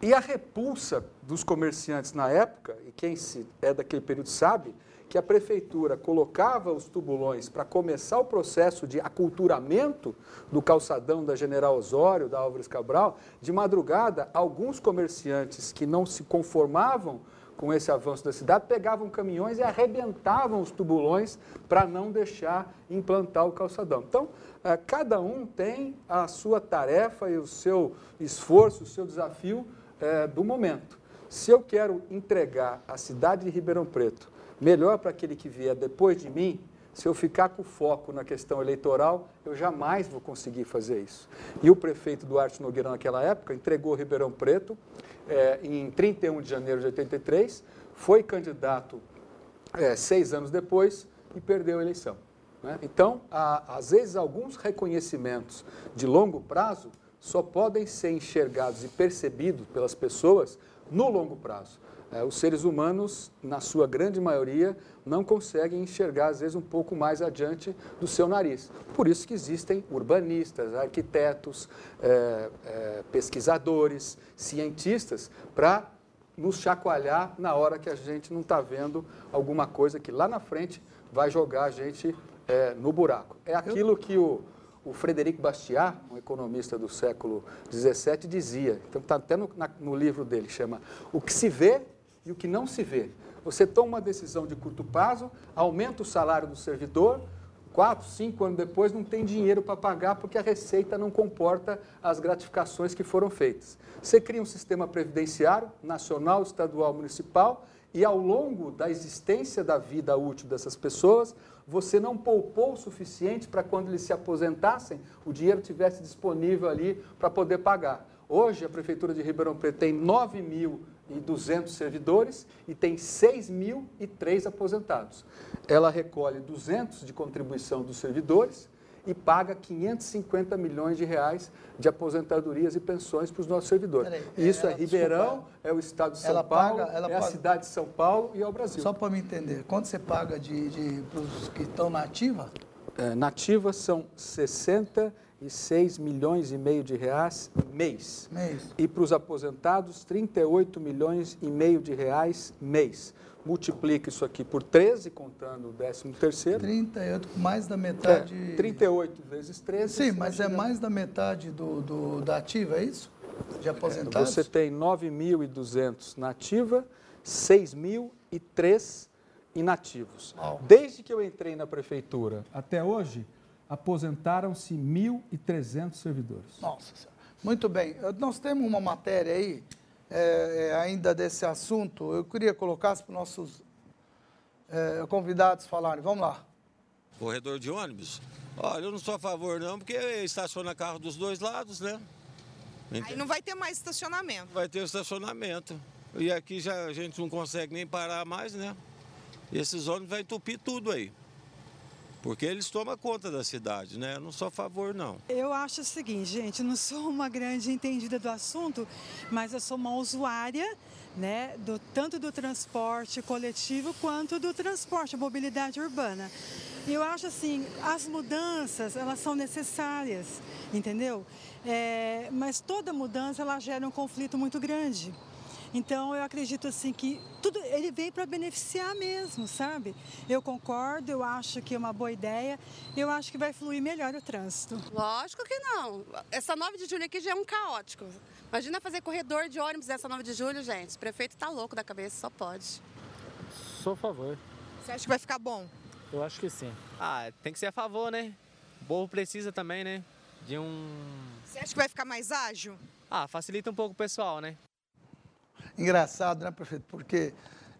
E a repulsa dos comerciantes na época, e quem é daquele período sabe, que a prefeitura colocava os tubulões para começar o processo de aculturamento do calçadão da General Osório, da Álvares Cabral, de madrugada, alguns comerciantes que não se conformavam com esse avanço da cidade pegavam caminhões e arrebentavam os tubulões para não deixar implantar o calçadão. Então, eh, cada um tem a sua tarefa e o seu esforço, o seu desafio eh, do momento. Se eu quero entregar a cidade de Ribeirão Preto melhor para aquele que vier depois de mim, se eu ficar com foco na questão eleitoral, eu jamais vou conseguir fazer isso. E o prefeito Duarte Nogueira, naquela época, entregou Ribeirão Preto é, em 31 de janeiro de 83, foi candidato é, seis anos depois e perdeu a eleição. Né? Então, há, às vezes, alguns reconhecimentos de longo prazo só podem ser enxergados e percebidos pelas pessoas no longo prazo. É, os seres humanos, na sua grande maioria, não conseguem enxergar, às vezes, um pouco mais adiante do seu nariz. Por isso que existem urbanistas, arquitetos, é, é, pesquisadores, cientistas, para nos chacoalhar na hora que a gente não está vendo alguma coisa que lá na frente vai jogar a gente é, no buraco. É aquilo que o, o Frederic Bastiat, um economista do século XVII, dizia. Então está até no, na, no livro dele, chama O que se vê e o que não se vê. Você toma uma decisão de curto prazo, aumenta o salário do servidor, quatro, cinco anos depois não tem dinheiro para pagar porque a receita não comporta as gratificações que foram feitas. Você cria um sistema previdenciário, nacional, estadual, municipal, e ao longo da existência da vida útil dessas pessoas, você não poupou o suficiente para quando eles se aposentassem, o dinheiro tivesse disponível ali para poder pagar. Hoje, a Prefeitura de Ribeirão Preto tem 9 mil e 200 servidores e tem 6.003 aposentados. Ela recolhe 200 de contribuição dos servidores e paga 550 milhões de reais de aposentadorias e pensões para os nossos servidores. Peraí, Isso é Ribeirão, desculpa, é o estado de São ela Paulo, paga, ela é paga, a cidade de São Paulo e é o Brasil. Só para me entender, quanto você paga de, de, para os que estão na ativa? É, nativa são 60 e 6 milhões e meio de reais mês. mês. E para os aposentados, 38 milhões e meio de reais mês. Multiplica isso aqui por 13, contando o 13 terceiro. 38, mais da metade... É, 38 vezes 13. Sim, mas é mais da metade do, do, da ativa, é isso? De aposentados? Você tem 9.200 na ativa, 6.003 inativos. Oh. Desde que eu entrei na prefeitura até hoje, aposentaram-se 1.300 servidores. Nossa Senhora. Muito bem. Nós temos uma matéria aí, é, é, ainda desse assunto. Eu queria colocar para os nossos é, convidados falarem. Vamos lá. Corredor de ônibus? Olha, eu não sou a favor não, porque estaciona carro dos dois lados, né? Aí não vai ter mais estacionamento. Vai ter estacionamento. E aqui já a gente não consegue nem parar mais, né? E esses ônibus vão entupir tudo aí porque eles tomam conta da cidade, né? Eu não sou a favor, não. Eu acho o seguinte, gente, não sou uma grande entendida do assunto, mas eu sou uma usuária, né, do, tanto do transporte coletivo quanto do transporte, mobilidade urbana. E eu acho assim, as mudanças, elas são necessárias, entendeu? É, mas toda mudança, ela gera um conflito muito grande. Então eu acredito assim que tudo ele vem para beneficiar mesmo, sabe? Eu concordo, eu acho que é uma boa ideia, eu acho que vai fluir melhor o trânsito. Lógico que não. Essa 9 de julho aqui já é um caótico. Imagina fazer corredor de ônibus nessa 9 de julho, gente. O prefeito tá louco da cabeça, só pode. Sou a favor. Você acha que vai ficar bom? Eu acho que sim. Ah, tem que ser a favor, né? O povo precisa também, né? De um. Você acha que vai ficar mais ágil? Ah, facilita um pouco o pessoal, né? Engraçado, né, prefeito? Porque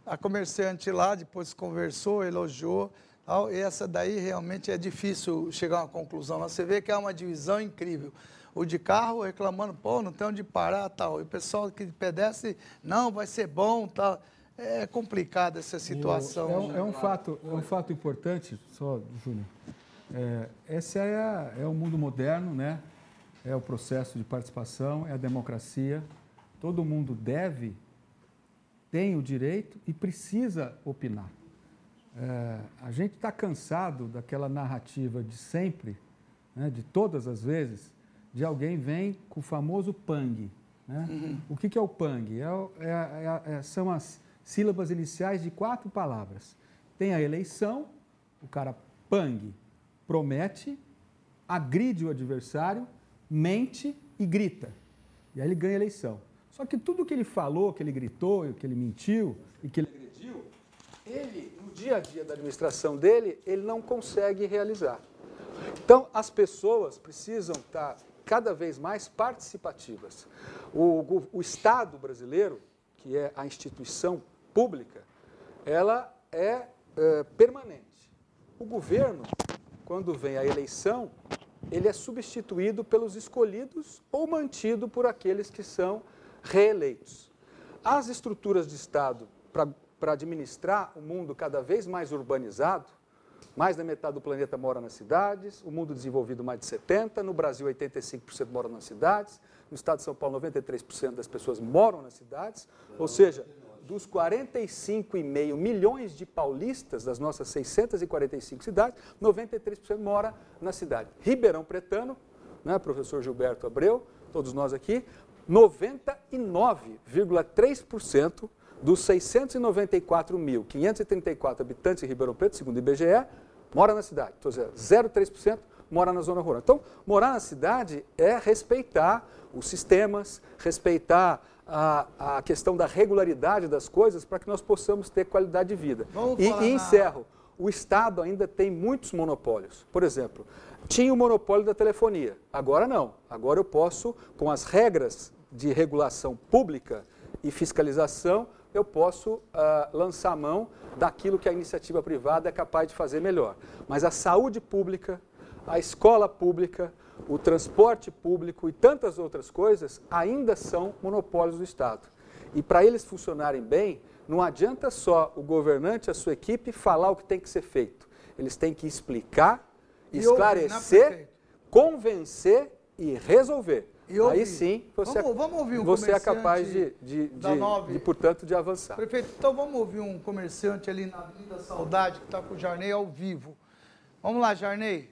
a comerciante lá depois conversou, elogiou, tal, e essa daí realmente é difícil chegar a uma conclusão. Você vê que é uma divisão incrível. O de carro reclamando, pô, não tem onde parar, tal. E o pessoal que pedestre, não, vai ser bom, tal. É complicada essa situação. É um, é um fato, é um fato importante, só, Júnior. É, esse é, a, é o mundo moderno, né? É o processo de participação, é a democracia. Todo mundo deve tem o direito e precisa opinar. É, a gente está cansado daquela narrativa de sempre, né, de todas as vezes, de alguém vem com o famoso PANG. Né? Uhum. O que, que, é o PANG? É, é, é, é, são as sílabas iniciais de quatro palavras. Tem a eleição, o cara PANG promete, agride o adversário, mente e grita. E aí ele ganha a eleição. Só que tudo que ele falou, que ele gritou, que ele mentiu e que ele agrediu, ele, no dia a dia da administração dele, ele não consegue realizar. Então, as pessoas precisam estar cada vez mais participativas. O, o, o Estado brasileiro, que é a instituição pública, ela é, é permanente. O governo, quando vem a eleição, ele é substituído pelos escolhidos ou mantido por aqueles que são reeleitos. As estruturas de Estado para administrar o um mundo cada vez mais urbanizado, mais da metade do planeta mora nas cidades, o mundo desenvolvido mais de 70%, no Brasil 85% moram nas cidades, no estado de São Paulo 93% das pessoas moram nas cidades, ou seja, dos 45,5 milhões de paulistas das nossas 645 cidades, 93% mora na cidade. Ribeirão Pretano, né, professor Gilberto Abreu, todos nós aqui, 99,3% dos 694.534 habitantes de Ribeirão Preto, segundo o IBGE, mora na cidade. Estou dizendo, 0,3% mora na zona rural. Então, morar na cidade é respeitar os sistemas, respeitar a, a questão da regularidade das coisas para que nós possamos ter qualidade de vida. Vamos e, e encerro. O Estado ainda tem muitos monopólios. Por exemplo, tinha o monopólio da telefonia. Agora não. Agora eu posso, com as regras de regulação pública e fiscalização, eu posso uh, lançar mão daquilo que a iniciativa privada é capaz de fazer melhor. Mas a saúde pública, a escola pública, o transporte público e tantas outras coisas ainda são monopólios do Estado. E para eles funcionarem bem, não adianta só o governante, a sua equipe, falar o que tem que ser feito. Eles têm que explicar, e esclarecer, convencer e resolver. E Aí sim você, vamos, vamos ouvir um você é capaz de, de, de, nove... de, portanto, de avançar. Prefeito, então vamos ouvir um comerciante ali na Avenida Saudade, que está com o Jarnei ao vivo. Vamos lá, Jarnei.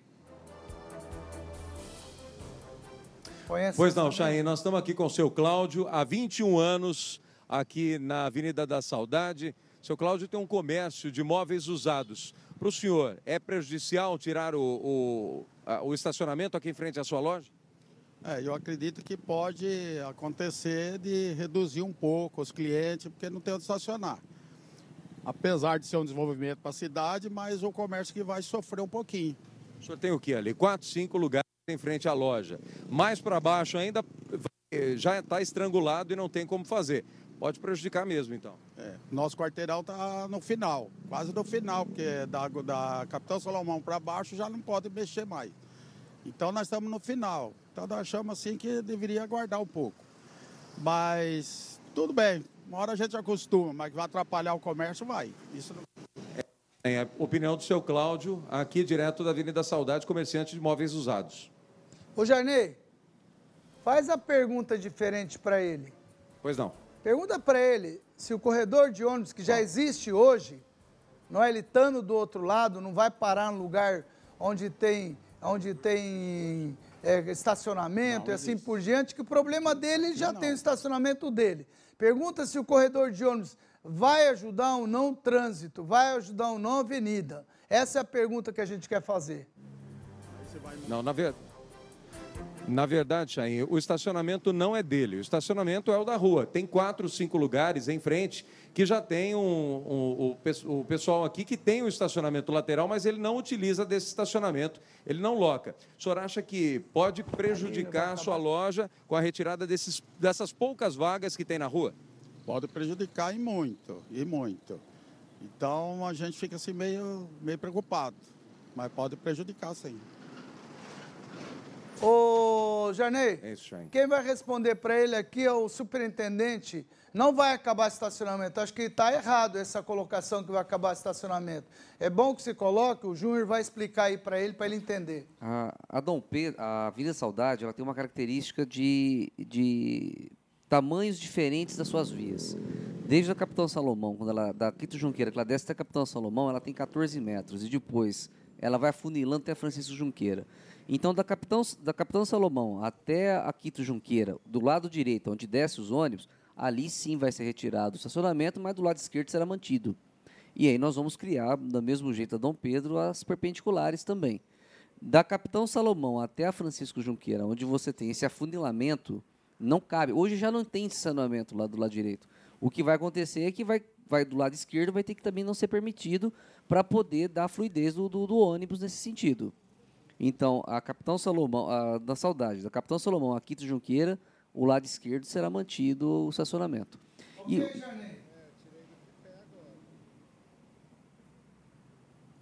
Conhece pois não, Chain, nós estamos aqui com o seu Cláudio há 21 anos, aqui na Avenida da Saudade. Seu Cláudio tem um comércio de móveis usados. Para o senhor, é prejudicial tirar o, o, a, o estacionamento aqui em frente à sua loja? É, eu acredito que pode acontecer de reduzir um pouco os clientes, porque não tem onde estacionar. Apesar de ser um desenvolvimento para a cidade, mas o comércio que vai sofrer um pouquinho. O senhor tem o que ali? Quatro, cinco lugares em frente à loja. Mais para baixo ainda já está estrangulado e não tem como fazer. Pode prejudicar mesmo, então. É, nosso quarteirão está no final, quase no final, porque da, da Capitão Salomão para baixo já não pode mexer mais. Então nós estamos no final. Então nós achamos assim que deveria aguardar um pouco. Mas tudo bem, uma hora a gente acostuma, mas vai atrapalhar o comércio, vai. Isso não... É a opinião do seu Cláudio, aqui direto da Avenida Saudade, comerciante de móveis usados. Ô Jarnei, faz a pergunta diferente para ele. Pois não. Pergunta para ele se o corredor de ônibus que já existe hoje, não é ele estando do outro lado, não vai parar no lugar onde tem onde tem é, estacionamento não, e assim por diante, que o problema dele já não, tem o estacionamento dele. Pergunta se o corredor de ônibus vai ajudar ou não o trânsito, vai ajudar ou não a avenida. Essa é a pergunta que a gente quer fazer. Não, na verdade. Na verdade, Chain, o estacionamento não é dele, o estacionamento é o da rua. Tem quatro, cinco lugares em frente que já tem um, um, o, o pessoal aqui que tem o um estacionamento lateral, mas ele não utiliza desse estacionamento, ele não loca. O senhor acha que pode prejudicar a sua loja com a retirada desses, dessas poucas vagas que tem na rua? Pode prejudicar e muito, e muito. Então a gente fica assim meio, meio preocupado, mas pode prejudicar sim. Ô, Janei, é isso, quem vai responder para ele aqui é o superintendente. Não vai acabar estacionamento. Acho que está errado essa colocação que vai acabar estacionamento. É bom que se coloque, o Júnior vai explicar aí para ele, para ele entender. A, a Dom Pedro, a Avenida Saudade, ela tem uma característica de, de tamanhos diferentes das suas vias. Desde a Capitão Salomão, quando ela da Quito Junqueira, que ela desce até a Capitão Salomão, ela tem 14 metros e depois ela vai afunilando até Francisco Junqueira. Então, da Capitão, da Capitão Salomão até a Quito Junqueira, do lado direito, onde desce os ônibus, ali sim vai ser retirado o estacionamento, mas do lado esquerdo será mantido. E aí nós vamos criar, do mesmo jeito a Dom Pedro, as perpendiculares também. Da Capitão Salomão até a Francisco Junqueira, onde você tem esse afunilamento, não cabe. Hoje já não tem estacionamento lá do lado direito. O que vai acontecer é que vai, vai do lado esquerdo vai ter que também não ser permitido para poder dar fluidez do, do, do, ônibus nesse sentido. Então, a Capitão Salomão, a, da Saudade, da Capitão Salomão a Quito Junqueira, o lado esquerdo será mantido o estacionamento. Okay,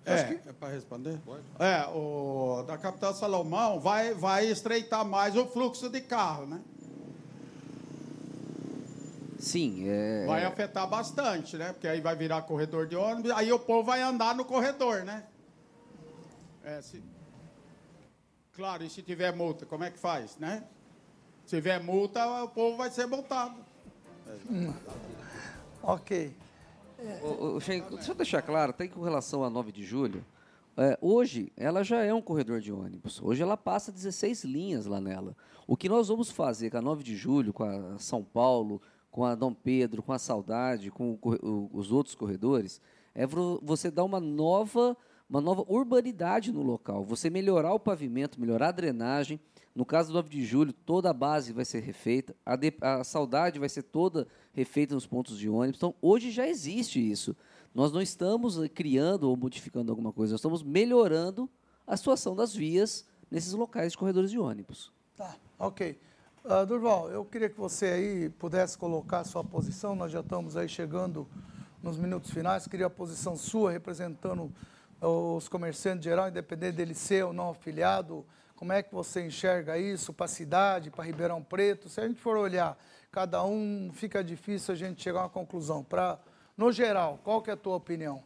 É, é para responder? Pode. É, o da capital Salomão vai, vai estreitar mais o fluxo de carro, né? Sim, é... Vai afetar bastante, né? Porque aí vai virar corredor de ônibus, aí o povo vai andar no corredor, né? É, se... Claro, e se tiver multa, como é que faz, né? Se tiver multa, o povo vai ser multado. Hum. Ok. O, o, deixa eu deixar claro, até com relação a 9 de julho, é, hoje ela já é um corredor de ônibus. Hoje ela passa 16 linhas lá nela. O que nós vamos fazer com a 9 de julho, com a São Paulo, com a Dom Pedro, com a Saudade, com o, os outros corredores, é você dar uma nova, uma nova urbanidade no local. Você melhorar o pavimento, melhorar a drenagem, no caso do 9 de julho, toda a base vai ser refeita, a, de, a saudade vai ser toda refeita nos pontos de ônibus. Então, hoje já existe isso. Nós não estamos eh, criando ou modificando alguma coisa, nós estamos melhorando a situação das vias nesses locais de corredores de ônibus. Tá, ok. Uh, Durval, eu queria que você aí pudesse colocar a sua posição, nós já estamos aí chegando nos minutos finais, queria a posição sua representando os comerciantes geral, independente dele ser ou não afiliado, como é que você enxerga isso para a cidade, para Ribeirão Preto? Se a gente for olhar cada um, fica difícil a gente chegar a uma conclusão. Para, no geral, qual que é a tua opinião?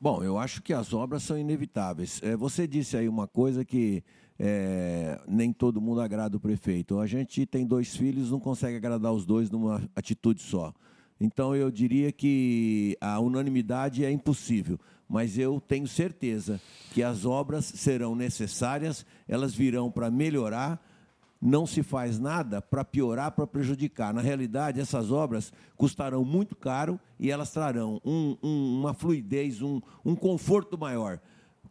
Bom, eu acho que as obras são inevitáveis. É, você disse aí uma coisa que é, nem todo mundo agrada o prefeito. A gente tem dois filhos, não consegue agradar os dois numa atitude só. Então eu diria que a unanimidade é impossível mas eu tenho certeza que as obras serão necessárias, elas virão para melhorar, não se faz nada para piorar, para prejudicar. Na realidade, essas obras custarão muito caro e elas trarão um, um, uma fluidez, um, um, conforto maior.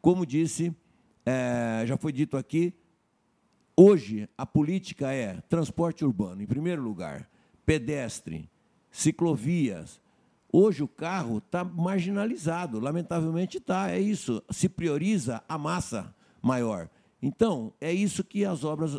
Como disse, é, já foi dito aqui, hoje a política é transporte urbano, em primeiro lugar, pedestre, ciclovias, Hoje o carro está marginalizado, lamentavelmente está, é isso. Se prioriza a massa maior. Então, é isso que as obras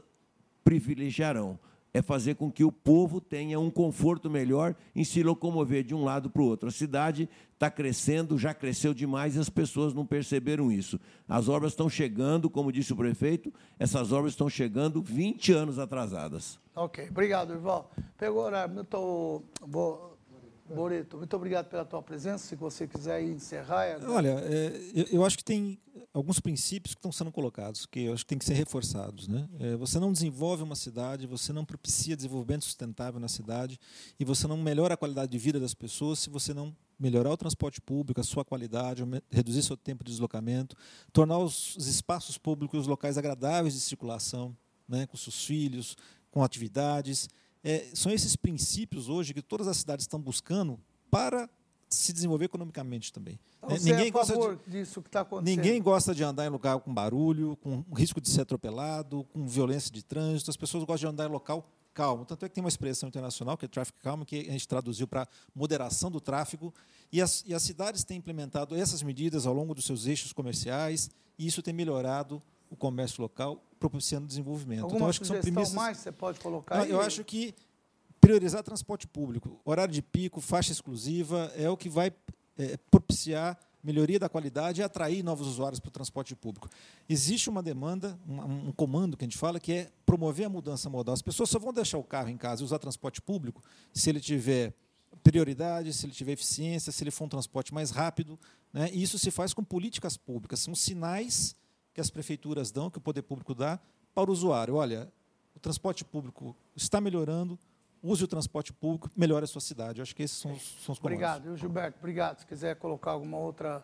privilegiarão. É fazer com que o povo tenha um conforto melhor em se locomover de um lado para o outro. A cidade está crescendo, já cresceu demais e as pessoas não perceberam isso. As obras estão chegando, como disse o prefeito, essas obras estão chegando 20 anos atrasadas. Ok, obrigado, Ival. Pegou o horário, eu tô, vou Boreto, muito obrigado pela tua presença. Se você quiser encerrar. É... Olha, é, eu, acho que tem alguns princípios que estão sendo colocados, que eu acho que tem que ser reforçados. Né? É, você não desenvolve uma cidade, você não propicia desenvolvimento sustentável na cidade e você não melhora a qualidade de vida das pessoas se você não melhorar o transporte público, a sua qualidade, reduzir seu tempo de deslocamento, tornar os, os espaços públicos os locais agradáveis de circulação, né, com seus filhos, com atividades é, são esses princípios hoje que todas as cidades estão buscando para se desenvolver economicamente também. Então, é, ninguém é gosta de, disso que está acontecendo. Ninguém gosta de andar em lugar com barulho, com risco de ser atropelado, com violência de trânsito. As pessoas gostam de andar em local calmo. Tanto é que tem uma expressão internacional, que é traffic calm, que a gente traduziu para moderação do tráfego. E as, e as cidades têm implementado essas medidas ao longo dos seus eixos comerciais, e isso tem melhorado o comércio local, propiciando desenvolvimento. Alguma então, acho que são premissas... mais você pode colocar? Não, eu acho que priorizar transporte público, horário de pico, faixa exclusiva, é o que vai é, propiciar melhoria da qualidade e atrair novos usuários para o transporte público. Existe uma demanda, um, um, comando que a gente fala, que é promover a mudança modal. As pessoas só vão deixar o carro em casa e usar transporte público se ele tiver prioridade, se ele tiver eficiência, se ele for um transporte mais rápido. Né? E isso se faz com políticas públicas, são sinais que as prefeituras dão, que o poder público dá para o usuário. Olha, o transporte público está melhorando, use o transporte público, melhore a sua cidade. Eu acho que esses são, são os comandos. Obrigado, Gilberto. Obrigado. Se quiser colocar alguma outra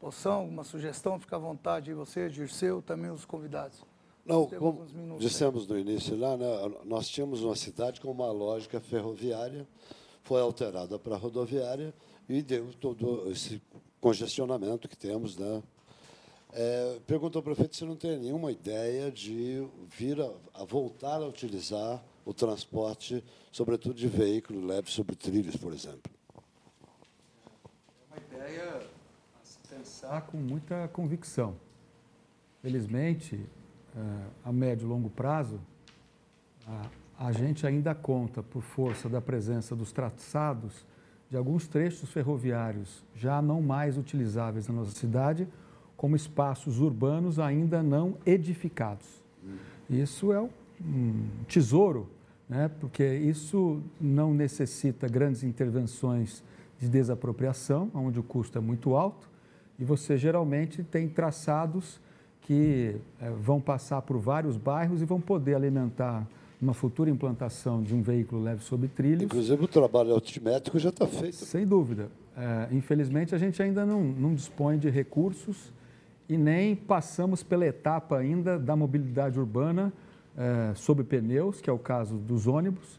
poção, alguma sugestão, fica à vontade. E você, Dirceu, também os convidados. Não, como dissemos no início lá, né, nós tínhamos uma cidade com uma lógica ferroviária, foi alterada para rodoviária e deu todo esse congestionamento que temos. Né? É, perguntou ao prefeito se não tem nenhuma ideia de vir a, a, voltar a utilizar o transporte, sobretudo de veículo leve sobre trilhos, por exemplo. É uma ideia a se pensar com muita convicção. Felizmente, é, a médio e longo prazo, a, a gente ainda conta, por força da presença dos traçados, de alguns trechos ferroviários já não mais utilizáveis na nossa cidade, como espaços urbanos ainda não edificados. Isso é um tesouro, né? porque isso não necessita grandes intervenções de desapropriação, onde o custo é muito alto, e você geralmente tem traçados que é, vão passar por vários bairros e vão poder alimentar uma futura implantação de um veículo leve sobre trilhos. Inclusive o trabalho altimétrico já está feito. Sem dúvida. É, infelizmente a gente ainda não, não dispõe de recursos e nem passamos pela etapa ainda da mobilidade urbana é, pneus, que é o caso dos ônibus.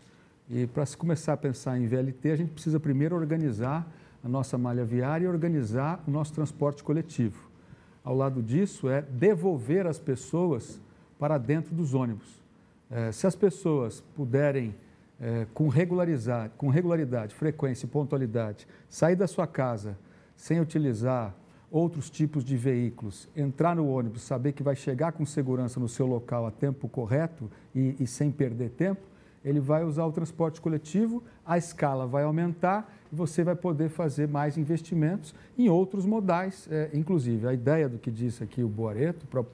E para se começar a pensar em VLT, a gente precisa primeiro organizar a nossa malha viária e organizar o nosso transporte coletivo. Ao lado disso é devolver as pessoas para dentro dos ônibus. É, se as pessoas puderem, é, com, regularizar, com regularidade, frequência e pontualidade, sair da sua casa sem utilizar outros tipos de veículos, entrar no ônibus, saber que vai chegar com segurança no seu local a tempo correto e, e sem perder tempo, ele vai usar o transporte coletivo, a escala vai aumentar e você vai poder fazer mais investimentos em outros modais, é, inclusive. A ideia do que disse aqui o Boareto, o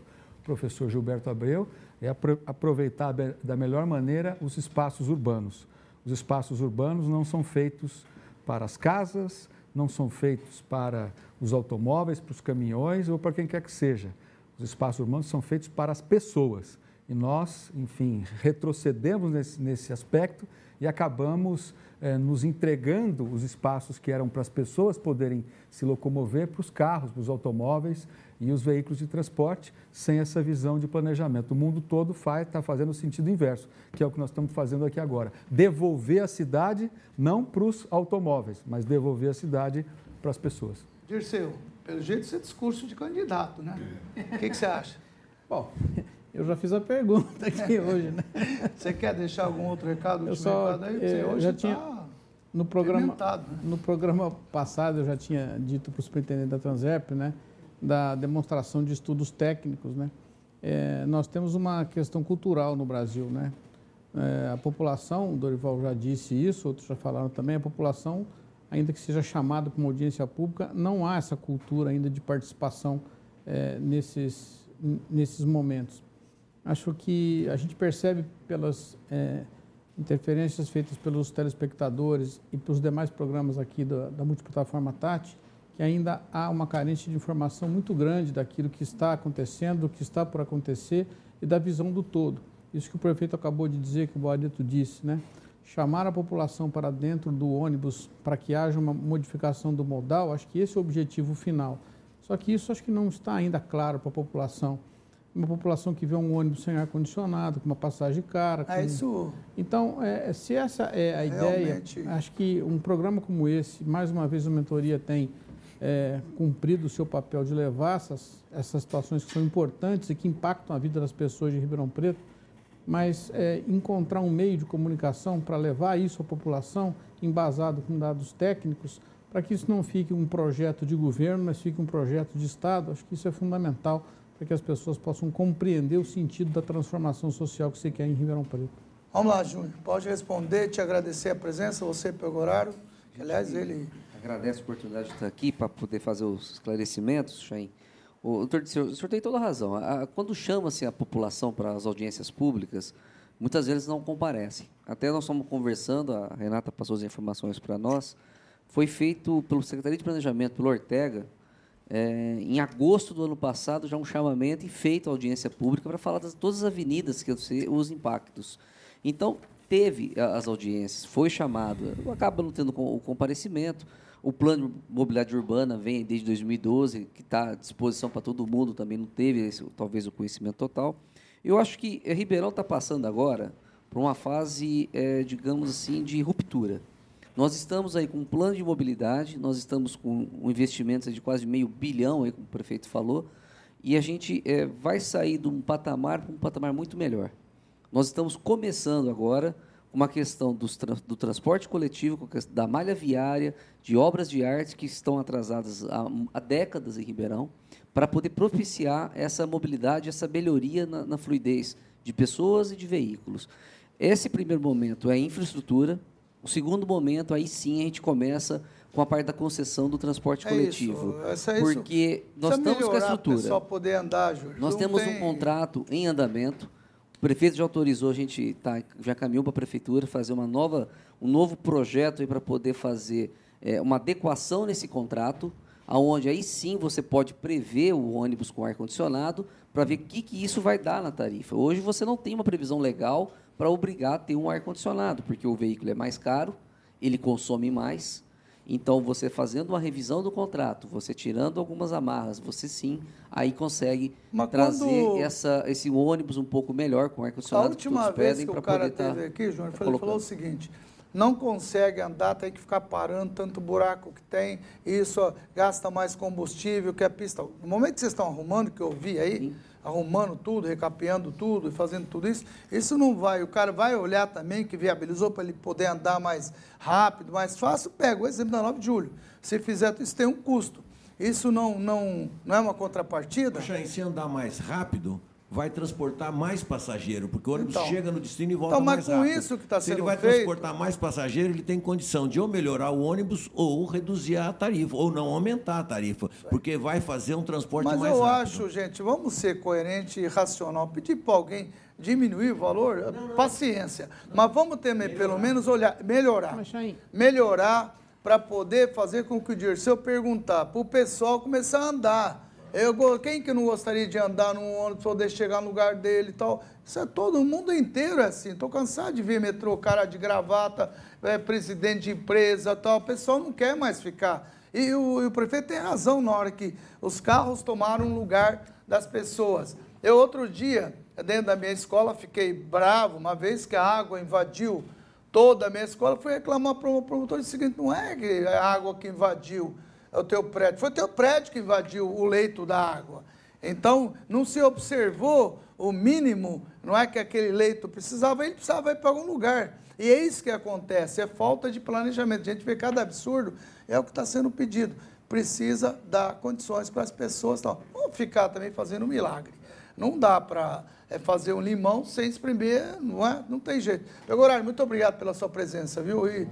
professor Gilberto Abreu, é aproveitar da melhor maneira os espaços urbanos. Os espaços urbanos não são feitos para as casas, não são feitos para os automóveis, para os caminhões ou para quem quer que seja. Os espaços urbanos são feitos para as pessoas. E nós, enfim, retrocedemos nesse, nesse aspecto e acabamos eh, nos entregando os espaços que eram para as pessoas poderem se locomover para os carros, para os automóveis e os veículos de transporte, sem essa visão de planejamento. O mundo todo está fazendo o sentido inverso, que é o que nós estamos fazendo aqui agora. Devolver a cidade não para os automóveis, mas devolver a cidade para as pessoas. Dirceu, pelo jeito você é discurso de candidato, né? O que, que você acha? Bom, eu já fiz a pergunta aqui hoje, né? Você quer deixar algum outro recado? Eu só, recado aí? Você é, hoje já tá tinha, no programa, né? no programa passado eu já tinha dito para o superintendente da Transerp, né? da demonstração de estudos técnicos, né? É, nós temos uma questão cultural no Brasil, né? É, a população, o Dorival já disse isso, outros já falaram também, a população, ainda que seja chamada para uma audiência pública, não há essa cultura ainda de participação é, nesses, nesses momentos. Acho que a gente percebe pelas é, interferências feitas pelos telespectadores e pelos demais programas aqui da, da multiplataforma Tati, que ainda há uma carência de informação muito grande daquilo que está acontecendo, do que está por acontecer e da visão do todo. Isso que o prefeito acabou de dizer, que o Boadito disse, né? Chamar a população para dentro do ônibus para que haja uma modificação do modal, acho que esse é o objetivo final. Só que isso acho que não está ainda claro para a população. Uma população que vê um ônibus sem ar-condicionado, com uma passagem cara. Com... É isso. Então, é, se essa é a Realmente. ideia, acho que um programa como esse, mais uma vez, a mentoria tem é, cumprido o seu papel de levar essas, essas situações que são importantes e que impactam a vida das pessoas de Ribeirão Preto, mas é, encontrar um meio de comunicação para levar isso à população, embasado com dados técnicos, para que isso não fique um projeto de governo, mas fique um projeto de Estado. Acho que isso é fundamental para que as pessoas possam compreender o sentido da transformação social que você quer em Ribeirão Preto. Vamos lá, Júnior. Pode responder, te agradecer a presença, você pelo horário. Aliás, ele Agradeço a oportunidade de estar aqui para poder fazer os esclarecimentos, Chain. O o senhor tem toda a razão. Quando chama-se a população para as audiências públicas, muitas vezes não comparecem. Até nós estamos conversando, a Renata passou as informações para nós, foi feito pelo Secretaria de Planejamento, pelo Ortega, é, em agosto do ano passado, já um chamamento e feito a audiência pública para falar de todas as avenidas que os impactos. Então, teve as audiências, foi chamado, acaba não tendo o comparecimento. O plano de mobilidade urbana vem desde 2012, que está à disposição para todo mundo, também não teve esse, talvez o conhecimento total. Eu acho que Ribeirão está passando agora por uma fase, é, digamos assim, de ruptura. Nós estamos aí com um plano de mobilidade, nós estamos com um investimento de quase meio bilhão, aí, como o prefeito falou, e a gente é, vai sair de um patamar para um patamar muito melhor. Nós estamos começando agora uma questão do, do transporte coletivo, da malha viária, de obras de arte que estão atrasadas há, há décadas em Ribeirão, para poder propiciar essa mobilidade, essa melhoria na, na fluidez de pessoas e de veículos. Esse primeiro momento é infraestrutura. O segundo momento, aí sim, a gente começa com a parte da concessão do transporte é coletivo. Isso, é porque nós estamos com a estrutura. Só poder andar, Júlio. Nós Não temos tem... um contrato em andamento. O prefeito já autorizou, a gente tá, já caminhou para a prefeitura fazer uma nova, um novo projeto para poder fazer é, uma adequação nesse contrato, aonde aí sim você pode prever o ônibus com ar condicionado para ver o que, que isso vai dar na tarifa. Hoje você não tem uma previsão legal para obrigar a ter um ar condicionado, porque o veículo é mais caro, ele consome mais então, você fazendo uma revisão do contrato, você tirando algumas amarras, você sim aí consegue Mas trazer quando... essa, esse ônibus um pouco melhor com ar-condicionado. A última vez que o cara tá teve aqui, Júnior, ele falou o seguinte, não consegue andar, tem que ficar parando, tanto buraco que tem, isso ó, gasta mais combustível que a pista. No momento que vocês estão arrumando, que eu vi aí, sim arrumando tudo, recapeando tudo e fazendo tudo isso, isso não vai. O cara vai olhar também que viabilizou para ele poder andar mais rápido, mais fácil. Pega o exemplo da 9 de julho. Se fizer, isso tem um custo. Isso não, não, não é uma contrapartida? Poxa, se andar mais rápido, vai transportar mais passageiro, porque o ônibus então, chega no destino e volta então, mais rápido. Mas com isso que está sendo Se ele vai feito... transportar mais passageiro, ele tem condição de ou melhorar o ônibus ou reduzir a tarifa, ou não aumentar a tarifa, porque vai fazer um transporte mas mais rápido. Mas eu acho, gente, vamos ser coerentes e racional. Pedir para alguém diminuir o valor, não, não. paciência. Mas vamos ter, melhorar. pelo menos, olhar, melhorar. Melhorar para poder fazer com que o Dirceu perguntar para o pessoal começar a andar eu, quem que não gostaria de andar num ônibus, poder chegar no lugar dele e tal? Isso é todo mundo inteiro é assim. Estou cansado de ver metrô, cara de gravata, é, presidente de empresa tal. O pessoal não quer mais ficar. E o, e o prefeito tem razão na hora que os carros tomaram o lugar das pessoas. Eu, outro dia, dentro da minha escola, fiquei bravo, uma vez que a água invadiu toda a minha escola, fui reclamar para o promotor o seguinte, não é a água que invadiu é o teu prédio. Foi o teu prédio que invadiu o leito da água. Então, não se observou o mínimo, não é que aquele leito precisava, ele precisava ir para algum lugar. E é isso que acontece, é falta de planejamento. A gente vê cada absurdo, é o que está sendo pedido. Precisa dar condições para as pessoas. Não, vamos ficar também fazendo um milagre. Não dá para é, fazer um limão sem espremer, não é? Não tem jeito. Pegorari, muito obrigado pela sua presença, viu? E,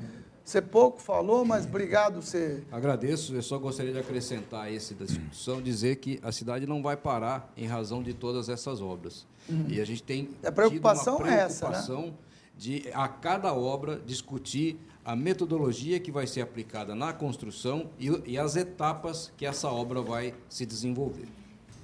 você pouco falou, mas obrigado você. Agradeço. Eu só gostaria de acrescentar esse da discussão, dizer que a cidade não vai parar em razão de todas essas obras. Uhum. E a gente tem a preocupação, tido uma preocupação é essa, né? de a cada obra discutir a metodologia que vai ser aplicada na construção e, e as etapas que essa obra vai se desenvolver.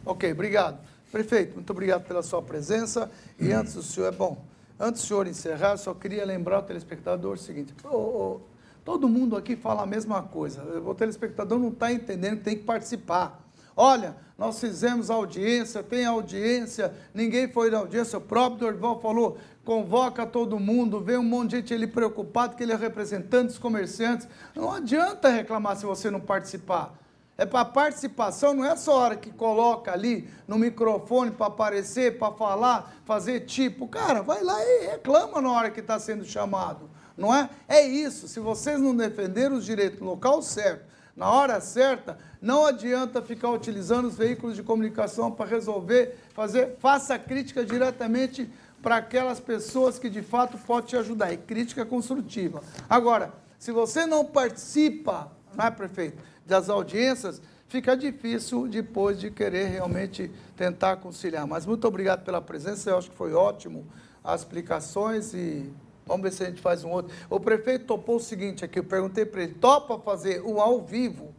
Ok, obrigado. Prefeito, muito obrigado pela sua presença. E antes do senhor, é bom, antes do senhor encerrar, só queria lembrar o telespectador o seguinte: oh, oh, Todo mundo aqui fala a mesma coisa. O telespectador não está entendendo tem que participar. Olha, nós fizemos audiência, tem audiência, ninguém foi na audiência, o próprio Dorival falou, convoca todo mundo, vê um monte de gente ali preocupado, que ele é representante dos comerciantes. Não adianta reclamar se você não participar. É para participação, não é só a hora que coloca ali no microfone para aparecer, para falar, fazer tipo. Cara, vai lá e reclama na hora que está sendo chamado não é? É isso. Se vocês não defenderem os direitos no local certo, na hora certa, não adianta ficar utilizando os veículos de comunicação para resolver, fazer, faça crítica diretamente para aquelas pessoas que de fato podem te ajudar. E crítica construtiva. Agora, se você não participa, não é, prefeito, das audiências, fica difícil depois de querer realmente tentar conciliar. Mas muito obrigado pela presença, eu acho que foi ótimo as explicações e Vamos ver se a gente faz um outro. O prefeito topou o seguinte aqui, eu perguntei para ele, topa fazer um ao vivo,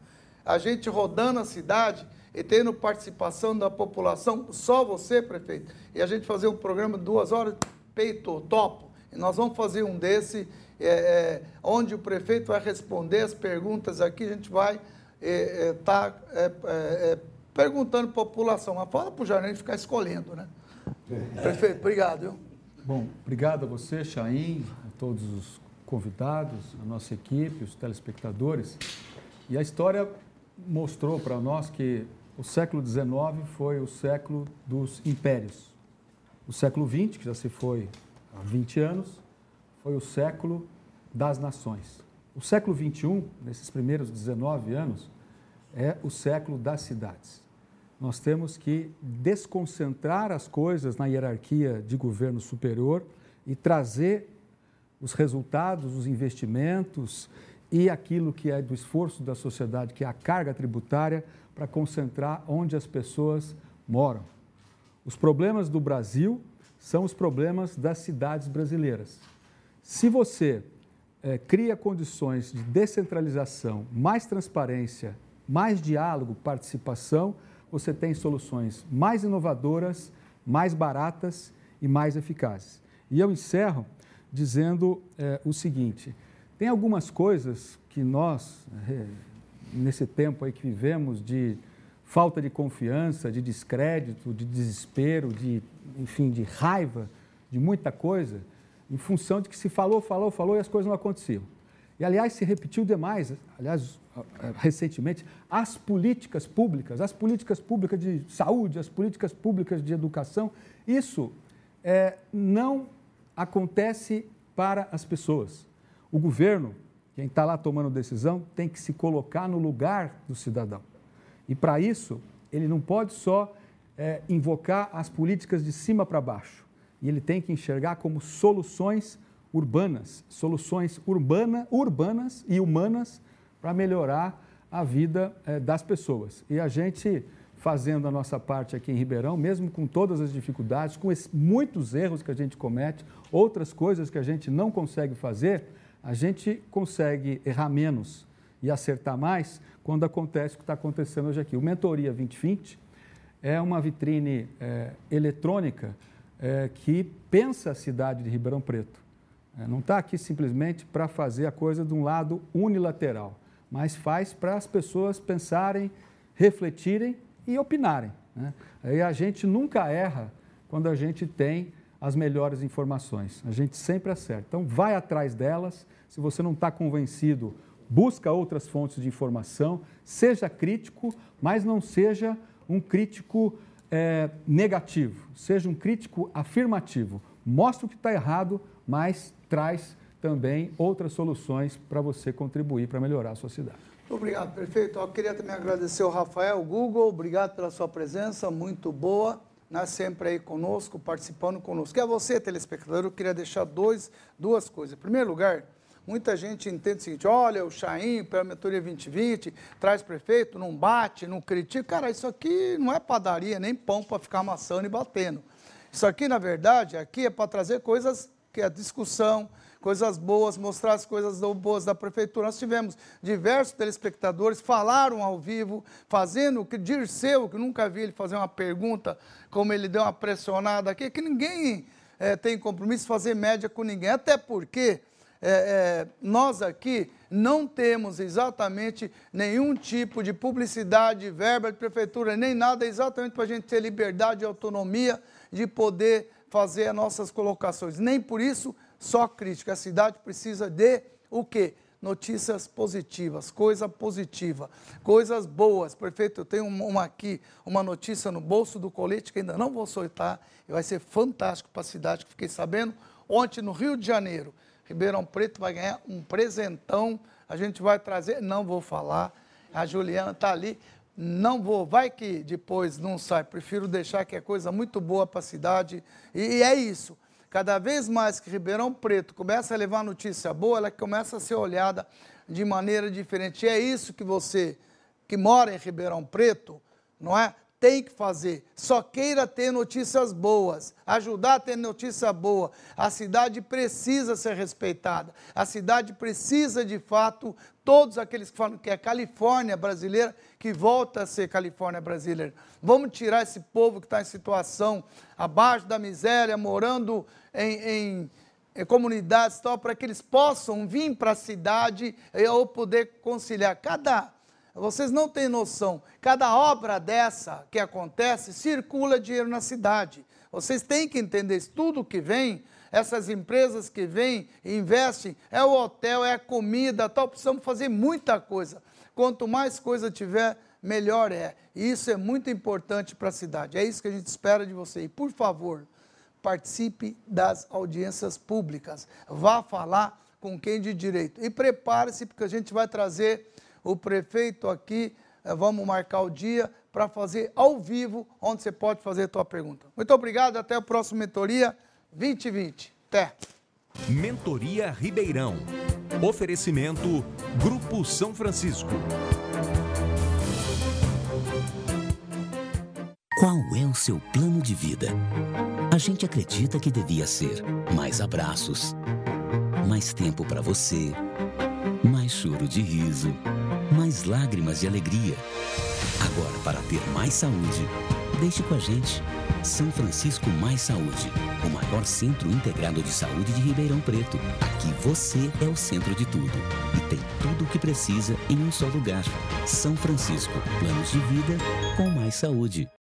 a gente rodando a cidade e tendo participação da população, só você, prefeito, e a gente fazer um programa de duas horas, peito, topo. Nós vamos fazer um desse, é, é, onde o prefeito vai responder as perguntas aqui, a gente vai estar tá, perguntando para a população. Mas fala para o Janine ficar escolhendo, né? Prefeito, obrigado. Viu? Bom, obrigado a você, Chaim, a todos os convidados, a nossa equipe, os telespectadores. E a história mostrou para nós que o século XIX foi o século dos impérios. O século XX, que já se foi há 20 anos, foi o século das nações. O século XXI, nesses primeiros 19 anos, é o século das cidades. Nós temos que desconcentrar as coisas na hierarquia de governo superior e trazer os resultados, os investimentos e aquilo que é do esforço da sociedade, que é a carga tributária, para concentrar onde as pessoas moram. Os problemas do Brasil são os problemas das cidades brasileiras. Se você é, cria condições de descentralização, mais transparência, mais diálogo, participação, você tem soluções mais inovadoras, mais baratas e mais eficazes. E eu encerro dizendo é, o seguinte: tem algumas coisas que nós, é, nesse tempo aí que vivemos de falta de confiança, de descrédito, de desespero, de, enfim, de raiva, de muita coisa, em função de que se falou, falou, falou e as coisas não aconteciam. E, aliás, se repetiu demais, aliás, recentemente, as políticas públicas, as políticas públicas de saúde, as políticas públicas de educação, isso é, não acontece para as pessoas. O governo, quem está lá tomando decisão, tem que se colocar no lugar do cidadão. E para isso, ele não pode só é, invocar as políticas de cima para baixo. E ele tem que enxergar como soluções urbanas, soluções urbana, urbanas e humanas para melhorar a vida é, das pessoas. E a gente, fazendo a nossa parte aqui em Ribeirão, mesmo com todas as dificuldades, com muitos erros que a gente comete, outras coisas que a gente não consegue fazer, a gente consegue errar menos e acertar mais quando acontece o que está acontecendo hoje aqui. O Mentoria 2020 é uma vitrine é, eletrônica é, que pensa a cidade de Ribeirão Preto. É, não está aqui simplesmente para fazer a coisa de um lado unilateral, mas faz para as pessoas pensarem, refletirem e opinarem. Né? Aí a gente nunca erra quando a gente tem as melhores informações. A gente sempre acerta. Então, vai atrás delas. Se você não está convencido, busca outras fontes de informação. Seja crítico, mas não seja um crítico é, negativo. Seja um crítico afirmativo. Mostra o que está errado, mas traz também outras soluções para você contribuir para melhorar a sua cidade. Obrigado, prefeito. Eu queria também agradecer ao Rafael Google, obrigado pela sua presença, muito boa, né, sempre aí conosco, participando conosco. E a você, telespectador, eu queria deixar dois, duas coisas. Em primeiro lugar, muita gente entende o seguinte, olha, o Chaim, pela mentoria 2020, traz prefeito, não bate, não critica. Cara, isso aqui não é padaria, nem pão para ficar amassando e batendo. Isso aqui, na verdade, aqui é para trazer coisas que discussão, coisas boas, mostrar as coisas boas da prefeitura. Nós tivemos diversos telespectadores, falaram ao vivo, fazendo o que Dirceu, que nunca vi ele fazer uma pergunta, como ele deu uma pressionada aqui, que ninguém é, tem compromisso de fazer média com ninguém, até porque é, é, nós aqui não temos exatamente nenhum tipo de publicidade, verba de prefeitura, nem nada, exatamente para a gente ter liberdade e autonomia de poder fazer as nossas colocações. Nem por isso só crítica. A cidade precisa de o quê? Notícias positivas, coisa positiva, coisas boas. Prefeito, eu tenho uma aqui, uma notícia no bolso do colete que ainda não vou soltar e vai ser fantástico para a cidade, que fiquei sabendo ontem no Rio de Janeiro. Ribeirão Preto vai ganhar um presentão. A gente vai trazer, não vou falar. A Juliana está ali. Não vou, vai que depois não sai. Prefiro deixar que é coisa muito boa para a cidade. E, é isso. Cada vez mais que Ribeirão Preto começa a levar notícia boa, ela começa a ser olhada de maneira diferente. E é isso que você, que mora em Ribeirão Preto, não é? tem que fazer. Só queira ter notícias boas, ajudar a ter notícia boa. A cidade precisa ser respeitada. A cidade precisa, de fato, todos aqueles que falam que é Califórnia brasileira, que volta a ser Califórnia brasileira. Vamos tirar esse povo que está em situação abaixo da miséria, morando em, em eh, comunidades tal, para que eles possam vir para a cidade ou poder conciliar. Cada, vocês não têm noção, cada obra dessa que acontece circula dinheiro na cidade. Vocês têm que entender isso. Tudo que vem, essas empresas que vêm e investem, é o hotel, é a comida, tal. Precisamos fazer muita coisa. Quanto mais coisa tiver, melhor é. E isso é muito importante para a cidade. É isso que a gente espera de você. E, por favor, participe das audiências públicas. Vá falar com quem de direito. E prepare-se, porque a gente vai trazer o prefeito aqui. Eh, vamos marcar o dia para fazer ao vivo, onde você pode fazer a tua pergunta. Muito obrigado, até o próximo Mentoria 2020. Até! Mentoria Ribeirão. Oferecimento Grupo São Francisco. Qual é o seu plano de vida? A gente acredita que devia ser mais abraços, mais tempo para você, mais choro de riso, mais lágrimas de alegria. Agora, para ter mais saúde, deixe com a gente. São Francisco Mais Saúde, o maior centro integrado de saúde de Ribeirão Preto. Aqui você é o centro de tudo e tem tudo o que precisa em um só lugar. São Francisco, planos de vida com mais saúde.